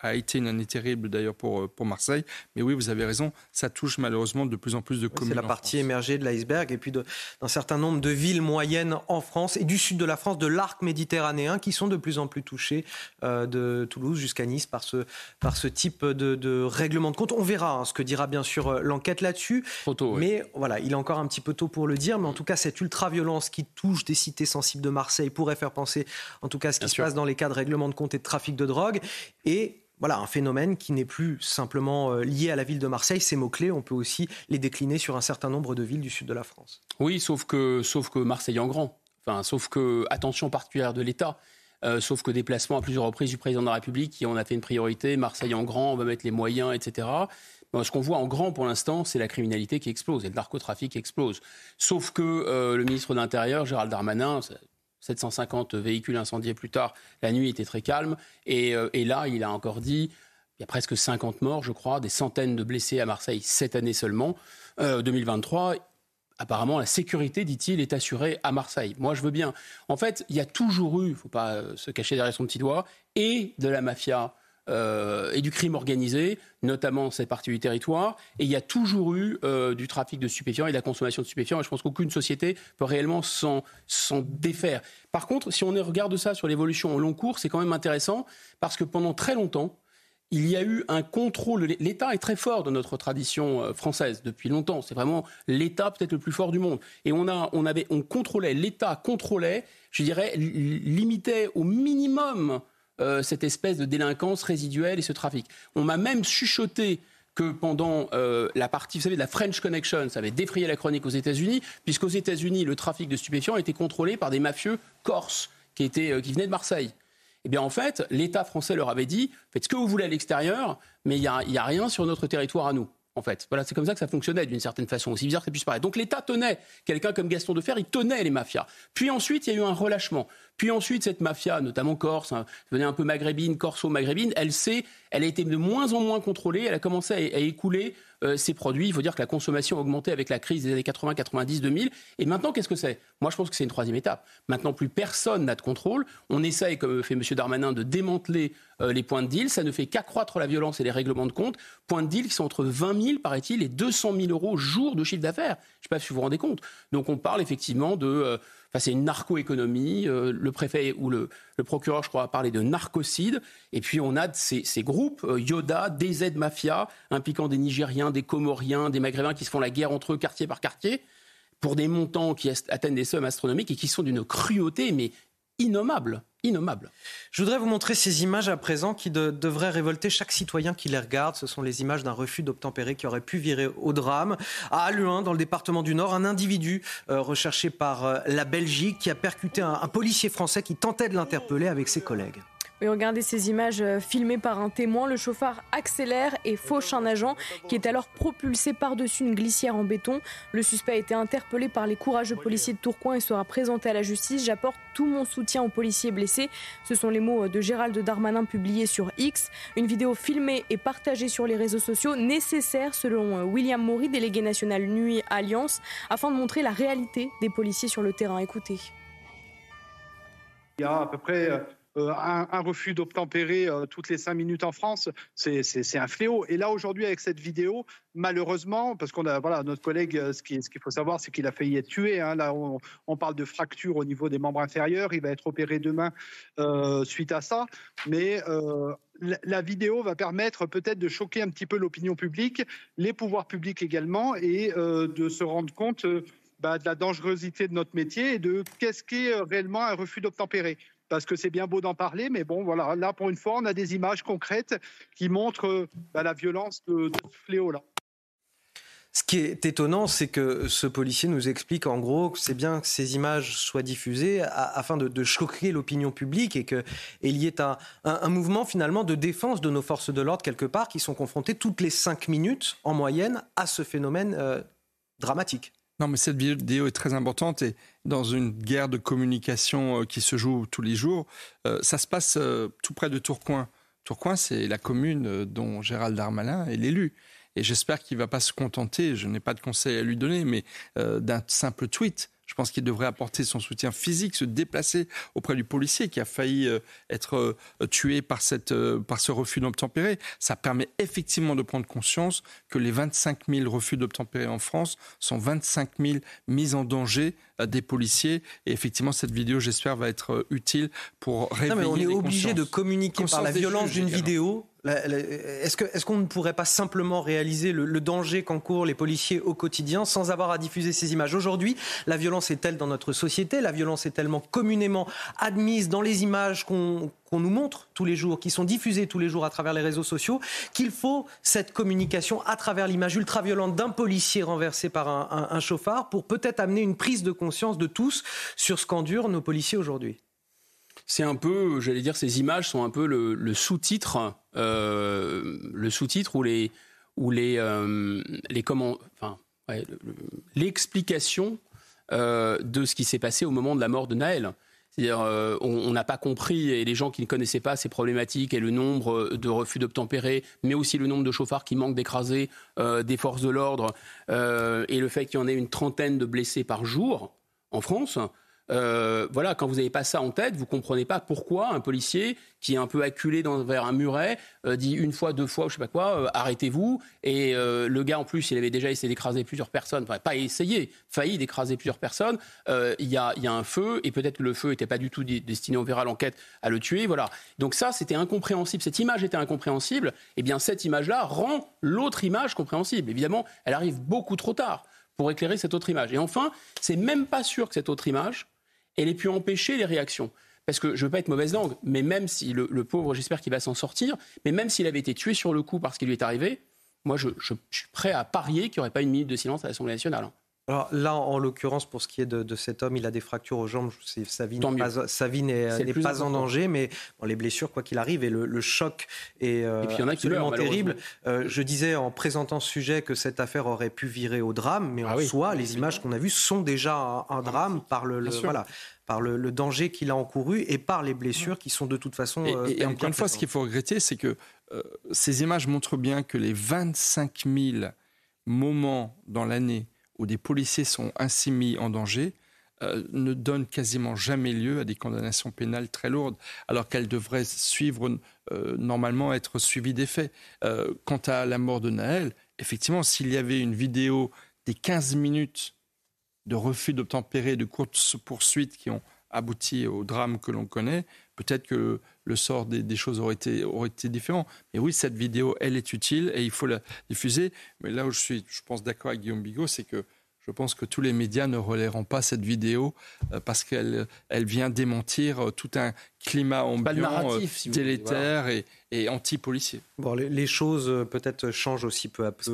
a été une année terrible d'ailleurs pour, pour Marseille. Mais oui, vous avez raison, ça touche malheureusement de plus en plus de oui, communes. C'est la partie émergée de l'iceberg et puis d'un certain nombre de villes moyennes en France et du sud de la France, de l'arc méditerranéen, qui sont de plus en plus touchés euh, de Toulouse jusqu'à Nice par ce, par ce type de, de, règlement de compte. On verra hein, ce que dira bien sûr euh, l'enquête là-dessus. Mais oui. voilà, il est encore un petit peu tôt pour le dire. Mais en tout cas, cette ultra-violence qui touche des cités sensibles de Marseille pourrait faire penser, en tout cas, ce qui bien se sûr. passe dans les cas de règlement de compte et de trafic de drogue. Et voilà, un phénomène qui n'est plus simplement euh, lié à la ville de Marseille. Ces mots-clés, on peut aussi les décliner sur un certain nombre de villes du sud de la France. Oui, sauf que, sauf que Marseille en grand. Enfin, sauf que attention particulière de l'État. Euh, sauf que déplacement à plusieurs reprises du président de la République, qui en a fait une priorité, Marseille en grand, on va mettre les moyens, etc. ce qu'on voit en grand pour l'instant, c'est la criminalité qui explose et le narcotrafic qui explose. Sauf que euh, le ministre de l'Intérieur, Gérald Darmanin, 750 véhicules incendiés plus tard, la nuit était très calme. Et, euh, et, là, il a encore dit, il y a presque 50 morts, je crois, des centaines de blessés à Marseille cette année seulement, 2023 apparemment, la sécurité, dit-il, est assurée à Marseille. Moi, je veux bien. En fait, il y a toujours eu, il ne faut pas euh, se cacher derrière son petit doigt, et de la mafia euh, et du crime organisé, notamment cette partie du territoire. Et il y a toujours eu euh, du trafic de stupéfiants et de la consommation de stupéfiants. Et je pense qu'aucune société peut réellement s'en défaire. Par contre, si on regarde ça sur l'évolution au long cours, c'est quand même intéressant parce que pendant très longtemps, il y a eu un contrôle. L'État est très fort dans notre tradition euh, française depuis longtemps. C'est vraiment l'État peut-être le plus fort du monde. Et on a, on avait, on contrôlait, l'État contrôlait, je dirais, limitait au minimum euh, cette espèce de délinquance résiduelle et ce trafic. On m'a même chuchoté que pendant euh, la partie, vous savez, de la French Connection, ça avait défrayé la chronique aux États-Unis, puisqu'aux États-Unis, le trafic de stupéfiants était contrôlé par des mafieux corses qui, étaient, qui venaient de Marseille. Eh bien, en fait, l'État français leur avait dit faites ce que vous voulez à l'extérieur, mais il n'y a, a, rien sur notre territoire à nous. En fait, voilà, c'est comme ça que ça fonctionnait d'une certaine façon, aussi bizarre que ça puisse paraître. Donc l'État tenait quelqu'un comme Gaston Defer, il tenait les mafias. Puis ensuite, il y a eu un relâchement. Puis ensuite, cette mafia, notamment corse, hein, venait un peu maghrébine, corso-maghrébine, elle s'est, elle a été de moins en moins contrôlée. Elle a commencé à écouler euh, ces produits. Il faut dire que la consommation a augmenté avec la crise des années 80, 90, 2000. Et maintenant, qu'est-ce que c'est? Moi, je pense que c'est une troisième étape. Maintenant, plus personne n'a de contrôle. On essaye, comme fait M. Darmanin, de démanteler euh, les points de deal. Ça ne fait qu'accroître la violence et les règlements de compte. Points de deal qui sont entre 20 000, paraît-il, et 200 000 euros jour de chiffre d'affaires. Je ne sais pas si vous vous rendez compte. Donc, on parle effectivement de... Euh, C'est une narcoéconomie. Euh, le préfet ou le, procureur, je crois, a parlé de narcocide. Et puis, on a ces, ces groupes, euh, Yoda, DZ Mafia, impliquant des Nigériens, des Comoriens, des Maghrébins qui se font la guerre entre eux quartier par quartier, pour des montants qui atteignent des sommes astronomiques et qui sont d'une cruauté, mais innommable. Innommable. Je voudrais vous montrer ces images à présent qui devraient révolter chaque citoyen qui les regarde. Ce sont les images d'un refus d'obtempérer qui aurait pu virer au drame. À Aluin, dans le département du Nord, un individu euh, recherché par euh, la Belgique qui a percuté un policier français qui tentait de l'interpeller avec ses collègues. Oui, regardez ces images euh, filmées par un témoin. Le chauffard accélère et fauche un agent qui est alors propulsé par-dessus une glissière en béton. Le suspect a été interpellé par les courageux policiers de Tourcoing et sera présenté à la justice. J'apporte tout mon soutien aux policiers blessés. Ce sont les mots de Gérald Darmanin publiés sur X. Une vidéo filmée et partagée sur les réseaux sociaux nécessaire selon euh, William Maury, délégué national Nuit Alliance, afin de montrer la réalité des policiers sur le terrain. Écoutez. Il y a à peu près euh, un, refus d'obtempérer euh, toutes les cinq minutes en France, c'est un fléau. Et là, aujourd'hui, avec cette vidéo, malheureusement, parce qu'on a, voilà, notre collègue, euh, ce qu'il faut savoir, c'est qu'il a failli être tué. Hein. Là, on, parle de fracture au niveau des membres inférieurs. Il va être opéré demain suite à ça. Mais la, vidéo va permettre peut-être de choquer un petit peu l'opinion publique, les pouvoirs publics également, et de se rendre compte bah, de la dangerosité de notre métier et de qu'est-ce qu'est réellement un refus d'obtempérer parce que c'est bien beau d'en parler, mais bon, voilà, là pour une fois, on a des images concrètes qui montrent bah, la violence de, ce fléau-là. Ce qui est étonnant, c'est que ce policier nous explique en gros que c'est bien que ces images soient diffusées afin de, choquer l'opinion publique et qu'il y ait un, un, mouvement finalement de défense de nos forces de l'ordre quelque part qui sont confrontées toutes les cinq minutes en moyenne à ce phénomène euh, dramatique. Non, mais cette vidéo est très importante et dans une guerre de communication euh, qui se joue tous les jours, euh, ça se passe euh, tout près de Tourcoing. Tourcoing, c'est la commune dont Gérald Darmanin est l'élu. Et j'espère qu'il ne va pas se contenter, je n'ai pas de conseil à lui donner, mais d'un simple tweet je pense qu'il devrait apporter son soutien physique, se déplacer auprès du policier qui a failli euh, être euh, tué par, cette, euh, par ce refus d'obtempérer. Ça permet effectivement de prendre conscience que les 25 000 refus d'obtempérer en France sont 25 000 mises en danger des policiers. Et effectivement, cette vidéo, j'espère, va être utile pour réveiller non, mais on est obligé de communiquer par la violence d'une vidéo Est-ce qu'on ne pourrait pas simplement réaliser le, danger qu'encourent les policiers au quotidien sans avoir à diffuser ces images Aujourd'hui, la violence est telle dans notre société, la violence est tellement communément admise dans les images qu'on nous montre tous les jours, qui sont diffusées tous les jours à travers les réseaux sociaux, qu'il faut cette communication à travers l'image ultra-violente d'un policier renversé par un, un chauffard pour peut-être amener une prise de conscience de tous sur ce qu'endurent nos policiers aujourd'hui? C'est un peu, j'allais dire, ces images sont un peu le, sous-titre, euh, le sous-titre ou les, ou les, euh, les comment, enfin, l'explication euh, de ce qui s'est passé au moment de la mort de Naël. C'est-à-dire, on n'a pas compris, et les gens qui ne connaissaient pas ces problématiques et le nombre de refus d'obtempérer, mais aussi le nombre de chauffards qui manquent d'écraser des forces de l'ordre, et le fait qu'il y en ait une trentaine de blessés par jour en France, euh, voilà, quand vous n'avez pas ça en tête, vous comprenez pas pourquoi un policier qui est un peu acculé vers un muret euh, dit une fois, deux fois, je sais pas quoi, euh, arrêtez-vous. Et le gars en plus, il avait déjà essayé d'écraser plusieurs personnes, enfin pas essayé, failli d'écraser plusieurs personnes. Il y a, y, a, un feu et peut-être que le feu n'était pas du tout destiné, on verra l'enquête, à le tuer. Voilà. Donc ça, c'était incompréhensible. Cette image était incompréhensible. Et eh bien cette image-là rend l'autre image compréhensible. Évidemment, elle arrive beaucoup trop tard pour éclairer cette autre image. Et enfin, c'est même pas sûr que cette autre image elle ait pu empêcher les réactions. Parce que je ne veux pas être mauvaise langue, mais même si le, pauvre, j'espère qu'il va s'en sortir, mais même s'il avait été tué sur le coup parce qu'il lui est arrivé, moi je, suis prêt à parier qu'il n'y aurait pas une minute de silence à l'Assemblée nationale. Alors là, en l'occurrence, pour ce qui est de, cet homme, il a des fractures aux jambes. Sa vie n'est pas, sa vie n'est pas en danger, mais les blessures, quoi qu'il arrive, et le, choc est euh, absolument terrible. Euh, je disais en présentant ce sujet que cette affaire aurait pu virer au drame, mais ah en soi, les images qu'on a vues sont déjà un, drame par le, voilà par le, danger qu'il a encouru et par les blessures qui sont de toute façon. et, euh, encore une fois, ce qu'il faut regretter, c'est que ces images montrent bien que les 25 000 moments dans l'année où des policiers sont ainsi mis en danger euh, ne donnent quasiment jamais lieu à des condamnations pénales très lourdes, alors qu'elles devraient suivre euh, normalement être suivies des faits. Euh, quant à la mort de Naël, effectivement, s'il y avait une vidéo des 15 minutes de refus d'obtempérer, de courtes poursuites qui ont abouti au drame que l'on connaît, peut-être que le sort des, choses aurait été, aurait été différent. Mais oui, cette vidéo, elle est utile et il faut la diffuser. Mais là où je suis, je pense, d'accord avec Guillaume Bigot, c'est que je pense que tous les médias ne relaieront pas cette vidéo euh, parce qu'elle elle vient démentir euh, tout un climat ambiant, euh, délétère et, et anti-policier. Bon, les, les choses peut-être changent aussi peu à peu.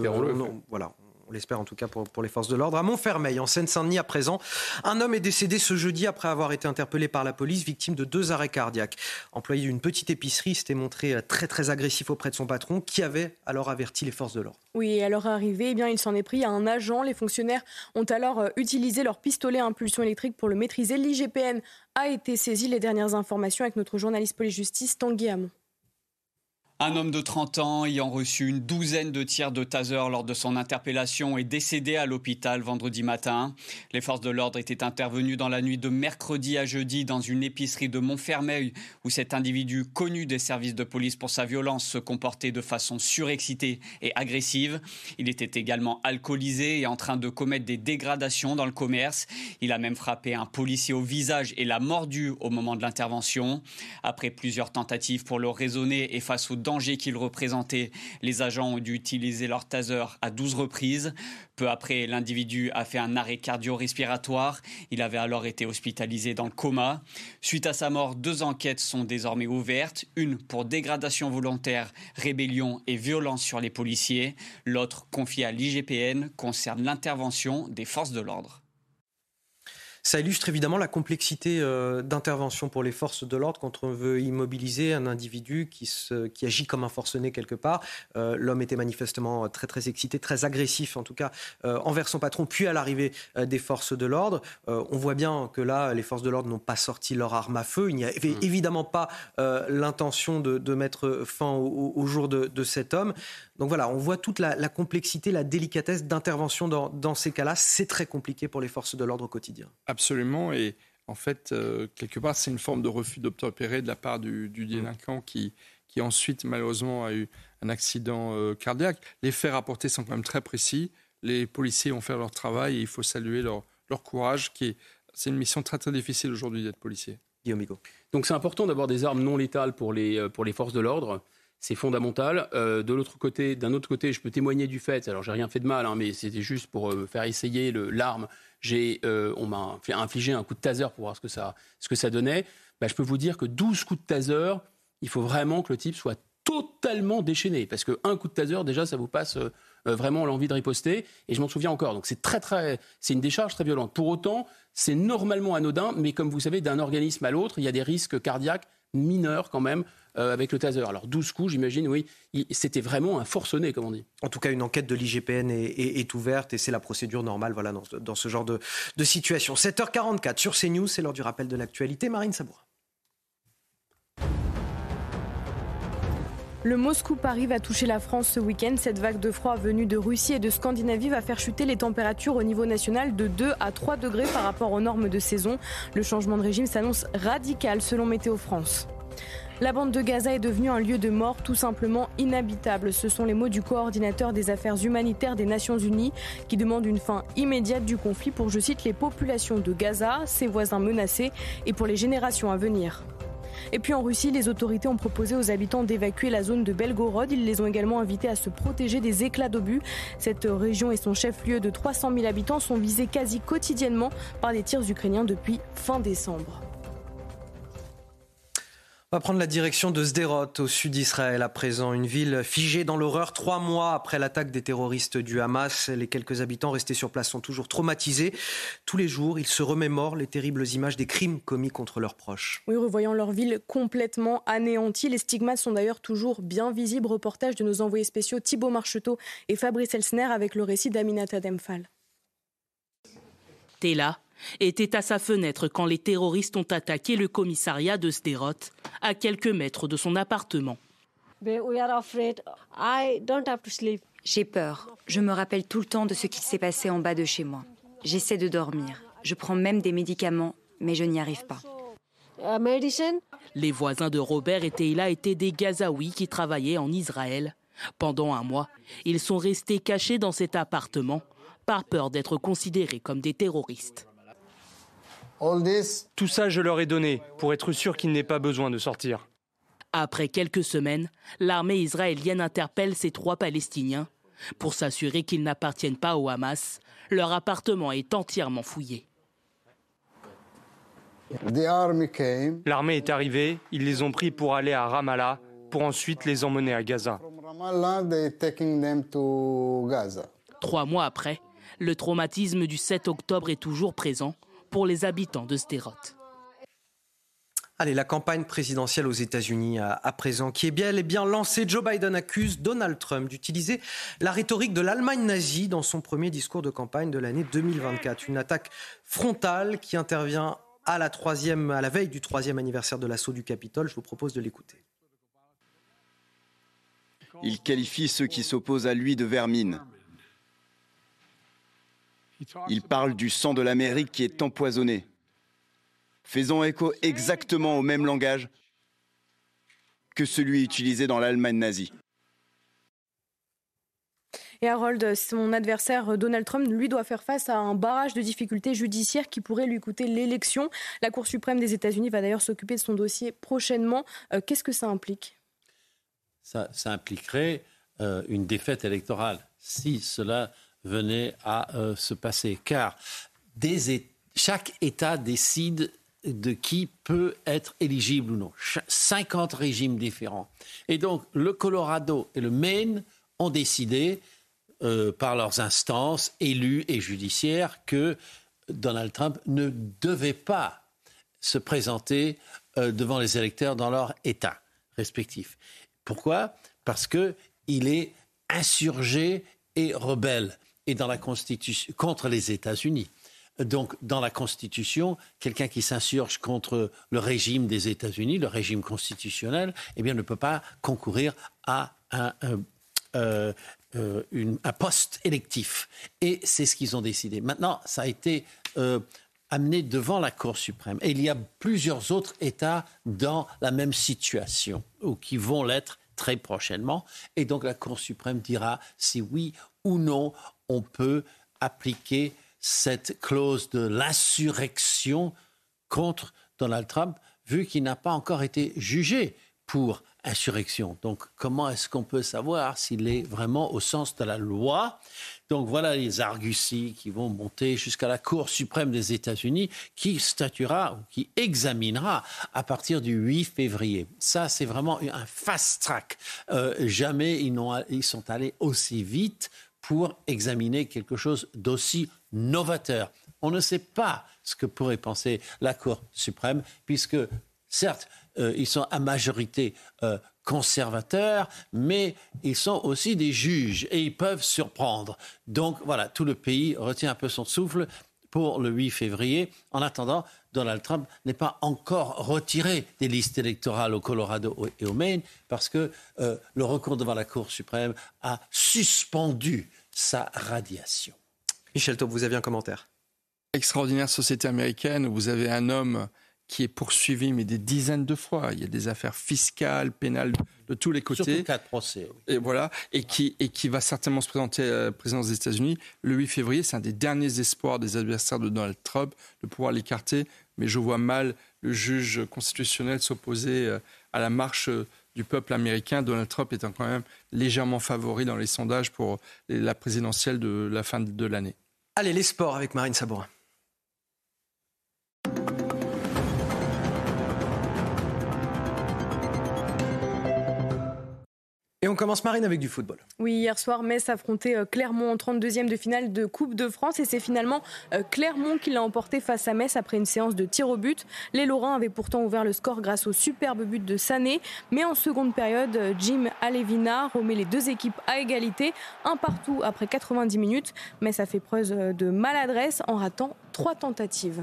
Voilà, on l'espère en tout cas pour, les forces de l'ordre. À Montfermeil, en Seine-Saint-Denis à présent, un homme est décédé ce jeudi après avoir été interpellé par la police, victime de deux arrêts cardiaques. Employé d'une petite épicerie, s'était montré très très agressif auprès de son patron, qui avait alors averti les forces de l'ordre. Oui, à leur arrivée, eh bien, il s'en est pris à un agent. Les fonctionnaires ont alors euh, utilisé leur pistolet à impulsion électrique pour le maîtriser. L'IGPN a été saisi. Les dernières informations avec notre journaliste police-justice, Tanguy Hamon. Un homme de 30 ans ayant reçu une douzaine de tirs de taser lors de son interpellation est décédé à l'hôpital vendredi matin. Les forces de l'ordre étaient intervenues dans la nuit de mercredi à jeudi dans une épicerie de Montfermeil où cet individu connu des services de police pour sa violence se comportait de façon surexcitée et agressive. Il était également alcoolisé et en train de commettre des dégradations dans le commerce. Il a même frappé un policier au visage et l'a mordu au moment de l'intervention. Après plusieurs tentatives pour le raisonner et face danger qu'il représentait. Les agents ont dû utiliser leur taser à 12 reprises. Peu après, l'individu a fait un arrêt cardio-respiratoire. Il avait alors été hospitalisé dans le coma. Suite à sa mort, deux enquêtes sont désormais ouvertes. Une pour dégradation volontaire, rébellion et violence sur les policiers. L'autre, confiée à l'IGPN, concerne l'intervention des forces de l'ordre. Ça illustre évidemment la complexité euh, d'intervention pour les forces de l'ordre quand on veut immobiliser un individu qui, se, qui agit comme un forcené quelque part. Euh, l'homme était manifestement très très excité, très agressif en tout cas euh, envers son patron, puis à l'arrivée des forces de l'ordre. on voit bien que là, les forces de l'ordre n'ont pas sorti leur arme à feu. Il n'y avait mmh. évidemment pas l'intention de, mettre fin au, jour de, cet homme. Donc voilà, on voit toute la, complexité, la délicatesse d'intervention dans, dans ces cas-là. C'est très compliqué pour les forces de l'ordre au quotidien. Absolument. Et en fait, euh, quelque part, c'est une forme de refus d'obtempérer de la part du, mm. délinquant qui, qui ensuite, malheureusement, a eu un accident euh, cardiaque. Les faits rapportés sont quand même très précis. Les policiers ont fait leur travail et il faut saluer leur, leur courage. Qui c'est une mission très très difficile aujourd'hui d'être policier. Guillaume Donc c'est important d'avoir des armes non létales pour les, euh, pour les forces de l'ordre c'est fondamental. Euh, de l'autre côté, d'un autre côté, je peux témoigner du fait. Alors, j'ai rien fait de mal, hein, mais c'était juste pour euh, faire essayer l'arme. J'ai, euh, on m'a infligé un coup de taser pour voir ce que ça, ce que ça donnait. Bah, je peux vous dire que 12 coups de taser, il faut vraiment que le type soit totalement déchaîné, parce qu'un coup de taser, déjà, ça vous passe vraiment l'envie de riposter. Et je m'en souviens encore. Donc, c'est très, très, c'est une décharge très violente. Pour autant, c'est normalement anodin, mais comme vous savez, d'un organisme à l'autre, il y a des risques cardiaques mineurs quand même. Euh, avec le taser. Alors 12 coups, j'imagine, oui, c'était vraiment un forcené, comme on dit. En tout cas, une enquête de l'IGPN est, ouverte et c'est la procédure normale voilà, dans, ce genre de, situation. 7h44 sur CNews, c'est l'heure du rappel de l'actualité. Marine Saboura. Le Moscou-Paris va toucher la France ce week-end. Cette vague de froid venue de Russie et de Scandinavie va faire chuter les températures au niveau national de 2 à 3 degrés par rapport aux normes de saison. Le changement de régime s'annonce radical selon Météo France. La bande de Gaza est devenue un lieu de mort tout simplement inhabitable. Ce sont les mots du coordinateur des affaires humanitaires des Nations Unies qui demande une fin immédiate du conflit pour, je cite, les populations de Gaza, ses voisins menacés et pour les générations à venir. Et puis en Russie, les autorités ont proposé aux habitants d'évacuer la zone de Belgorod. Ils les ont également invités à se protéger des éclats d'obus. Cette région et son chef-lieu de 300 000 habitants sont visés quasi quotidiennement par des tirs ukrainiens depuis fin décembre. On va prendre la direction de Sderot, au sud d'Israël, à présent. Une ville figée dans l'horreur trois mois après l'attaque des terroristes du Hamas. Les quelques habitants restés sur place sont toujours traumatisés. Tous les jours, ils se remémorent les terribles images des crimes commis contre leurs proches. Oui, revoyant leur ville complètement anéantie. Les stigmates sont d'ailleurs toujours bien visibles. Reportage de nos envoyés spéciaux Thibault Marcheteau et Fabrice Elsner avec le récit d'Aminata Demphal. T'es là était à sa fenêtre quand les terroristes ont attaqué le commissariat de Sderot, à quelques mètres de son appartement. J'ai peur. Je me rappelle tout le temps de ce qui s'est passé en bas de chez moi. J'essaie de dormir. Je prends même des médicaments, mais je n'y arrive pas. Les voisins de Robert et Teila étaient des Gazaouis qui travaillaient en Israël. Pendant un mois, ils sont restés cachés dans cet appartement par peur d'être considérés comme des terroristes. Tout ça, je leur ai donné pour être sûr qu'ils n'aient pas besoin de sortir. Après quelques semaines, l'armée israélienne interpelle ces trois Palestiniens pour s'assurer qu'ils n'appartiennent pas au Hamas. Leur appartement est entièrement fouillé. L'armée est arrivée, ils les ont pris pour aller à Ramallah, pour ensuite les emmener à Gaza. Trois mois après, le traumatisme du 7 octobre est toujours présent pour les habitants de Sderot. Allez, la campagne présidentielle aux États-Unis à, présent, qui est bien et bien lancée. Joe Biden accuse Donald Trump d'utiliser la rhétorique de l'Allemagne nazie dans son premier discours de campagne de l'année 2024. Une attaque frontale qui intervient à la, troisième, à la veille du troisième anniversaire de l'assaut du Capitole. Je vous propose de l'écouter. Il qualifie ceux qui s'opposent à lui de vermine. Il parle du sang de l'Amérique qui est empoisonné. Faisons écho exactement au même langage que celui utilisé dans l'Allemagne nazie. Et Harold, son adversaire Donald Trump, lui, doit faire face à un barrage de difficultés judiciaires qui pourrait lui coûter l'élection. La Cour suprême des États-Unis va d'ailleurs s'occuper de son dossier prochainement. Euh, qu'est-ce que ça implique? Ça, impliquerait euh, une défaite électorale si cela venait à euh, se passer. Car chaque État décide de qui peut être éligible ou non. 50 régimes différents. Et donc, le Colorado et le Maine ont décidé, euh, par leurs instances élues et judiciaires, que Donald Trump ne devait pas se présenter euh, devant les électeurs dans leur État respectif. Pourquoi? Parce qu'il est insurgé et rebelle et dans la Constitution contre les États-Unis. Donc, dans la Constitution, quelqu'un qui s'insurge contre le régime des États-Unis, le régime constitutionnel, eh bien, ne peut pas concourir à un, euh, euh, poste électif. Et c'est ce qu'ils ont décidé. Maintenant, ça a été euh, amené devant la Cour suprême. Et il y a plusieurs autres États dans la même situation, ou qui vont l'être très prochainement. Et donc, la Cour suprême dira si oui ou non on peut appliquer cette clause de l'insurrection contre Donald Trump, vu qu'il n'a pas encore été jugé pour insurrection. Donc, comment est-ce qu'on peut savoir s'il est vraiment au sens de la loi? Donc, voilà les arguties qui vont monter jusqu'à la Cour suprême des États-Unis qui statuera, qui examinera à partir du 8 février. Ça, c'est vraiment un fast track. Euh, jamais ils, ils sont allés aussi vite pour examiner quelque chose d'aussi novateur. On ne sait pas ce que pourrait penser la Cour suprême, puisque certes, euh, ils sont à majorité euh, conservateurs, mais ils sont aussi des juges et ils peuvent surprendre. Donc voilà, tout le pays retient un peu son souffle pour le 8 février. En attendant, Donald Trump n'est pas encore retiré des listes électorales au Colorado et au Maine parce que euh, le recours devant la Cour suprême a suspendu sa radiation. Michel Taub, vous aviez un commentaire? Extraordinaire société américaine, vous avez un homme qui est poursuivi, mais des dizaines de fois. Il y a des affaires fiscales, pénales, de tous les côtés. Surtout cas de procès. Et voilà, et qui, et qui va certainement se présenter à la présidence des États-Unis le 8 février. C'est un des derniers espoirs des adversaires de Donald Trump de pouvoir l'écarter. Mais je vois mal le juge constitutionnel s'opposer euh, à la marche euh, du peuple américain. Donald Trump étant quand même légèrement favori dans les sondages pour la présidentielle de la fin de l'année. Allez, les sports avec Marine Sabourin. Et on commence Marine avec du football. Oui, hier soir, Metz affrontait euh, Clermont en 32e de finale de Coupe de France et c'est finalement euh, Clermont qui l'a emporté face à Metz après une séance de tir au but. Les Lorrains avaient pourtant ouvert le score grâce au superbe but de Sané, mais en seconde période, euh, Jim Alevina remet les deux équipes à égalité, un partout après 90 minutes. Metz a fait preuve de maladresse en ratant trois tentatives.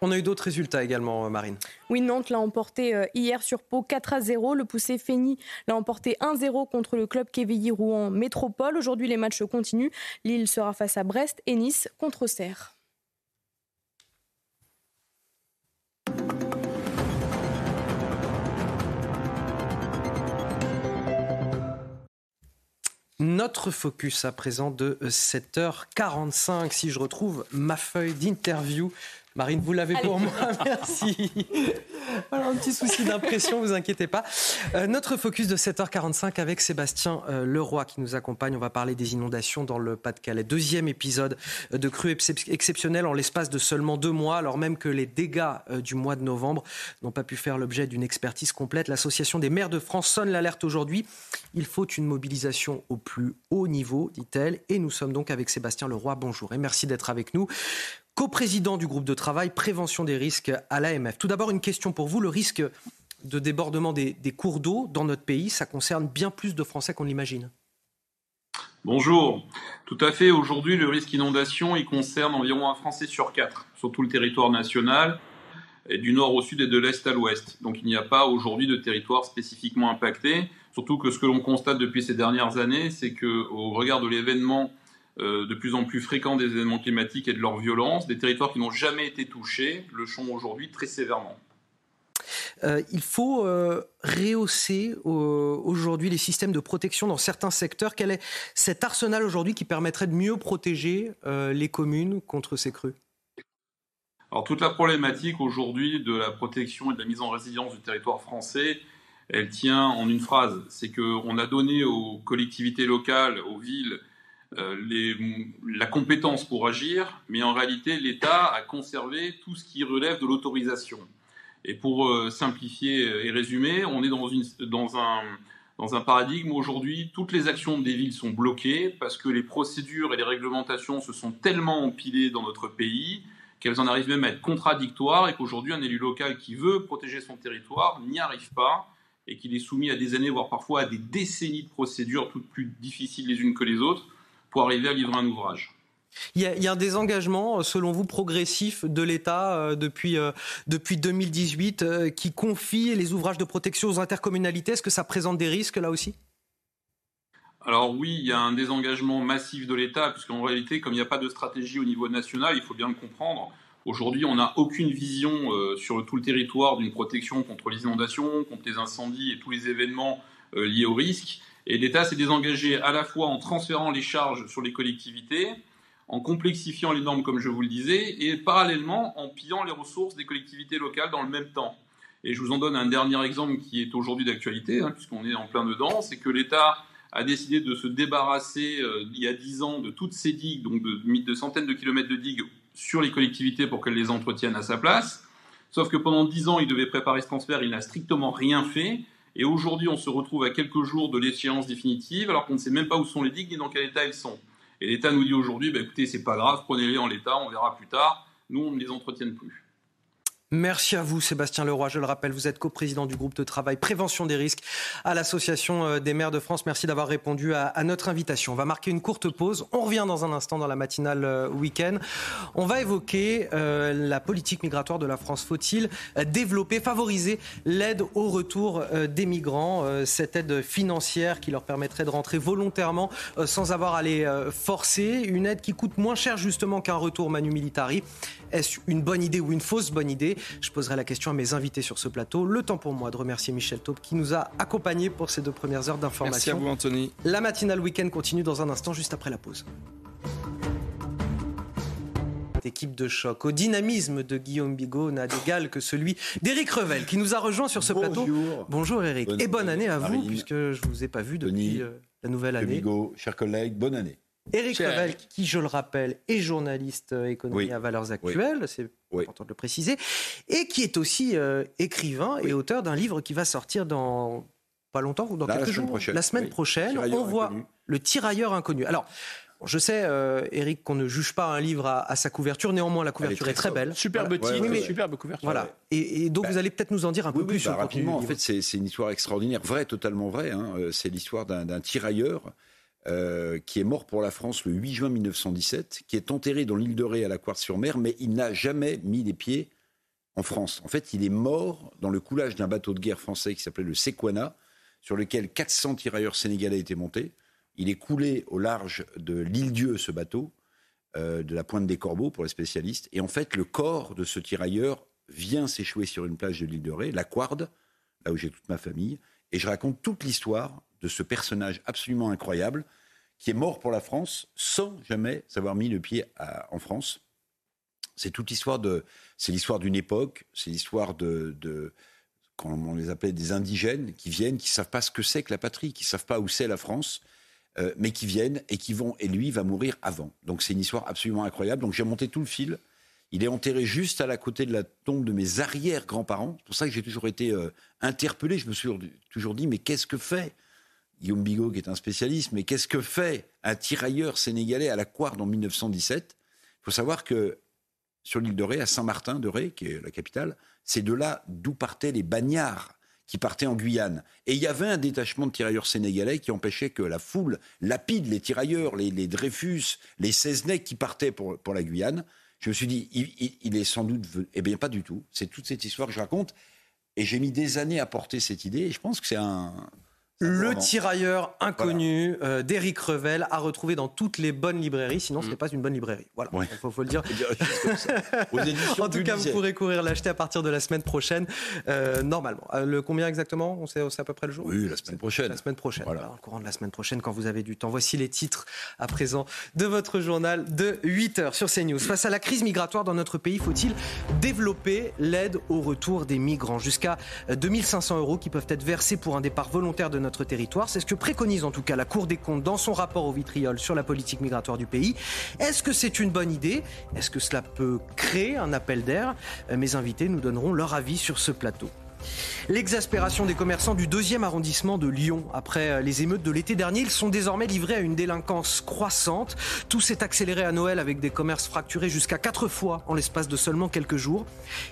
On a eu d'autres résultats également, euh, Marine. Oui, Nantes l'a emporté euh, hier sur Pau 4 à 0. Le poussé Fény l'a emporté 1-0 contre le club Quevilly-Rouen Métropole. Aujourd'hui, les matchs continuent. Lille sera face à Brest et Nice contre Serre. Notre focus à présent de 7h45, si je retrouve ma feuille d'interview Marine, vous l'avez pour moi, [LAUGHS] merci. Voilà, un petit souci d'impression, vous inquiétez pas. Euh, notre focus de 7h45 avec Sébastien euh, Leroy qui nous accompagne. On va parler des inondations dans le Pas-de-Calais. Deuxième épisode de crue exceptionnelle en l'espace de seulement deux mois, alors même que les dégâts euh, du mois de novembre n'ont pas pu faire l'objet d'une expertise complète. L'Association des maires de France sonne l'alerte aujourd'hui. Il faut une mobilisation au plus haut niveau, dit-elle. Et nous sommes donc avec Sébastien Leroy. Bonjour et merci d'être avec nous co-président du groupe de travail prévention des risques à l'AMF. Tout d'abord, une question pour vous. Le risque de débordement des, cours d'eau dans notre pays, ça concerne bien plus de Français qu'on l'imagine. Bonjour. Tout à fait. Aujourd'hui, le risque inondation, il concerne environ un Français sur quatre sur tout le territoire national, du nord au sud et de l'est à l'ouest. Donc il n'y a pas aujourd'hui de territoire spécifiquement impacté. Surtout que ce que l'on constate depuis ces dernières années, c'est qu'au regard de l'événement euh, de plus en plus fréquents des événements climatiques et de leur violence, des territoires qui n'ont jamais été touchés le sont aujourd'hui très sévèrement. Euh, il faut euh, rehausser aujourd'hui les systèmes de protection dans certains secteurs. Quel est cet arsenal aujourd'hui qui permettrait de mieux protéger les communes contre ces crues? Alors toute la problématique aujourd'hui de la protection et de la mise en résilience du territoire français, elle tient en une phrase, c'est qu'on a donné aux collectivités locales, aux villes, les, la compétence pour agir, mais en réalité, l'État a conservé tout ce qui relève de l'autorisation. Et pour euh, simplifier et résumer, on est dans, un, dans un paradigme aujourd'hui, toutes les actions des villes sont bloquées parce que les procédures et les réglementations se sont tellement empilées dans notre pays qu'elles en arrivent même à être contradictoires et qu'aujourd'hui, un élu local qui veut protéger son territoire n'y arrive pas et qu'il est soumis à des années, voire parfois à des décennies de procédures toutes plus difficiles les unes que les autres pour arriver à livrer un ouvrage. Il y, a, un désengagement, selon vous, progressif de l'État euh, depuis, euh, depuis 2018 euh, qui confie les ouvrages de protection aux intercommunalités? Est-ce que ça présente des risques là aussi? Alors oui, il y a un désengagement massif de l'État, puisqu'en réalité, comme il n'y a pas de stratégie au niveau national, il faut bien le comprendre, aujourd'hui on n'a aucune vision sur tout le territoire d'une protection contre les inondations, contre les incendies et tous les événements liés au risque. Et l'État s'est désengagé à la fois en transférant les charges sur les collectivités, en complexifiant les normes, comme je vous le disais, et parallèlement en pillant les ressources des collectivités locales dans le même temps. Et je vous en donne un dernier exemple qui est aujourd'hui d'actualité, hein, puisqu'on est en plein dedans, c'est que l'État a décidé de se débarrasser euh, il y a 10 ans de toutes ces digues, donc de, de centaines de kilomètres de digues sur les collectivités pour qu'elles les entretiennent à sa place. Sauf que pendant 10 ans, il devait préparer ce transfert, il n'a strictement rien fait. Et aujourd'hui, on se retrouve à quelques jours de l'échéance définitive, alors qu'on ne sait même pas où sont les digues ni dans quel état elles sont. Et l'État nous dit aujourd'hui, bah, écoutez, c'est pas grave, prenez-les en l'état, on verra plus tard. Nous, on ne les entretienne plus. Merci à vous, Sébastien Leroy. Je le rappelle, vous êtes coprésident du groupe de travail Prévention des risques à l'Association euh, des maires de France. Merci d'avoir répondu à, notre invitation. On va marquer une courte pause. On revient dans un instant dans la matinale euh, week-end. On va évoquer euh, la politique migratoire de la France. Faut-il développer, favoriser l'aide au retour des migrants, cette aide financière qui leur permettrait de rentrer volontairement sans avoir à les forcer, une aide qui coûte moins cher justement qu'un retour manu militari? Est-ce une bonne idée ou une fausse bonne idée? Je poserai la question à mes invités sur ce plateau. Le temps pour moi de remercier Michel Taupe qui nous a accompagnés pour ces deux premières heures d'information. Merci à vous, Anthony. La matinale week-end continue dans un instant, juste après la pause équipe de choc. Au dynamisme de Guillaume Bigot n'a d'égal que celui d'Éric Revel, qui nous a rejoint sur ce plateau. Bonjour Éric. Et bonne année à vous, puisque je ne vous ai pas vu depuis euh, la nouvelle année. Bigot, chers collègues, bonne année. Éric Revel, qui, je le rappelle, est journaliste euh, économique à Valeurs Actuelles, c'est important de le préciser, et qui est aussi euh, écrivain et auteur d'un livre qui va sortir dans pas longtemps ou dans quelques jours, la semaine prochaine. on voit le tirailleur inconnu. Alors. Je sais, euh, Eric, qu'on ne juge pas un livre à, sa couverture. Néanmoins, la couverture est très, belle. Superbe titre, superbe couverture. Voilà. Et, donc, bah, vous allez peut-être nous en dire un peu plus sur bah, rapidement. En fait, c'est une histoire extraordinaire, vraie, totalement vraie. Hein. C'est l'histoire d'un tirailleur euh, qui est mort pour la France le 8 juin 1917, qui est enterré dans l'île de Ré à la Quartz-sur-Mer, mais il n'a jamais mis les pieds en France. En fait, il est mort dans le coulage d'un bateau de guerre français qui s'appelait le Sequana, sur lequel 400 tirailleurs sénégalais étaient montés. Il est coulé au large de l'île Dieu, ce bateau, euh, de la pointe des Corbeaux pour les spécialistes. Et en fait, le corps de ce tirailleur vient s'échouer sur une plage de l'île de Ré, la Quarde, là où j'ai toute ma famille. Et je raconte toute l'histoire de ce personnage absolument incroyable qui est mort pour la France sans jamais avoir mis le pied en France. C'est toute l'histoire de, c'est l'histoire d'une époque, c'est l'histoire de, de, on les appelait des indigènes qui viennent, qui savent pas ce que c'est que la patrie, qui savent pas où c'est la France, euh, mais qui viennent et qui vont, et lui va mourir avant. Donc c'est une histoire absolument incroyable. Donc j'ai monté tout le fil. Il est enterré juste à la côté de la tombe de mes arrière-grands-parents. C'est pour ça que j'ai toujours été euh, interpellé. Je me suis toujours dit, mais qu'est-ce que fait Guillaume Bigot, qui est un spécialiste, mais qu'est-ce que fait un tirailleur sénégalais à la Quarde en 1917 Il faut savoir que sur l'île de Ré, à Saint-Martin de Ré, qui est la capitale, c'est de là d'où partaient les bagnards qui partaient en Guyane. Et il y avait un détachement de tirailleurs sénégalais qui empêchait que la foule lapide les tirailleurs, les, Dreyfus, les Cesnec qui partaient pour la Guyane. Je me suis dit, il, est sans doute... Eh bien, pas du tout. C'est toute cette histoire que je raconte. Et j'ai mis des années à porter cette idée. Et je pense que c'est un, le tirailleur inconnu euh, d'Éric Revel à retrouver dans toutes les bonnes librairies, sinon ce mm. n'est pas une bonne librairie. Voilà, il faut, le dire. [LAUGHS] [LAUGHS] en tout cas, vous pourrez courir l'acheter à partir de la semaine prochaine, euh, normalement. Euh, le combien exactement? On sait, à peu près le jour? Oui, la semaine prochaine. La semaine prochaine, voilà. au courant de la semaine prochaine, quand vous avez du temps. Voici les titres à présent de votre journal de 8 heures sur CNews. Face à la crise migratoire dans notre pays, faut-il développer l'aide au retour des migrants? Jusqu'à 2500 euros qui peuvent être versés pour un départ volontaire de notre C'est ce que préconise en tout cas la Cour des comptes dans son rapport au vitriol sur la politique migratoire du pays. Est-ce que c'est une bonne idée? Est-ce que cela peut créer un appel d'air? Mes invités nous donneront leur avis sur ce plateau. L'exaspération des commerçants du deuxième arrondissement de Lyon. Après euh, les émeutes de l'été dernier, ils sont désormais livrés à une délinquance croissante. Tout s'est accéléré à Noël avec des commerces fracturés jusqu'à quatre fois en l'espace de seulement quelques jours.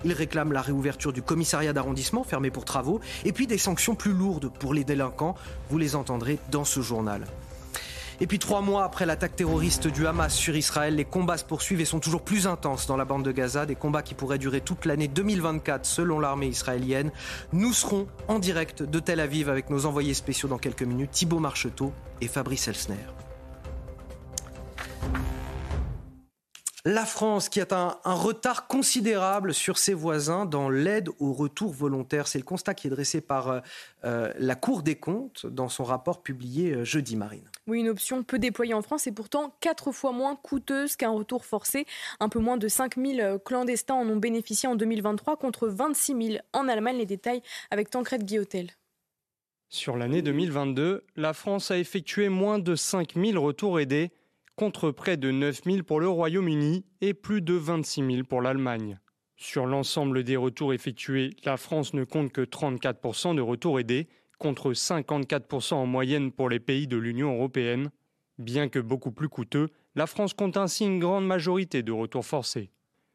Ils réclament la réouverture du commissariat d'arrondissement fermé pour travaux et puis des sanctions plus lourdes pour les délinquants. Vous les entendrez dans ce journal. Et puis trois mois après l'attaque terroriste du Hamas sur Israël, les combats se poursuivent et sont toujours plus intenses dans la bande de Gaza, des combats qui pourraient durer toute l'année 2024 selon l'armée israélienne. Nous serons en direct de Tel Aviv avec nos envoyés spéciaux dans quelques minutes, Thibaut Marcheteau et Fabrice Elsner. La France qui a un, retard considérable sur ses voisins dans l'aide au retour volontaire. C'est le constat qui est dressé par euh, euh la Cour des comptes dans son rapport publié euh, jeudi, Marine. Oui, une option peu déployée en France et pourtant quatre fois moins coûteuse qu'un retour forcé. Un peu moins de 5000 euh, clandestins en ont bénéficié en 2023 contre 26 000 en Allemagne. Les détails avec Tancred Guillotel. Sur l'année 2022, la France a effectué moins de 5000 retours aidés contre près de 9 000 pour le Royaume-Uni et plus de 26 000 pour l'Allemagne. Sur l'ensemble des retours effectués, la France ne compte que 34% de retours aidés, contre 54% en moyenne pour les pays de l'Union européenne. Bien que beaucoup plus coûteux, la France compte ainsi une grande majorité de retours forcés.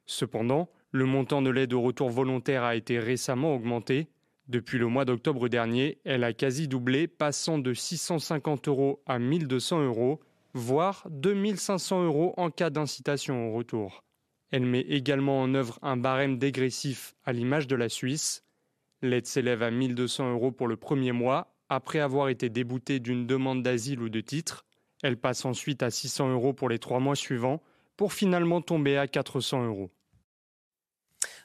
Cependant, le montant de l'aide au retour volontaire a été récemment augmenté. Depuis le mois d'octobre dernier, elle a quasi doublé, passant de 650 euros à 1200 euros, voire 2500 euros en cas d'incitation au retour. Elle met également en œuvre un barème dégressif à l'image de la Suisse. L'aide s'élève à 1200 euros pour le premier mois, après avoir été déboutée d'une demande d'asile ou de titre. Elle passe ensuite à 600 euros pour les trois mois suivants, pour finalement tomber à 400 euros.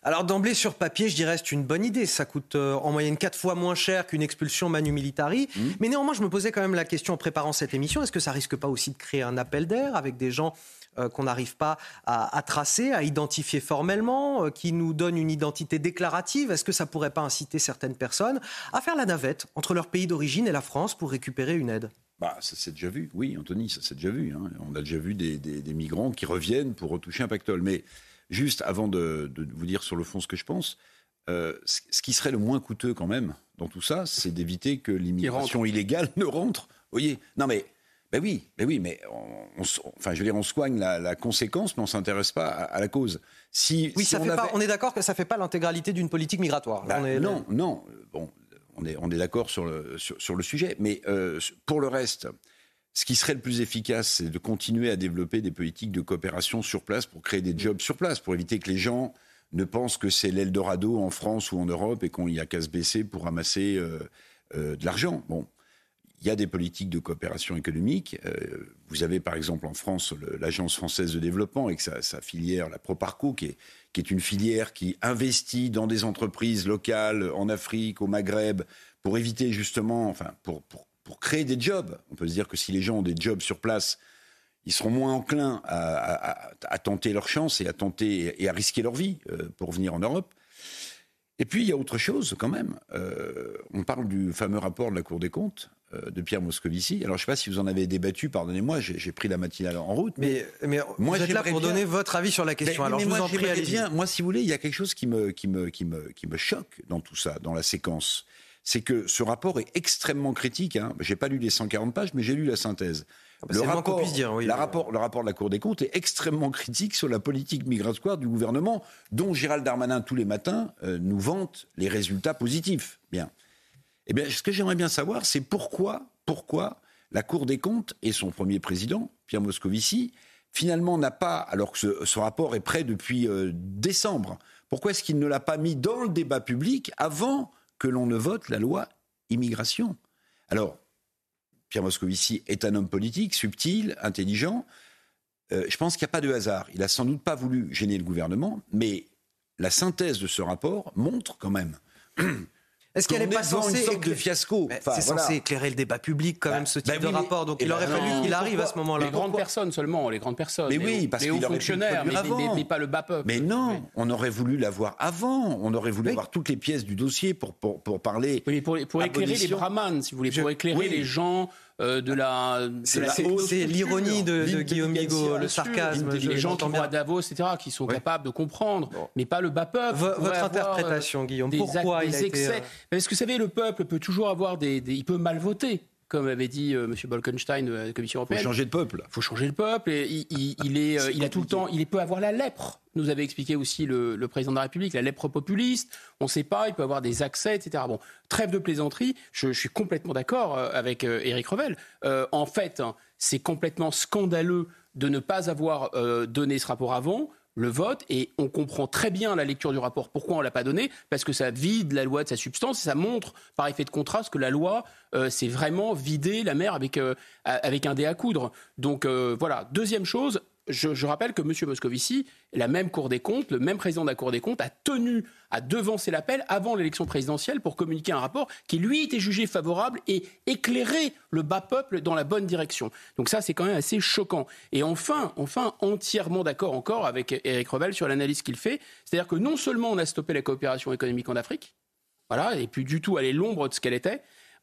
Alors d'emblée sur papier, je dirais c'est une bonne idée. Ça coûte euh, en moyenne quatre fois moins cher qu'une expulsion manu militari. Mmh. Mais néanmoins, je me posais quand même la question en préparant cette émission est-ce que ça risque pas aussi de créer un appel d'air avec des gens euh, qu'on n'arrive pas à, à, tracer, à identifier formellement, euh, qui nous donnent une identité déclarative? Est-ce que ça pourrait pas inciter certaines personnes à faire la navette entre leur pays d'origine et la France pour récupérer une aide? Bah, ça s'est déjà vu, oui, Anthony, ça s'est déjà vu. Hein. On a déjà vu des, des, des, migrants qui reviennent pour retoucher un pactole. Mais Juste avant de, de, vous dire sur le fond ce que je pense, euh, ce qui serait le moins coûteux quand même dans tout ça, c'est d'éviter que l'immigration illégale [LAUGHS] ne rentre. Vous voyez? Non mais ben oui, ben oui, mais on, on, enfin, je veux dire, on soigne la, la conséquence, mais on s'intéresse pas à, à, la cause. Si, oui, si ça on, fait avait... pas, on est d'accord que ça fait pas l'intégralité d'une politique migratoire. Ben, est... Non, non. Bon, on est, on est d'accord sur le, sur, sur, le sujet, mais euh, pour le reste, ce qui serait le plus efficace, c'est de continuer à développer des politiques de coopération sur place pour créer des jobs sur place, pour éviter que les gens ne pensent que c'est l'Eldorado en France ou en Europe et qu'on y a qu'à se baisser pour ramasser euh, euh, de l'argent. Bon, il y a des politiques de coopération économique. Euh, vous avez par exemple en France l'Agence française de développement avec sa, sa filière, la Proparco, qui est, qui est une filière qui investit dans des entreprises locales en Afrique, au Maghreb, pour éviter justement, enfin, pour, pour pour créer des jobs. On peut se dire que si les gens ont des jobs sur place, ils seront moins enclins à, à, à tenter leur chance et à tenter et à risquer leur vie euh, pour venir en Europe. Et puis il y a autre chose quand même. Euh, on parle du fameux rapport de la Cour des comptes euh, de Pierre Moscovici. Alors je ne sais pas si vous en avez débattu. Pardonnez-moi, j'ai pris la matinale en route. Mais, mais, moi, vous êtes là pour bien... donner votre avis sur la question. Mais, Alors mais je moi, vous en prie. Moi, si vous voulez, il y a quelque chose qui me qui me qui me qui me choque dans tout ça, dans la séquence c'est que ce rapport est extrêmement critique. Hein. J'ai pas lu les 140 pages, mais j'ai lu la synthèse. Ah bah le, rapport, dire, oui. rapport, le rapport de la Cour des comptes est extrêmement critique sur la politique migratoire du gouvernement, dont Gérald Darmanin, tous les matins, euh, nous vante les résultats positifs. Bien. Eh bien, ce que j'aimerais bien savoir, c'est pourquoi, pourquoi la Cour des comptes et son premier président, Pierre Moscovici, finalement n'a pas, alors que ce, ce, rapport est prêt depuis euh, décembre, pourquoi est-ce qu'il ne l'a pas mis dans le débat public avant que l'on ne vote la loi immigration. Alors, Pierre Moscovici est un homme politique, subtil, intelligent. Euh, je pense qu'il n'y a pas de hasard. Il a sans doute pas voulu gêner le gouvernement, mais la synthèse de ce rapport montre quand même Est-ce qu'elle n'est pas censée une sorte de fiasco enfin, C'est voilà. censé éclairé le débat public quand bah, même ce type bah oui, de rapport. Donc il aurait bah fallu qu'il arrive à ce moment-là. Les grandes personnes seulement, les grandes personnes. Mais oui, parce les hauts fonctionnaires, mais, pas le bas peuple. Mais non, on aurait voulu l'avoir avant. On aurait voulu avoir toutes les pièces du dossier pour pour, pour parler. Oui, pour, pour éclairer les brahmanes, si vous voulez, pour éclairer les gens. Euh, de la. C'est l'ironie de, de Guillaume Bigot, le sarcasme. Les gens qui vont à Davos, etc., qui sont capables de comprendre, bon. mais pas le bas peuple. Votre interprétation, Guillaume, pourquoi des il a excès. été... Parce que vous savez, le peuple peut toujours avoir des, des il peut mal voter comme avait dit euh, M. Bolkenstein de la Commission européenne. Il faut changer de peuple. Il faut changer le peuple. Et il, il, il est, euh, il a tout le temps, il peut avoir la lèpre. Nous avait expliqué aussi le, le président de la République, la lèpre populiste. On ne sait pas, il peut avoir des accès, etc. Bon, trêve de plaisanterie. Je, je suis complètement d'accord euh, avec euh, Éric Revel. Euh, en fait, hein, c'est complètement scandaleux de ne pas avoir euh, donné ce rapport avant le vote et on comprend très bien la lecture du rapport. Pourquoi on l'a pas donné? Parce que ça vide la loi de sa substance et ça montre par effet de contraste que la loi euh, c'est vraiment vider la mer avec euh, avec un dé à coudre. Donc euh, voilà. Deuxième chose je, rappelle que M. Moscovici, la même Cour des comptes, le même président de la Cour des comptes, a tenu à devancer l'appel avant l'élection présidentielle pour communiquer un rapport qui, lui, était jugé favorable et éclairer le bas peuple dans la bonne direction. Donc ça, c'est quand même assez choquant. Et enfin, enfin, entièrement d'accord encore avec Eric Revel sur l'analyse qu'il fait, c'est-à-dire que non seulement on a stoppé la coopération économique en Afrique, voilà, et puis du tout aller l'ombre de ce qu'elle était,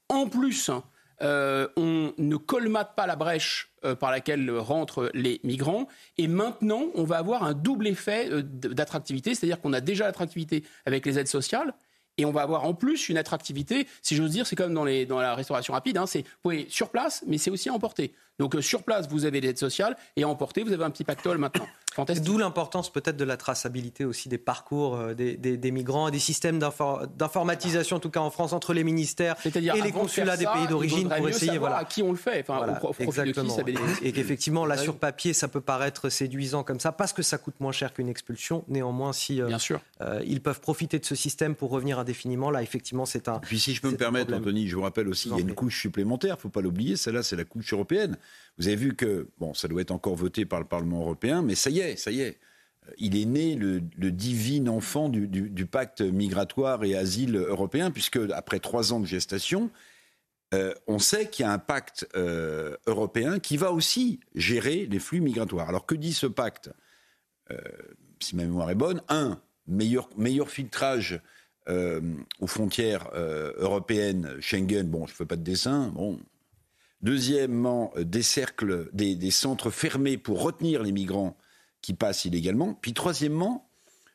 en plus, euh, on ne colmate pas la brèche euh, par laquelle rentrent les migrants. Et maintenant, on va avoir un double effet euh, d'attractivité, c'est-à-dire qu'on a déjà l'attractivité avec les aides sociales. Et on va avoir en plus une attractivité, si j'ose dire, c'est comme dans, les, la restauration rapide, hein, c'est vous sur place, mais c'est aussi à emporter. Donc sur place, vous avez l'aide sociale, et à emporter, vous avez un petit pactole maintenant. D'où l'importance peut-être de la traçabilité aussi des parcours euh, des, des, migrants et des systèmes d'informatisation, en tout cas en France, entre les ministères et les consulats des pays d'origine pour essayer voilà. à qui on le fait, enfin, exactement. et, qu'effectivement, là sur papier, ça peut paraître séduisant comme ça parce que ça coûte moins cher qu'une expulsion. Néanmoins, si euh, Bien sûr. Euh, ils peuvent profiter de ce système pour revenir indéfiniment, là effectivement, c'est un. Puis si je peux me permettre, Anthony, je vous rappelle aussi, il y a une couche supplémentaire, il ne faut pas l'oublier, celle-là, c'est la couche européenne. Vous avez vu que, bon, ça doit être encore voté par le Parlement européen, mais ça y est, ça y est. Euh, il est né le, divin enfant du, pacte migratoire et asile européen, puisque après trois ans de gestation, euh, on sait qu'il y a un pacte euh, européen qui va aussi gérer les flux migratoires. Alors que dit ce pacte? Si ma mémoire est bonne, un, meilleur, meilleur filtrage aux frontières européennes, Schengen, bon, je ne fais pas de dessin, bon, Deuxièmement, euh, des cercles, des, centres fermés pour retenir les migrants qui passent illégalement. Puis troisièmement,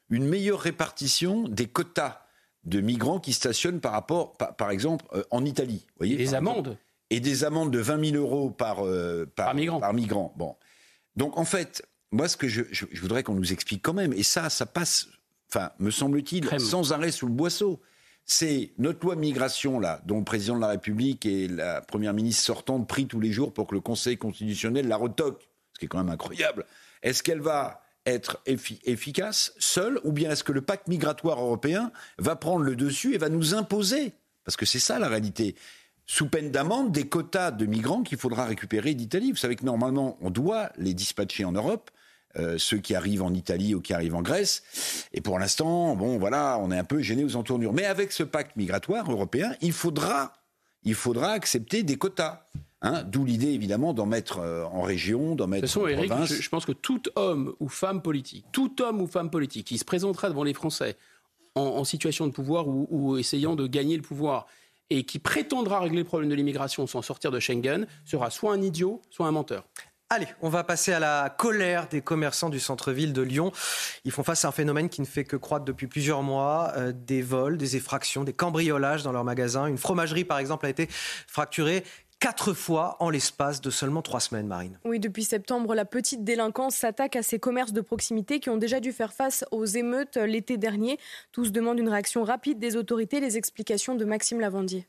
une meilleure répartition des quotas de migrants qui stationnent par rapport, par, exemple, euh, en Italie. Voyez, des amendes. Et des amendes de 20 000 euros par, euh, par, migrant. Bon. Donc en fait, moi, ce que je, voudrais qu'on nous explique quand même, et ça, ça passe, enfin, me semble-t-il, sans arrêt sous le boisseau c'est notre loi migration, là, dont le président de la République et la première ministre sortante prient tous les jours pour que le Conseil constitutionnel la retoque, ce qui est quand même incroyable. Est-ce qu'elle va être efficace seule, ou bien est-ce que le pacte migratoire européen va prendre le dessus et va nous imposer, parce que c'est ça la réalité, sous peine d'amende, des quotas de migrants qu'il faudra récupérer d'Italie. Vous savez que normalement, on doit les dispatcher en Europe. Euh, ceux qui arrivent en Italie ou qui arrivent en Grèce. Et pour l'instant, bon, voilà, on est un peu gêné aux entournures. Mais avec ce pacte migratoire européen, il faudra, il faudra accepter des quotas. Hein, D'où l'idée évidemment d'en mettre euh, en région, d'en mettre façon, en Eric, Je, pense que tout homme ou femme politique, tout homme ou femme politique qui se présentera devant les Français en, situation de pouvoir ou, ou, essayant de gagner le pouvoir et qui prétendra régler le problème de l'immigration sans sortir de Schengen sera soit un idiot, soit un menteur. Allez, on va passer à la colère des commerçants du centre-ville de Lyon. Ils font face à un phénomène qui ne fait que croître depuis plusieurs mois. Euh, des vols, des effractions, des cambriolages dans leurs magasins. Une fromagerie, par exemple, a été fracturée quatre fois en l'espace de seulement trois semaines, Marine. Oui, depuis septembre, la petite délinquance s'attaque à ces commerces de proximité qui ont déjà dû faire face aux émeutes l'été dernier. Tous demandent une réaction rapide des autorités. Les explications de Maxime Lavandier.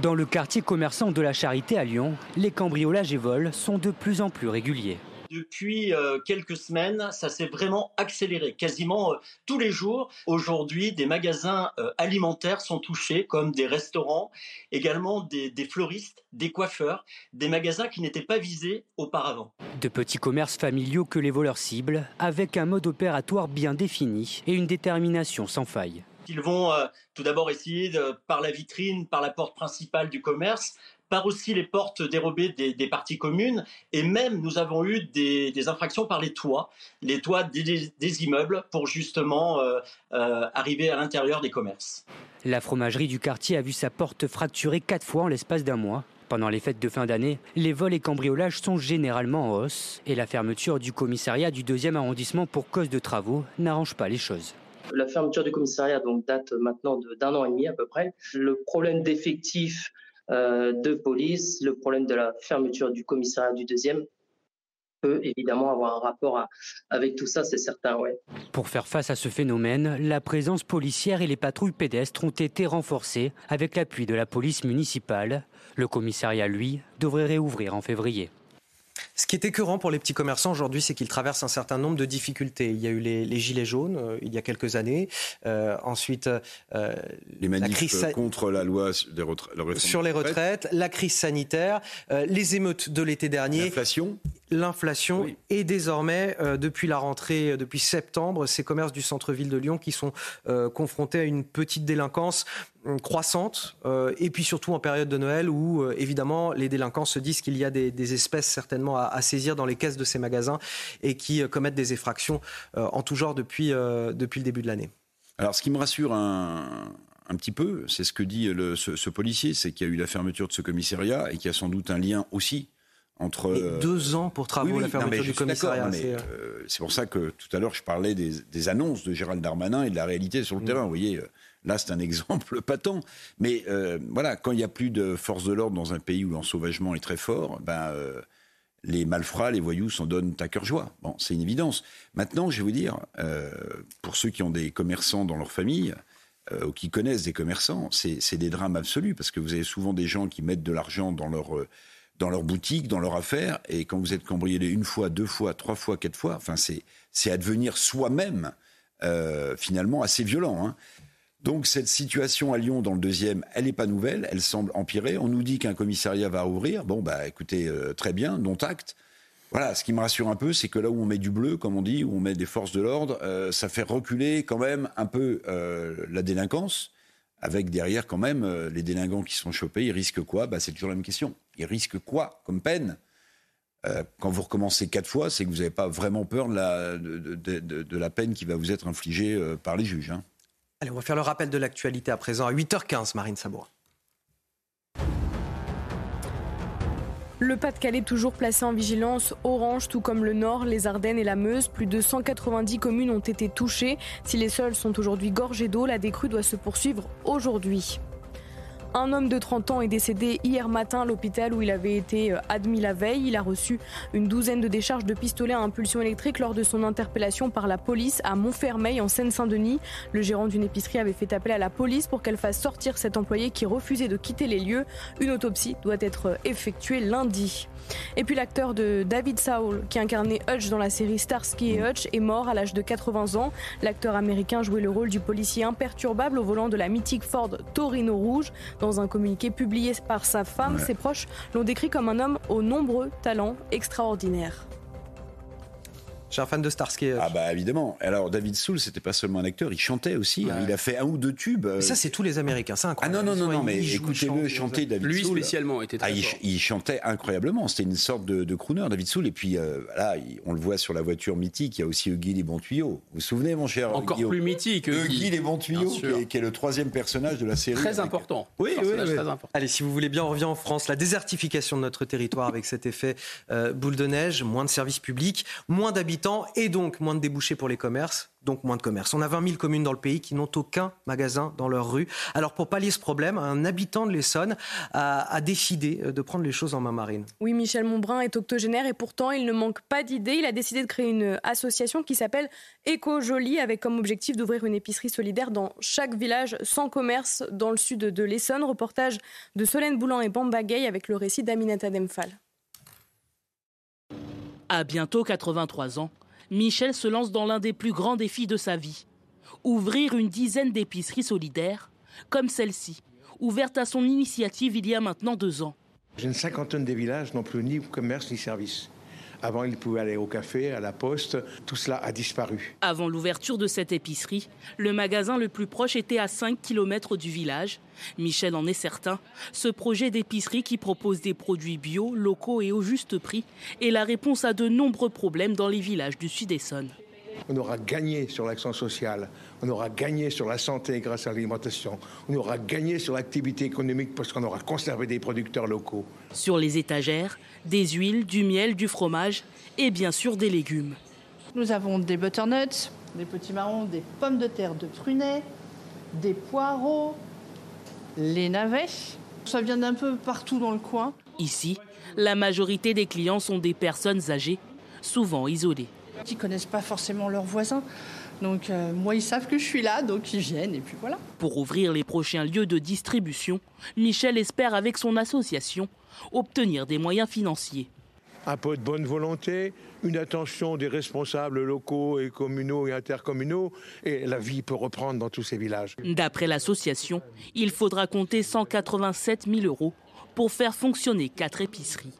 Dans le quartier commerçant de la Charité à Lyon, les cambriolages et vols sont de plus en plus réguliers. Depuis euh, quelques semaines, ça s'est vraiment accéléré, quasiment euh, tous les jours. Aujourd'hui, des magasins euh, alimentaires sont touchés, comme des restaurants, également des, des fleuristes, des coiffeurs, des magasins qui n'étaient pas visés auparavant. De petits commerces familiaux que les voleurs ciblent, avec un mode opératoire bien défini et une détermination sans faille. Ils vont euh, tout d'abord essayer, par la vitrine, par la porte principale du commerce, par aussi les portes dérobées des, parties communes, et même nous avons eu des, infractions par les toits, les toits des, immeubles, pour justement euh, euh, arriver à l'intérieur des commerces. La fromagerie du quartier a vu sa porte fracturée quatre fois en l'espace d'un mois. Pendant les fêtes de fin d'année, les vols et cambriolages sont généralement en hausse et la fermeture du commissariat du deuxième arrondissement pour cause de travaux n'arrange pas les choses. La fermeture du commissariat donc, date maintenant d'un an et demi à peu près. Le problème d'effectifs euh, de police, le problème de la fermeture du commissariat du deuxième peut évidemment avoir un rapport avec tout ça, c'est certain. Pour faire face à ce phénomène, la présence policière et les patrouilles pédestres ont été renforcées avec l'appui de la police municipale. Le commissariat, lui, devrait réouvrir en février. Ce qui est écœurant pour les petits commerçants aujourd'hui, c'est qu'ils traversent un certain nombre de difficultés. Il y a eu les, gilets jaunes euh, il y a quelques années. Euh, ensuite, euh, les manifs contre la loi des sur les retraites, la crise sanitaire, les émeutes de l'été dernier. L'inflation l'inflation et désormais, euh, depuis la rentrée, euh, depuis septembre, ces commerces du centre-ville de Lyon qui sont euh, confrontés à une petite délinquance croissante et puis surtout en période de Noël où évidemment les délinquants se disent qu'il y a des, espèces certainement à, saisir dans les caisses de ces magasins et qui commettent des effractions en tout genre depuis, depuis le début de l'année. Alors ce qui me rassure un, petit peu, c'est ce que dit ce, ce policier, c'est qu'il y a eu la fermeture de ce commissariat et qu'il y a sans doute un lien aussi entre euh, deux ans pour travaux, la fermeture du commissariat. Euh, euh, c'est pour ça que tout à l'heure je parlais des, annonces de Gérald Darmanin et de la réalité sur le mm. terrain. Vous voyez, là c'est un [LAUGHS] exemple patent. Mais voilà, quand il n'y a plus de force de l'ordre dans un pays où l'ensauvagement est très fort, ben les malfrats, les voyous s'en donnent à cœur joie. Bon, c'est une évidence. Maintenant, je vais vous dire, pour ceux qui ont des commerçants dans leur famille, ou qui connaissent des commerçants, c'est des drames absolus, parce que vous avez souvent des gens qui mettent de l'argent dans leur dans leur boutique, dans leur affaire, et quand vous êtes cambriolé une fois, deux fois, trois fois, quatre fois, enfin c'est à devenir soi-même euh, finalement assez violent. Hein. Donc cette situation à Lyon dans le deuxième, elle n'est pas nouvelle, elle semble empirer. On nous dit qu'un commissariat va ouvrir. Bon bah écoutez, euh, très bien, non acte. Voilà, ce qui me rassure un peu, c'est que là où on met du bleu, comme on dit, où on met des forces de l'ordre, euh, ça fait reculer quand même un peu la délinquance avec derrière quand même les délinquants qui sont chopés, ils risquent quoi? Bah, C'est toujours la même question. Ils risquent quoi comme peine euh, Quand vous recommencez quatre fois, c'est que vous n'avez pas vraiment peur de la, de, la, peine qui va vous être infligée euh, par les juges. Hein. Allez, on va faire le rappel de l'actualité à présent à 8h15, Marine Sabour. Le Pas-de-Calais toujours placé en vigilance orange, tout comme le Nord, les Ardennes et la Meuse. Plus de 190 communes ont été touchées. Si les sols sont aujourd'hui gorgés d'eau, la décrue doit se poursuivre aujourd'hui. Un homme de 30 ans est décédé hier matin à l'hôpital où il avait été euh, admis la veille. Il a reçu une douzaine de décharges de pistolets à impulsion électrique lors de son interpellation par la police à Montfermeil en Seine-Saint-Denis. Le gérant d'une épicerie avait fait appel à la police pour qu'elle fasse sortir cet employé qui refusait de quitter les lieux. Une autopsie doit être effectuée lundi. Et puis l'acteur de David Saul, qui incarnait Hutch dans la série Starsky et Hutch, est mort à l'âge de 80 ans. L'acteur américain jouait le rôle du policier imperturbable au volant de la mythique Ford Torino Rouge. Dans un communiqué publié par sa femme, ses proches l'ont décrit comme un homme aux nombreux talents extraordinaires. Je suis un fan de Starsky. Ah bah évidemment. Alors David Soul, c'était pas seulement un acteur, il chantait aussi. Hein. Il a fait un ou deux tubes. Mais ça, c'est tous les Américains, c'est incroyable. Ah non, non, non, non mais écoutez-le chanter David Lui spécialement était très ah, il, chantait incroyablement. C'était une sorte de, crooner, David Soul. Et puis euh, là, on le voit sur la voiture mythique, il y a aussi Huggy les bons tuyaux. Vous vous souvenez, mon cher Encore plus mythique. Huggy les bons tuyaux, qui est, le troisième personnage de la série. Très important. Oui, oui, très important. Allez, si vous voulez bien, on revient en France. La désertification de notre territoire avec cet effet euh, boule de neige, moins de services publics, moins d'habitants et donc moins de débouchés pour les commerces, donc moins de commerces. On a 20 000 communes dans le pays qui n'ont aucun magasin dans leur rue. Alors pour pallier ce problème, un habitant de l'Essonne a, décidé euh, de prendre les choses en main marine. Oui, Michel Monbrun est octogénaire et pourtant il ne manque pas d'idées. Il a décidé de créer une association qui s'appelle Éco Jolie avec comme objectif d'ouvrir une épicerie solidaire dans chaque village sans commerce dans le sud de l'Essonne. Reportage de Solène Boulan et Bamba Gay avec le récit d'Aminata Demphal. À bientôt 83 ans, Michel se lance dans l'un des plus grands défis de sa vie. Ouvrir une dizaine d'épiceries solidaires, comme celle-ci, ouverte à son initiative il y a maintenant deux ans. J'ai une cinquantaine de villages n'ont plus ni commerce ni service. Avant, ils pouvaient aller au café, à la poste. Tout cela a disparu. Avant l'ouverture de cette épicerie, le magasin le plus proche était à 5 km du village. Michel en est certain. Ce projet d'épicerie qui propose des produits bio, locaux et au juste prix est la réponse à de nombreux problèmes dans les villages du Sud-Essonne. On aura gagné sur l'action sociale, on aura gagné sur la santé grâce à l'alimentation, on aura gagné sur l'activité économique parce qu'on aura conservé des producteurs locaux. Sur les étagères, des huiles, du miel, du fromage et bien sûr des légumes. Nous avons des butternuts, des petits marrons, des pommes de terre de prunets, des poireaux, les navets. Ça vient d'un peu partout dans le coin. Ici, la majorité des clients sont des personnes âgées, souvent isolées. Ils connaissent pas forcément leurs voisins. Donc euh, moi, ils savent que je suis là, donc ils viennent et puis voilà. Pour ouvrir les prochains lieux de distribution, Michel espère avec son association obtenir des moyens financiers. Un peu de bonne volonté, une attention des responsables locaux et communaux et intercommunaux, et la vie peut reprendre dans tous ces villages. D'après l'association, il faudra compter 187 000 euros pour faire fonctionner quatre épiceries.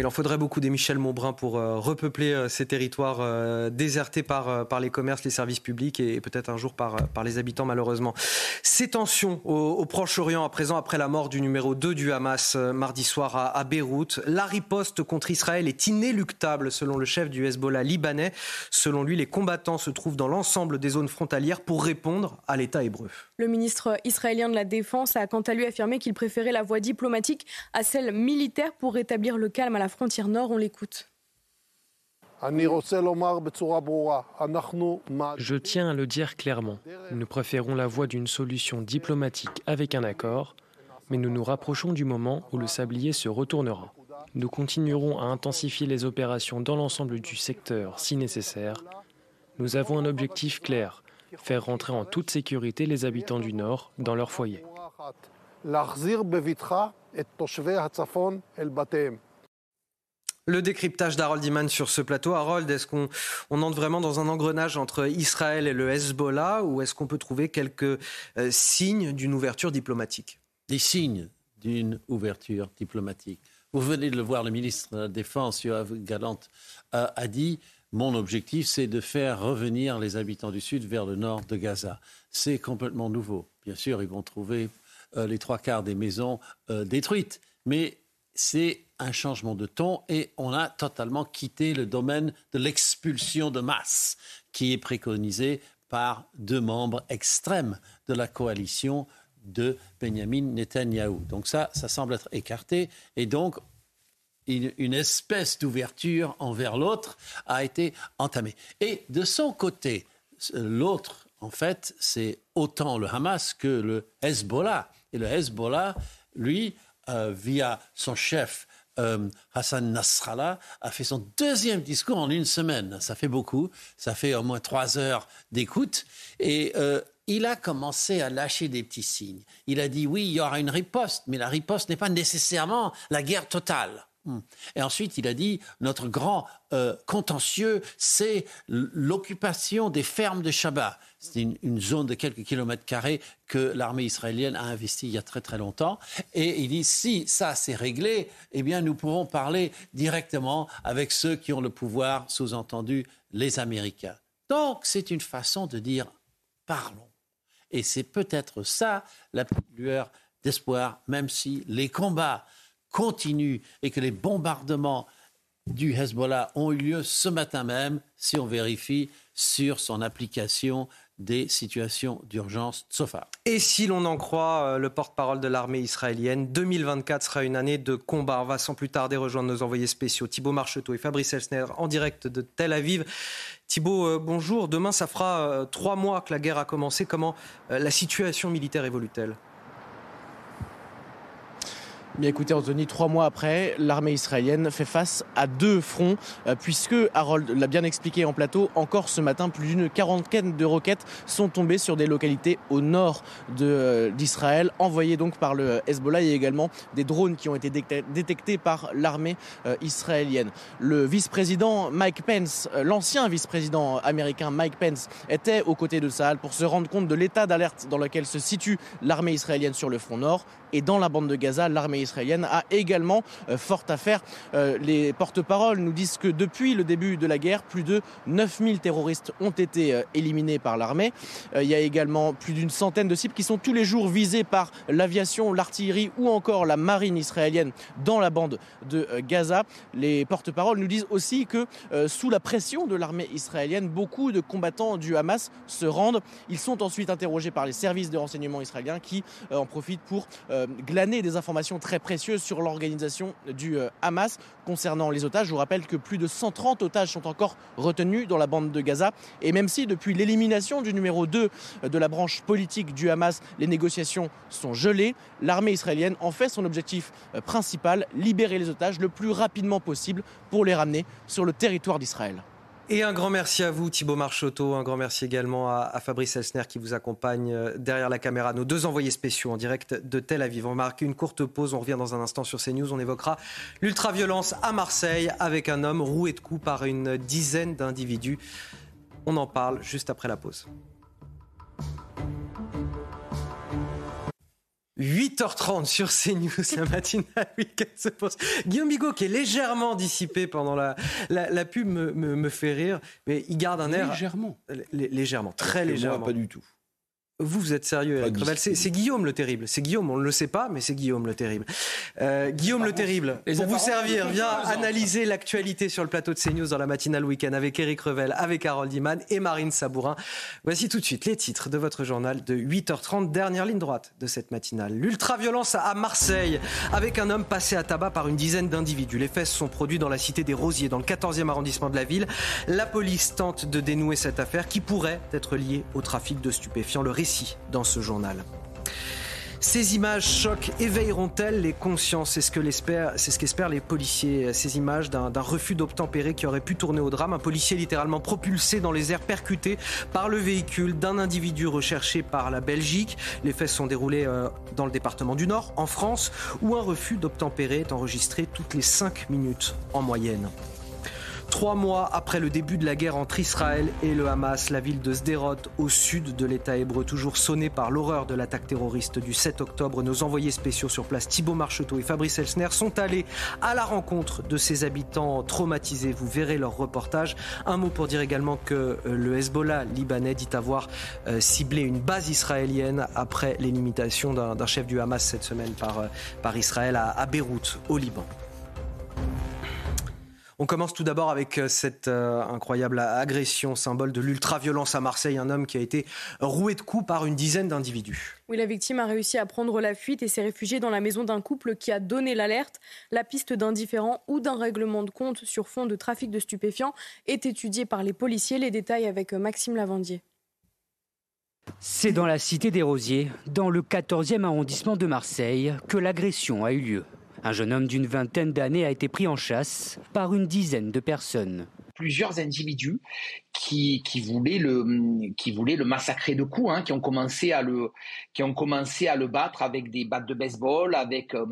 Il en faudrait beaucoup des Michel Montbrun pour euh, repeupler euh, ces territoires euh, désertés par, par les commerces, les services publics et, peut-être un jour par, par les habitants malheureusement. Ces tensions au, Proche-Orient à présent après la mort du numéro 2 du Hamas mardi soir à, à, Beyrouth, la riposte contre Israël est inéluctable selon le chef du Hezbollah libanais. Selon lui, les combattants se trouvent dans l'ensemble des zones frontalières pour répondre à l'État hébreu. Le ministre israélien de la Défense a quant à lui affirmé qu'il préférait la voie diplomatique à celle militaire pour rétablir le calme à la frontière nord. On l'écoute. Je tiens à le dire clairement. Nous préférons la voie d'une solution diplomatique avec un accord, mais nous nous rapprochons du moment où le sablier se retournera. Nous continuerons à intensifier les opérations dans l'ensemble du secteur si nécessaire. Nous avons un objectif clair, faire rentrer en toute sécurité les habitants du Nord dans leur foyer. Le décryptage d'Harold Iman sur ce plateau. Harold, est-ce qu'on on entre vraiment dans un engrenage entre Israël et le Hezbollah ou est-ce qu'on peut trouver quelques euh, signes d'une ouverture diplomatique? Des signes d'une ouverture diplomatique. Vous venez de le voir, le ministre de la Défense, Yoav Galant, a dit mon objectif, c'est de faire revenir les habitants du Sud vers le nord de Gaza. C'est complètement nouveau. Bien sûr, ils vont trouver euh, les trois quarts des maisons euh, détruites, mais c'est un changement de ton et on a totalement quitté le domaine de l'expulsion de masse qui est préconisé par deux membres extrêmes de la coalition de Benjamin Netanyahou. Donc ça, ça semble être écarté et donc une, espèce d'ouverture envers l'autre a été entamée. Et de son côté, l'autre, en fait, c'est autant le Hamas que le Hezbollah. Et le Hezbollah, lui, euh, via son chef euh, Hassan Nasrallah, a fait son deuxième discours en une semaine. Ça fait beaucoup, ça fait au moins trois heures d'écoute. Et euh, il a commencé à lâcher des petits signes. Il a dit oui, il y aura une riposte, mais la riposte n'est pas nécessairement la guerre totale. Hmm. Et ensuite, il a dit, notre grand euh, contentieux, c'est l'occupation des fermes de Shabbat. C'est une, zone de quelques kilomètres carrés que l'armée israélienne a investi il y a très très longtemps. Et il dit, si ça c'est réglé, eh bien nous pourrons parler directement avec ceux qui ont le pouvoir, sous-entendu les Américains. Donc c'est une façon de dire, parlons. Et c'est peut-être ça la lueur d'espoir, même si les combats continue et que les bombardements du Hezbollah ont eu lieu ce matin même, si on vérifie sur son application des situations d'urgence SOFA. Et si l'on en croit euh, le porte-parole de l'armée israélienne, 2024 sera une année de combat. On va sans plus tarder rejoindre nos envoyés spéciaux Thibault Marcheteau et Fabrice Elsner en direct de Tel Aviv. Thibault, euh, bonjour. Demain, ça fera euh, trois mois que la guerre a commencé. Comment la situation militaire évolue-t-elle? Bien écoutez Anthony, trois mois après, l'armée israélienne fait face à deux fronts, euh, puisque Harold l'a bien expliqué en plateau, encore ce matin, plus d'une quarantaine de roquettes sont tombées sur des localités au nord euh, d'Israël, envoyées donc par le Hezbollah et également des drones qui ont été détectés par l'armée euh, israélienne. Le vice-président Mike Pence, l'ancien vice-président américain Mike Pence, était aux côtés de Saal pour se rendre compte de l'état d'alerte dans lequel se situe l'armée israélienne sur le front nord et dans la bande de Gaza, l'armée israélienne a également euh, fort à faire. Euh, les porte-paroles nous disent que depuis le début de la guerre, plus de 9000 terroristes ont été euh, éliminés par l'armée. il y a également plus d'une centaine de cibles qui sont tous les jours visées par l'aviation, l'artillerie ou encore la marine israélienne dans la bande de Gaza. Les porte-paroles nous disent aussi que sous la pression de l'armée israélienne, beaucoup de combattants du Hamas se rendent. Ils sont ensuite interrogés par les services de renseignement israéliens qui en profitent pour glaner des informations très précieuses sur l'organisation du euh, Hamas concernant les otages. Je vous rappelle que plus de 130 otages sont encore retenus dans la bande de Gaza. Et même si depuis l'élimination du numéro 2 de la branche politique du Hamas, les négociations sont gelées, l'armée israélienne en fait son objectif euh, principal, libérer les otages le plus rapidement possible pour les ramener sur le territoire d'Israël. Et un grand merci à vous, Thibault Marchoteau. Un grand merci également à, Fabrice Elsner qui vous accompagne euh, derrière la caméra. Nos deux envoyés spéciaux en direct de Tel Aviv. On marque une courte pause. On revient dans un instant sur CNews. On évoquera l'ultraviolence à Marseille avec un homme roué de coups par une dizaine d'individus. On en parle juste après la pause. 8h30 sur CNews, la matinale week-end se pose. Guillaume Bigot, qui est légèrement dissipé pendant la, la, pub, me, me, fait rire, mais il garde un air. Légèrement. légèrement, très légèrement. Moi, pas du tout. Vous, vous êtes sérieux, Eric Revel C'est Guillaume le terrible. C'est Guillaume, on ne le sait pas, mais c'est Guillaume le terrible. Euh, Guillaume le terrible, pour vous servir, vient analyser l'actualité sur le plateau de CNews dans la matinale week-end avec Eric Revel, avec Harold Iman et Marine Sabourin. Voici tout de suite les titres de votre journal de 8h30, dernière ligne droite de cette matinale. L'ultraviolence à Marseille, avec un homme passé à tabac par une dizaine d'individus. Les faits sont produits dans la cité des Rosiers, dans le 14e arrondissement de la ville. La police tente de dénouer cette affaire qui pourrait être liée au trafic de stupéfiants. Le dans ce journal. Ces images choquent, éveilleront-elles les consciences? C'est ce ce qu'espèrent les policiers. Ces images d'un refus d'obtempérer qui aurait pu tourner au drame. Un policier littéralement propulsé dans les airs, percuté par le véhicule d'un individu recherché par la Belgique. Les faits sont déroulés euh, dans le département du Nord, en France, où un refus d'obtempérer est enregistré toutes les 5 minutes en moyenne. Trois mois après le début de la guerre entre Israël et le Hamas, la ville de Sderot, au sud de l'État hébreu, toujours sonnée par l'horreur de l'attaque terroriste du 7 octobre, nos envoyés spéciaux sur place, Thibault Marcheteau et Fabrice Elsner, sont allés à la rencontre de ces habitants traumatisés. Vous verrez leur reportage. Un mot pour dire également que euh, le Hezbollah libanais dit avoir euh, ciblé une base israélienne après l'élimination d'un chef du Hamas cette semaine par, euh, Israël à Beyrouth, au Liban. On commence tout d'abord avec euh, cette euh, incroyable agression, symbole de l'ultra-violence à Marseille, un homme qui a été roué de coups par une dizaine d'individus. Oui, la victime a réussi à prendre la fuite et s'est réfugiée dans la maison d'un couple qui a donné l'alerte. La piste d'indifférent ou d'un règlement de compte sur fond de trafic de stupéfiants est étudiée par les policiers. Les détails avec euh, Maxime Lavandier. C'est dans la cité des Rosiers, dans le 14e arrondissement de Marseille, que l'agression a eu lieu. Un jeune homme d'une vingtaine d'années a été pris en chasse par une dizaine de personnes plusieurs individus qui, qui, voulaient le qui voulaient le massacrer de coups, hein, qui ont commencé à le qui ont commencé à le battre avec des battes de baseball, avec euh,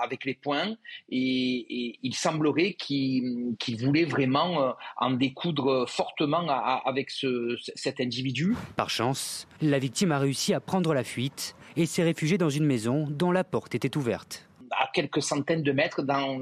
avec les poings, et, il semblerait qu'il voulait vraiment euh, en découdre fortement avec ce, cet individu. Par chance, la victime a réussi à prendre la fuite et s'est réfugié dans une maison dont la porte était ouverte quelques centaines de mètres dans,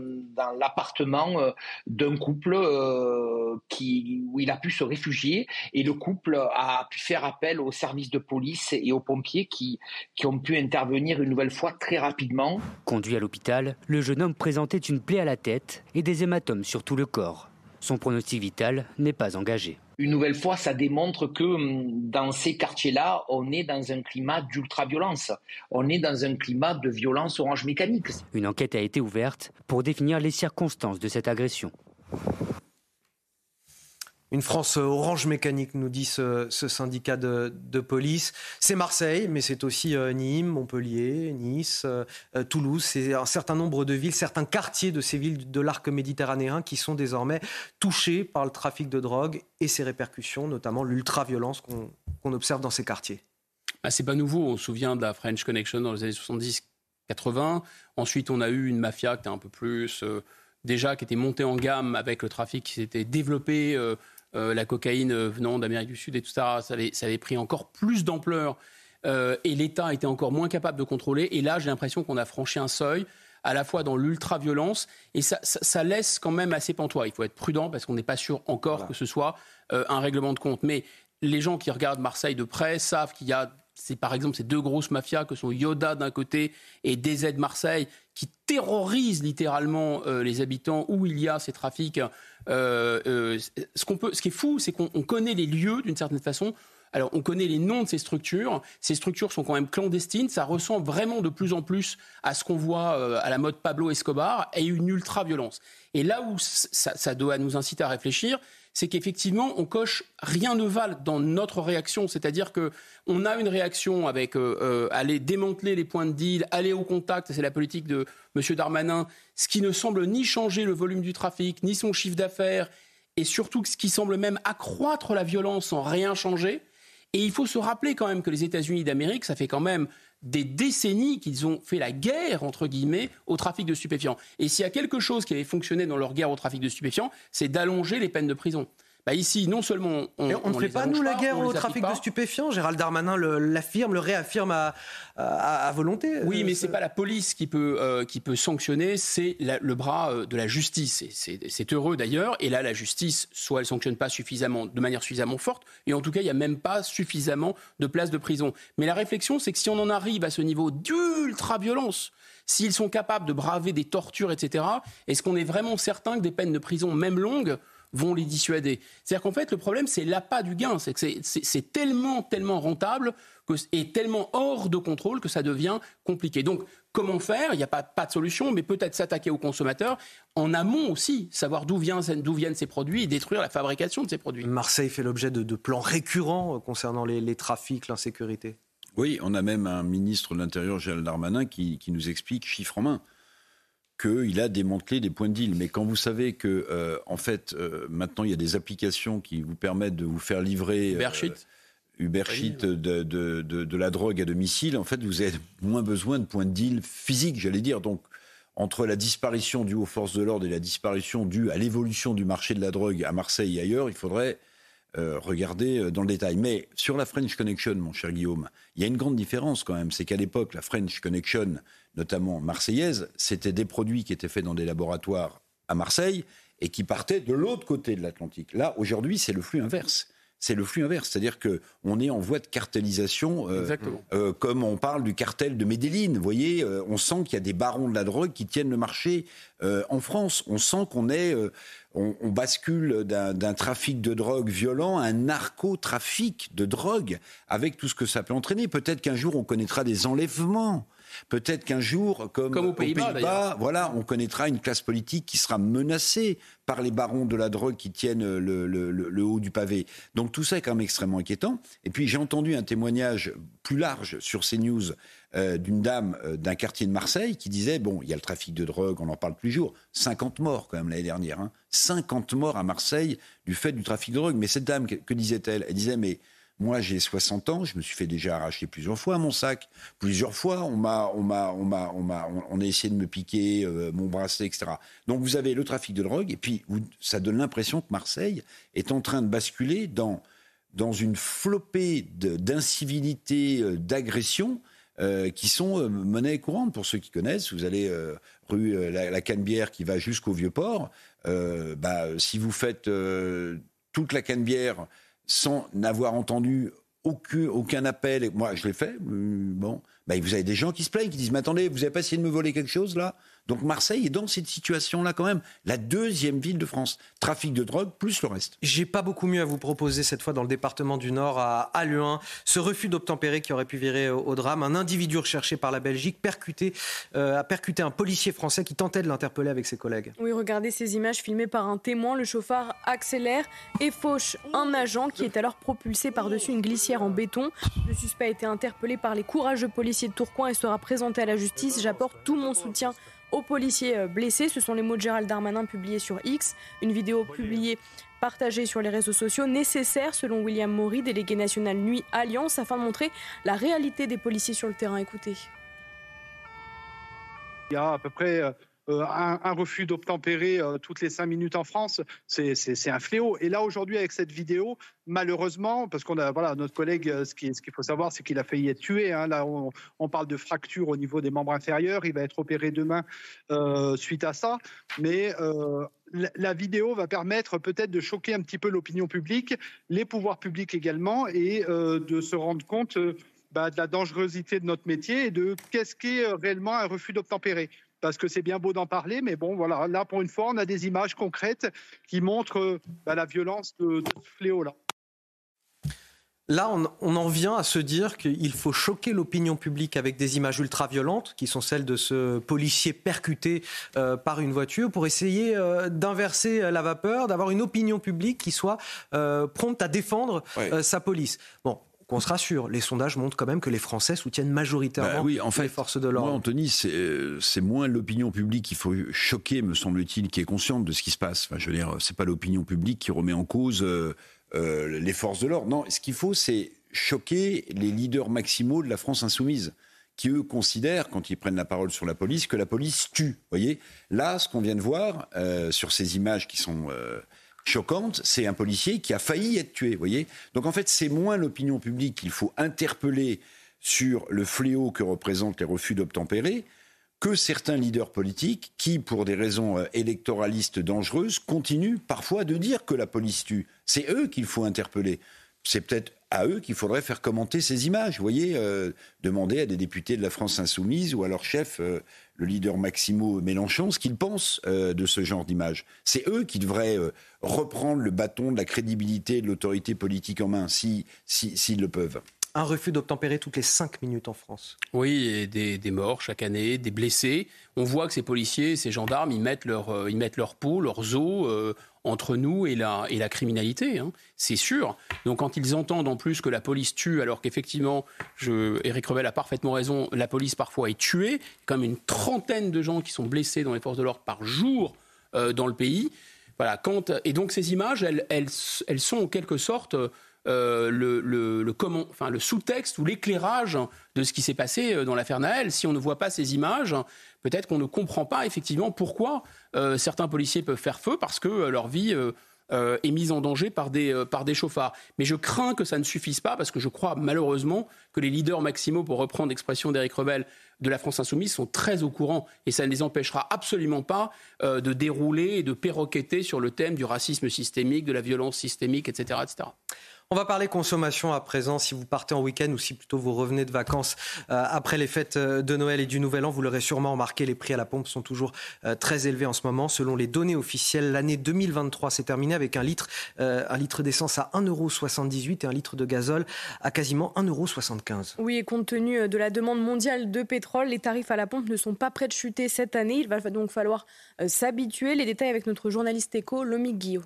l'appartement euh, d'un couple euh, qui, où il a pu se réfugier et le couple a pu faire appel aux services de police et aux pompiers qui, qui ont pu intervenir une nouvelle fois très rapidement. Conduit à l'hôpital, le jeune homme présentait une plaie à la tête et des hématomes sur tout le corps. Son pronostic vital n'est pas engagé une nouvelle fois, ça démontre que hum, dans ces quartiers-là, on est dans un climat d'ultra-violence. On est dans un climat de violence orange mécanique. Une enquête a été ouverte pour définir les circonstances de cette agression. Une France orange mécanique, nous dit ce, syndicat de, police. C'est Marseille, mais c'est aussi euh, Nîmes, Montpellier, Nice, euh, euh, Toulouse. C'est un certain nombre de villes, certains quartiers de ces villes de l'arc méditerranéen qui sont désormais touchés par le trafic de drogue et ses répercussions, notamment l'ultra-violence qu'on observe dans ces quartiers. Ah, c'est pas nouveau. On se souvient de la French Connection dans les années 70-80. Ensuite, on a eu une mafia qui était un peu plus. déjà, qui était montée en gamme avec le trafic qui s'était développé euh, la cocaïne venant d'Amérique du Sud et tout ça, ça avait, pris encore plus d'ampleur euh, et l'État était encore moins capable de contrôler. Et là, j'ai l'impression qu'on a franchi un seuil à la fois dans l'ultra-violence, et ça, laisse quand même assez pantois. Il faut être prudent parce qu'on n'est pas sûr encore que ce soit euh, un règlement de compte. Mais les gens qui regardent Marseille de près savent qu'il y a c'est par exemple ces deux grosses mafias que sont Yoda d'un côté et DZ Marseille qui terrorisent littéralement euh, les habitants où il y a ces trafics. Euh, euh, ce, qu'on peut, ce qui est fou, c'est qu'on connaît les lieux d'une certaine façon. Alors, on connaît les noms de ces structures. Ces structures sont quand même clandestines. Ça ressemble vraiment de plus en plus à ce qu'on voit à la mode Pablo Escobar et une ultra-violence. Et là où ça, ça doit nous inciter à réfléchir, c'est qu'effectivement, on coche rien ne valent dans notre réaction. C'est-à-dire que on a une réaction avec euh, euh, aller démanteler les points de deal, aller au contact, c'est la politique de M. Darmanin, ce qui ne semble ni changer le volume du trafic, ni son chiffre d'affaires, et surtout ce qui semble même accroître la violence sans rien changer. Et il faut se rappeler quand même que les États-Unis d'Amérique, ça fait quand même des décennies qu'ils ont fait la guerre, entre guillemets, au trafic de stupéfiants. Et s'il y a quelque chose qui avait fonctionné dans leur guerre au trafic de stupéfiants, c'est d'allonger les peines de prison. Bah ici, non seulement on, on, ne fait pas nous la guerre au trafic de stupéfiants. Gérald Darmanin l'affirme, le, réaffirme à, à, volonté. Oui, mais c'est pas la police qui peut euh, qui peut sanctionner, c'est le bras euh, de la justice. C'est heureux d'ailleurs. Et là, la justice, soit elle sanctionne pas suffisamment, de manière suffisamment forte, et en tout cas, il y a même pas suffisamment de places de prison. Mais la réflexion, c'est que si on en arrive à ce niveau d'ultra violence, s'ils sont capables de braver des tortures, etc., est-ce qu'on est vraiment certain que des peines de prison, même longues, vont les dissuader. C'est-à-dire qu'en fait, le problème, c'est l'appât du gain. C'est que c'est tellement, tellement rentable que, et tellement hors de contrôle que ça devient compliqué. Donc, comment faire? Il n'y a pas, pas de solution, mais peut-être s'attaquer aux consommateurs en amont aussi, savoir d'où viennent, viennent ces produits et détruire la fabrication de ces produits. Marseille fait l'objet de, plans récurrents euh, concernant les, trafics, l'insécurité? Oui, on a même un ministre de l'Intérieur, Gérald Darmanin, qui, qui nous explique, chiffre en main, qu'il a démantelé des points de deal. Mais quand vous savez que, euh, en fait, euh, maintenant, il y a des applications qui vous permettent de vous faire livrer. Uber Uber de, de, de, la drogue à domicile, en fait, vous avez [LAUGHS] moins besoin de points de deal physiques, j'allais dire. Donc, entre la disparition due aux forces de l'ordre et la disparition due à l'évolution du marché de la drogue à Marseille et ailleurs, il faudrait euh, regarder dans le détail. Mais sur la French Connection, mon cher Guillaume, il y a une grande différence quand même. C'est qu'à l'époque, la French Connection, notamment marseillaise, c'était des produits qui étaient faits dans des laboratoires à Marseille et qui partaient de l'autre côté de l'Atlantique. Là, aujourd'hui, c'est le flux inverse. C'est le flux inverse, c'est-à-dire que on est en voie de cartélisation, euh, euh, comme on parle du cartel de Medellin. Vous voyez, euh, on sent qu'il y a des barons de la drogue qui tiennent le marché en France. On sent qu'on est, on, on, bascule d'un trafic de drogue violent à un narcotrafic de drogue, avec tout ce que ça peut entraîner. Peut-être qu'un jour on connaîtra des enlèvements. Peut-être qu'un jour, comme, aux Pays-Bas, voilà, on connaîtra une classe politique qui sera menacée par les barons de la drogue qui tiennent le, haut du pavé. Donc tout ça est quand même extrêmement inquiétant. Et puis j'ai entendu un témoignage plus large sur CNews news euh, d'une dame euh, d'un quartier de Marseille qui disait bon, il y a le trafic de drogue, on en parle plus jour. 50 morts quand même l'année dernière. 50 hein. morts à Marseille du fait du trafic de drogue. Mais cette dame, que disait-elle? Elle disait mais moi, j'ai 60 ans, je me suis fait déjà arracher plusieurs fois mon sac. Plusieurs fois, on m'a, on m'a, on m'a, on m'a, on a essayé de me piquer euh, mon bracelet, etc. Donc, vous avez le trafic de drogue, et puis ça donne l'impression que Marseille est en train de basculer dans dans une flopée d'incivilité, euh, d'agression euh, qui sont monnaie courante. Pour ceux qui connaissent, vous allez rue la, la Canebière qui va jusqu'au Vieux-Port. bah, si vous faites toute la Canebière sans n'avoir entendu aucun, appel. Moi, je l'ai fait. Euh, bon, ben, vous avez des gens qui se plaignent, qui disent Mais attendez, vous n'avez pas essayé de me voler quelque chose là? Donc Marseille est dans cette situation-là quand même, la deuxième ville de France. Trafic de drogue plus le reste. J'ai pas beaucoup mieux à vous proposer cette fois dans le département du Nord à Aluin. Ce refus d'obtempérer qui aurait pu virer au, drame. Un individu recherché par la Belgique percuté, euh, a percuté un policier français qui tentait de l'interpeller avec ses collègues. Oui, regardez ces images filmées par un témoin. Le chauffard accélère et fauche un agent qui est alors propulsé par-dessus une glissière en béton. Le suspect a été interpellé par les courageux policiers de Tourcoing et sera présenté à la justice. J'apporte tout mon soutien aux policiers euh, blessés. Ce sont les mots de Gérald Darmanin publiés sur X. Une vidéo publiée partagée sur les réseaux sociaux, nécessaire selon William Maury, délégué national Nuit Alliance, afin de montrer la réalité des policiers sur le terrain. Écoutez. Il y a à peu près euh, un, refus d'obtempérer euh, toutes les cinq minutes en France, c'est un fléau. Et là, aujourd'hui, avec cette vidéo, malheureusement, parce qu'on a, voilà, notre collègue, euh, ce qu'il faut savoir, c'est qu'il a failli être tué. Hein. Là, on, parle de fracture au niveau des membres inférieurs. Il va être opéré demain suite à ça. Mais la, vidéo va permettre peut-être de choquer un petit peu l'opinion publique, les pouvoirs publics également, et de se rendre compte bah, de la dangerosité de notre métier et de qu'est-ce qu'est réellement un refus d'obtempérer parce que c'est bien beau d'en parler, mais bon, voilà, là pour une fois, on a des images concrètes qui montrent bah, la violence de, ce fléau-là. Là, on, en vient à se dire qu'il faut choquer l'opinion publique avec des images ultra-violentes, qui sont celles de ce policier percuté euh, par une voiture, pour essayer euh, d'inverser la vapeur, d'avoir une opinion publique qui soit euh, prompte à défendre sa police. Bon, qu'on se rassure, les sondages montrent quand même que les Français soutiennent majoritairement bah les forces de l'ordre. Moi, Anthony, euh, c'est moins l'opinion publique qu'il faut choquer, me semble-t-il, qui est consciente de ce qui se passe. Enfin, je veux dire, c'est pas l'opinion publique qui remet en cause euh, euh, les forces de l'ordre. Non, ce qu'il faut, c'est choquer les leaders maximaux de la France insoumise qui, eux, considèrent, quand ils prennent la parole sur la police, que la police tue. voyez? Là, ce qu'on vient de voir sur ces images qui sont choquante, c'est un policier qui a failli être tué, voyez Donc en fait, c'est moins l'opinion publique qu'il faut interpeller sur le fléau que représentent les refus d'obtempérer que certains leaders politiques qui, pour des raisons euh, électoralistes dangereuses, continuent parfois de dire que la police tue. C'est eux qu'il faut interpeller. C'est peut-être à eux qu'il faudrait faire commenter ces images. Vous voyez, euh, demander à des députés de la France insoumise ou à leur chef, euh, le leader Maximo Mélenchon, ce qu'ils pensent de ce genre d'images. C'est eux qui devraient reprendre le bâton de la crédibilité de l'autorité politique en main, s'ils si, si, le peuvent un refus d'obtempérer toutes les 5 minutes en France. Oui, et des, morts chaque année, des blessés. On voit que ces policiers, ces gendarmes, ils mettent leur, euh, ils mettent leur peau, leurs os euh, entre nous et la, criminalité, hein. c'est sûr. Donc quand ils entendent en plus que la police tue, alors qu'effectivement, Eric Revel a parfaitement raison, la police parfois est tuée, comme une trentaine de gens qui sont blessés dans les forces de l'ordre par jour euh, dans le pays. Voilà, quand, et donc ces images, elles sont en quelque sorte euh, le, le, sous-texte ou l'éclairage de ce qui s'est passé euh, dans l'affaire Naël. Si on ne voit pas ces images, peut-être qu'on ne comprend pas effectivement pourquoi euh, certains policiers peuvent faire feu parce que leur vie est mise en danger par des, par chauffards. Mais je crains que ça ne suffise pas parce que je crois malheureusement que les leaders maximaux, pour reprendre l'expression d'Éric Revel, de la France insoumise sont très au courant et ça ne les empêchera absolument pas de dérouler et de perroqueter sur le thème du racisme systémique, de la violence systémique, etc. etc. On va parler consommation à présent. Si vous partez en week-end ou si plutôt vous revenez de vacances euh, après les fêtes euh, de Noël et du Nouvel An, vous l'aurez sûrement remarqué, les prix à la pompe sont toujours euh, très élevés en ce moment. Selon les données officielles, l'année 2023 s'est terminée avec un litre, d'essence à 1,78€ et un litre de gazole à quasiment 1,75€. Oui, et compte tenu de la demande mondiale de pétrole, les tarifs à la pompe ne sont pas prêts de chuter cette année. Il va donc falloir s'habituer. Les détails avec notre journaliste éco, Lomique Guillot.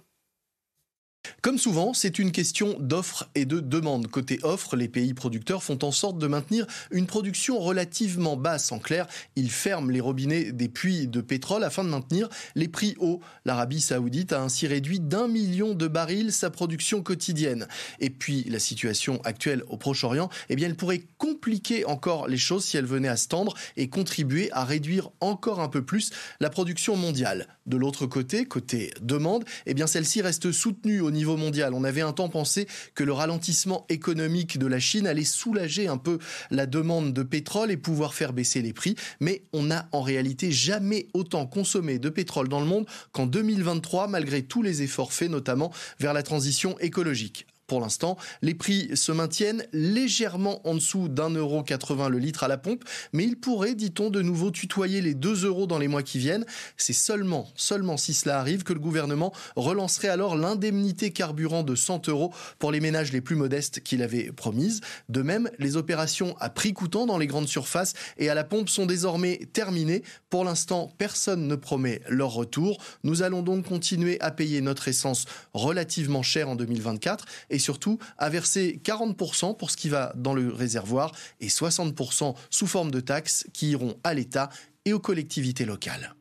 Comme souvent, c'est une question d'offre et de demande. Côté offre, les pays producteurs font en sorte de maintenir une production relativement basse. En clair, ils ferment les robinets des puits de pétrole afin de maintenir les prix hauts. L'Arabie saoudite a ainsi réduit d'un million de barils sa production quotidienne. Et puis, la situation actuelle au Proche-Orient, eh bien, elle pourrait compliquer encore les choses si elle venait à se tendre et contribuer à réduire encore un peu plus la production mondiale. De l'autre côté, côté demande, eh bien, celle-ci reste soutenue au niveau mondial. On avait un temps pensé que le ralentissement économique de la Chine allait soulager un peu la demande de pétrole et pouvoir faire baisser les prix, mais on n'a en réalité jamais autant consommé de pétrole dans le monde qu'en 2023, malgré tous les efforts faits notamment vers la transition écologique. Pour l'instant, les prix se maintiennent légèrement en dessous d'un euro 80 le litre à la pompe, mais il pourrait, dit-on, de nouveau tutoyer les 2 euros dans les mois qui viennent. C'est seulement, seulement si cela arrive que le gouvernement relancerait alors l'indemnité carburant de 100 euros pour les ménages les plus modestes qu'il avait promise. De même, les opérations à prix coûtant dans les grandes surfaces et à la pompe sont désormais terminées. Pour l'instant, personne ne promet leur retour. Nous allons donc continuer à payer notre essence relativement cher en 2024 et surtout à verser 40% pour ce qui va dans le réservoir et 60% sous forme de taxes qui iront à l'État et aux collectivités locales.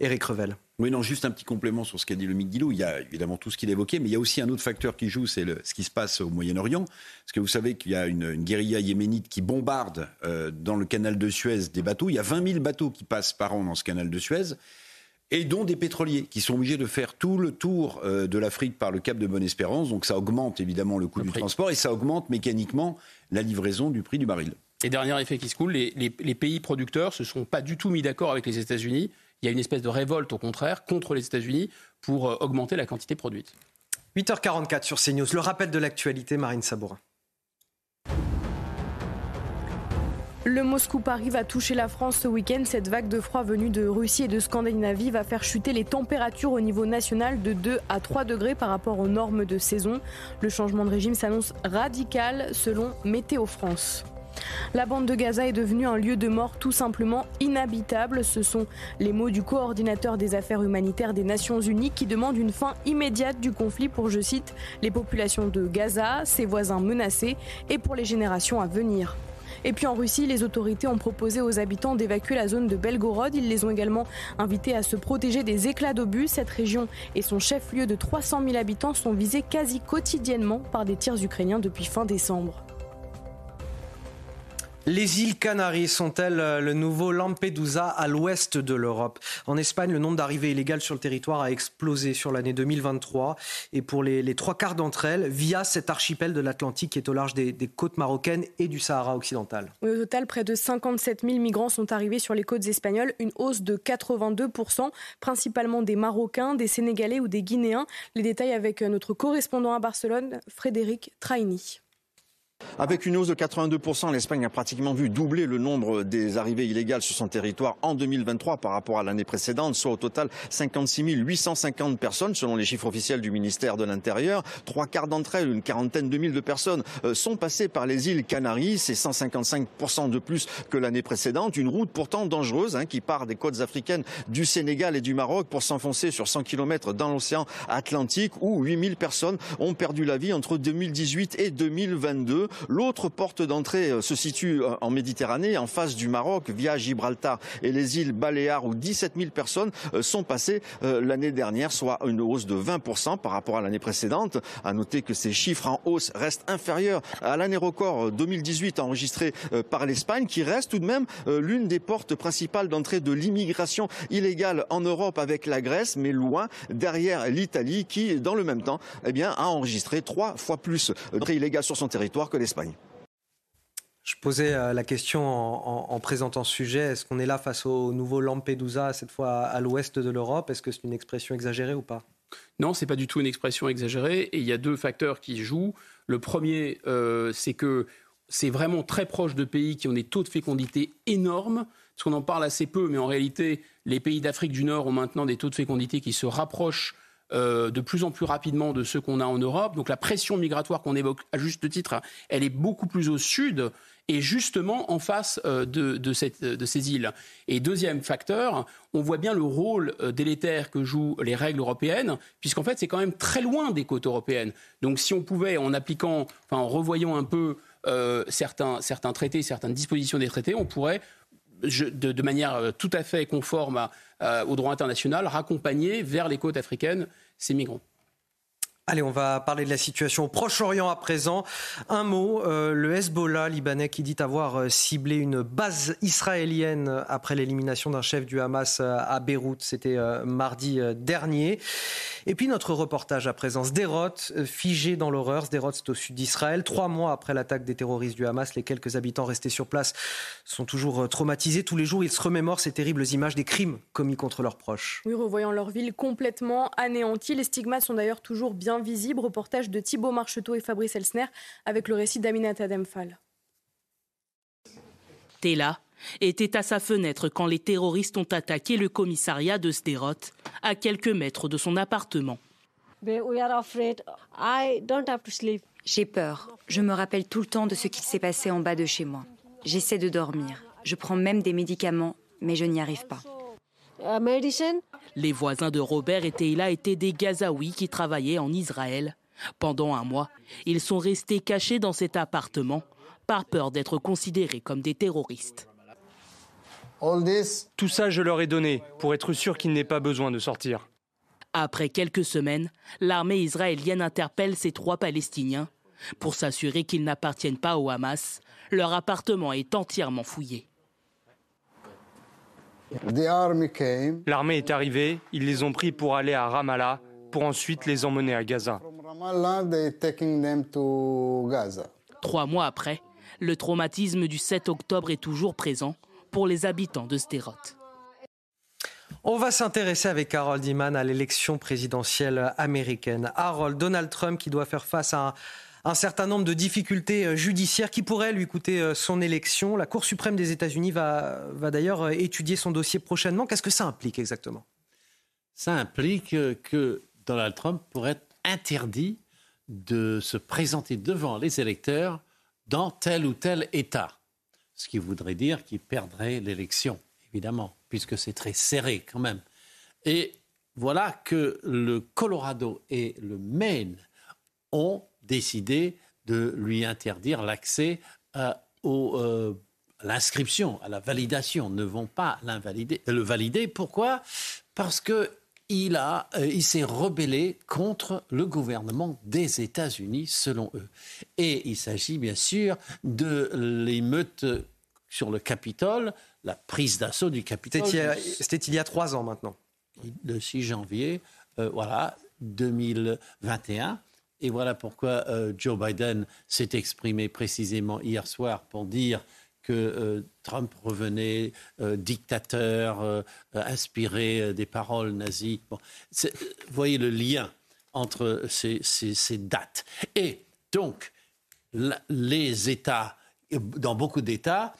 Éric Revel. Oui, non, juste un petit complément sur ce qu'a dit le Guilou. Il y a évidemment tout ce qu'il évoquait, mais il y a aussi un autre facteur qui joue, c'est ce qui se passe au Moyen-Orient. Parce que vous savez qu'il y a une, guérilla yéménite qui bombarde euh, dans le canal de Suez des bateaux. Il y a 20 000 bateaux qui passent par an dans ce canal de Suez et dont des pétroliers qui sont obligés de faire tout le tour euh, de l'Afrique par le cap de Bonne-Espérance. Donc ça augmente évidemment le coût du transport et ça augmente mécaniquement la livraison du prix du baril. Et dernier effet qui se coule, les, les pays producteurs se sont pas du tout mis d'accord avec les États-Unis. Il y a une espèce de révolte au contraire contre les États-Unis pour euh, augmenter la quantité produite. 8h44 sur CNews. Le rappel de l'actualité, Marine Sabourin. Le Moscou-Paris va toucher la France ce week-end. Cette vague de froid venue de Russie et de Scandinavie va faire chuter les températures au niveau national de 2 à 3 degrés par rapport aux normes de saison. Le changement de régime s'annonce radical selon Météo France. La bande de Gaza est devenue un lieu de mort tout simplement inhabitable. Ce sont les mots du coordinateur des affaires humanitaires des Nations Unies qui demande une fin immédiate du conflit pour, je cite, les populations de Gaza, ses voisins menacés et pour les générations à venir. Et puis en Russie, les autorités ont proposé aux habitants d'évacuer la zone de Belgorod. Ils les ont également invités à se protéger des éclats d'obus. Cette région et son chef-lieu de 300 000 habitants sont visés quasi quotidiennement par des tirs ukrainiens depuis fin décembre. Les îles Canaries sont-elles euh, le nouveau Lampedusa à l'ouest de l'Europe? En Espagne, le nombre d'arrivées illégales sur le territoire a explosé sur l'année 2023 et pour les, trois quarts d'entre elles, via cet archipel de l'Atlantique qui est au large des, côtes marocaines et du Sahara occidental. au total, près de 57 000 migrants sont arrivés sur les côtes espagnoles, une hausse de 82 principalement des Marocains, des Sénégalais ou des Guinéens. Les détails avec notre correspondant à Barcelone, Frédéric Traini. Avec une hausse de 82%, l'Espagne a pratiquement vu doubler le nombre des arrivées illégales sur son territoire en 2023 par rapport à l'année précédente, soit au total 56 850 personnes selon les chiffres officiels du ministère de l'Intérieur. Trois quarts d'entre elles, une quarantaine de mille de personnes, euh, sont passées par les îles Canaries. C'est 155% de plus que l'année précédente. Une route pourtant dangereuse hein, qui part des côtes africaines du Sénégal et du Maroc pour s'enfoncer sur 100 km dans l'océan Atlantique où 8000 personnes ont perdu la vie entre 2018 et 2022. L'autre porte d'entrée euh, se situe euh, en Méditerranée, en face du Maroc, via Gibraltar et les îles Baléares, où 17 000 personnes euh, sont passées l'année dernière, soit une hausse de 20% par rapport à l'année précédente. À noter que ces chiffres en hausse restent inférieurs à l'année record 2018 enregistrée par l'Espagne, qui reste tout de même l'une des portes principales d'entrée de l'immigration illégale en Europe avec la Grèce, mais loin derrière l'Italie, qui, dans le même temps, eh a enregistré trois fois plus d'entrées illégales sur son territoire que l'Espagne. Je posais euh, la question en, présentant ce sujet. Est-ce qu'on est là face au nouveau Lampedusa, cette fois à l'ouest de l'Europe? Est-ce que c'est une expression exagérée ou pas? Non, c'est pas du tout une expression exagérée. Et il y a deux facteurs qui jouent. Le premier, euh, c'est que c'est vraiment très proche de pays qui ont des taux de fécondité énormes. Parce qu'on en parle assez peu, mais en réalité, les pays d'Afrique du Nord ont maintenant des taux de fécondité qui se rapprochent euh, de plus en plus rapidement de ceux qu'on a en Europe. Donc la pression migratoire qu'on évoque à juste titre, elle est beaucoup plus au sud et justement en face euh, de, ces îles. Et deuxième facteur, on voit bien le rôle euh, délétère que jouent les règles européennes, puisqu'en fait c'est quand même très loin des côtes européennes. Donc si on pouvait, en appliquant, en revoyant un peu certains, traités, certaines dispositions des traités, on pourrait de, manière tout à fait conforme au droit international, raccompagner vers les côtes africaines ces migrants. Allez, on va parler de la situation au Proche-Orient à présent. Un mot, euh, le Hezbollah libanais qui dit avoir euh, ciblé une base israélienne après l'élimination d'un chef du Hamas euh, à Beyrouth. C'était mardi dernier. Et puis notre reportage à présent. Sderot, figé dans l'horreur. Sderot, c'est au sud d'Israël. Trois mois après l'attaque des terroristes du Hamas, les quelques habitants restés sur place sont toujours traumatisés. Tous les jours, ils se remémorent ces terribles images des crimes commis contre leurs proches. Oui, revoyant leur ville complètement anéantie. Les stigmates sont d'ailleurs toujours bien invisible. Reportage de Thibault Marcheteau et Fabrice Elsner avec le récit d'Aminata Demphal. Tela était à sa fenêtre quand les terroristes ont attaqué le commissariat de Sderot, à quelques mètres de son appartement. J'ai peur. Je me rappelle tout le temps de ce qui s'est passé en bas de chez moi. J'essaie de dormir. Je prends même des médicaments, mais je n'y arrive pas. Les voisins de Robert et Teila étaient des Gazaouis qui travaillaient en Israël. Pendant un mois, ils sont restés cachés dans cet appartement par peur d'être considérés comme des terroristes. Tout ça, je leur ai donné pour être sûr qu'ils n'aient pas besoin de sortir. Après quelques semaines, l'armée israélienne interpelle ces trois Palestiniens pour s'assurer qu'ils n'appartiennent pas au Hamas. Leur appartement est entièrement fouillé. L'armée est arrivée, ils les ont pris pour aller à Ramallah, pour ensuite les emmener à Gaza. Trois mois après, le traumatisme du 7 octobre est toujours présent pour les habitants de Sderot. On va s'intéresser avec Harold Iman à l'élection présidentielle américaine. Harold, Donald Trump qui doit faire face à un un certain nombre de difficultés euh, judiciaires qui pourraient lui coûter euh, son élection. La Cour suprême des États-Unis va, d'ailleurs euh, étudier son dossier prochainement. Qu'est-ce que ça implique exactement? Ça implique que Donald Trump pourrait être interdit de se présenter devant les électeurs dans tel ou tel État. Ce qui voudrait dire qu'il perdrait l'élection, évidemment, puisque c'est très serré quand même. Et voilà que le Colorado et le Maine ont décidé de lui interdire l'accès euh, euh, à l'inscription, à la validation, ne vont pas le valider. Pourquoi? Parce que il, a, euh, il s'est rebellé contre le gouvernement des États-Unis, selon eux. Et il s'agit bien sûr de l'émeute sur le Capitole, la prise d'assaut du Capitole. C'était il, y a trois ans maintenant. Le 6 janvier, euh, voilà, 2021. Et voilà pourquoi euh, Joe Biden s'est exprimé précisément hier soir pour dire que euh, Trump revenait dictateur, inspiré des paroles nazies. Vous voyez le lien entre ces dates. Et donc, les États, dans beaucoup d'États,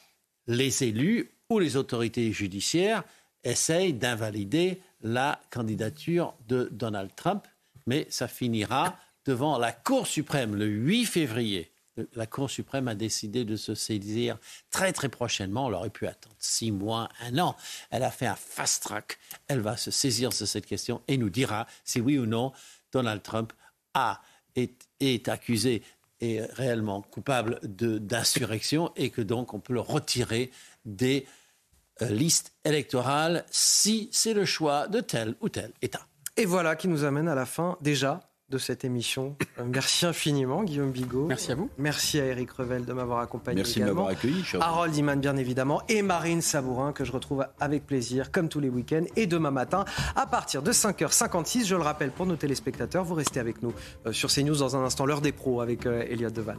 les élus ou les autorités judiciaires essayent d'invalider la candidature de Donald Trump, mais ça finira devant la Cour suprême le 8 février. La Cour suprême a décidé de se saisir très très prochainement. Elle aurait pu attendre six mois, un an. Elle a fait un fast track. Elle va se saisir de cette question et nous dira si oui ou non Donald Trump a, est, est accusé est réellement coupable d'insurrection et que donc on peut le retirer des euh, listes électorales si c'est le choix de tel ou tel État. Et voilà qui nous amène à la fin déjà de cette émission. Euh, merci infiniment, Guillaume Bigot. Merci à vous. Merci à Eric Revel de m'avoir accompagné. Merci de m'avoir accueilli. Harold Iman, bien évidemment, et Marine Sabourin, que je retrouve avec plaisir, comme tous les week-ends, et demain matin, à partir de 5h56. Je le rappelle pour nos téléspectateurs, vous restez avec nous euh, sur CNews dans un instant, l'heure des pros avec euh, Elliot Deval.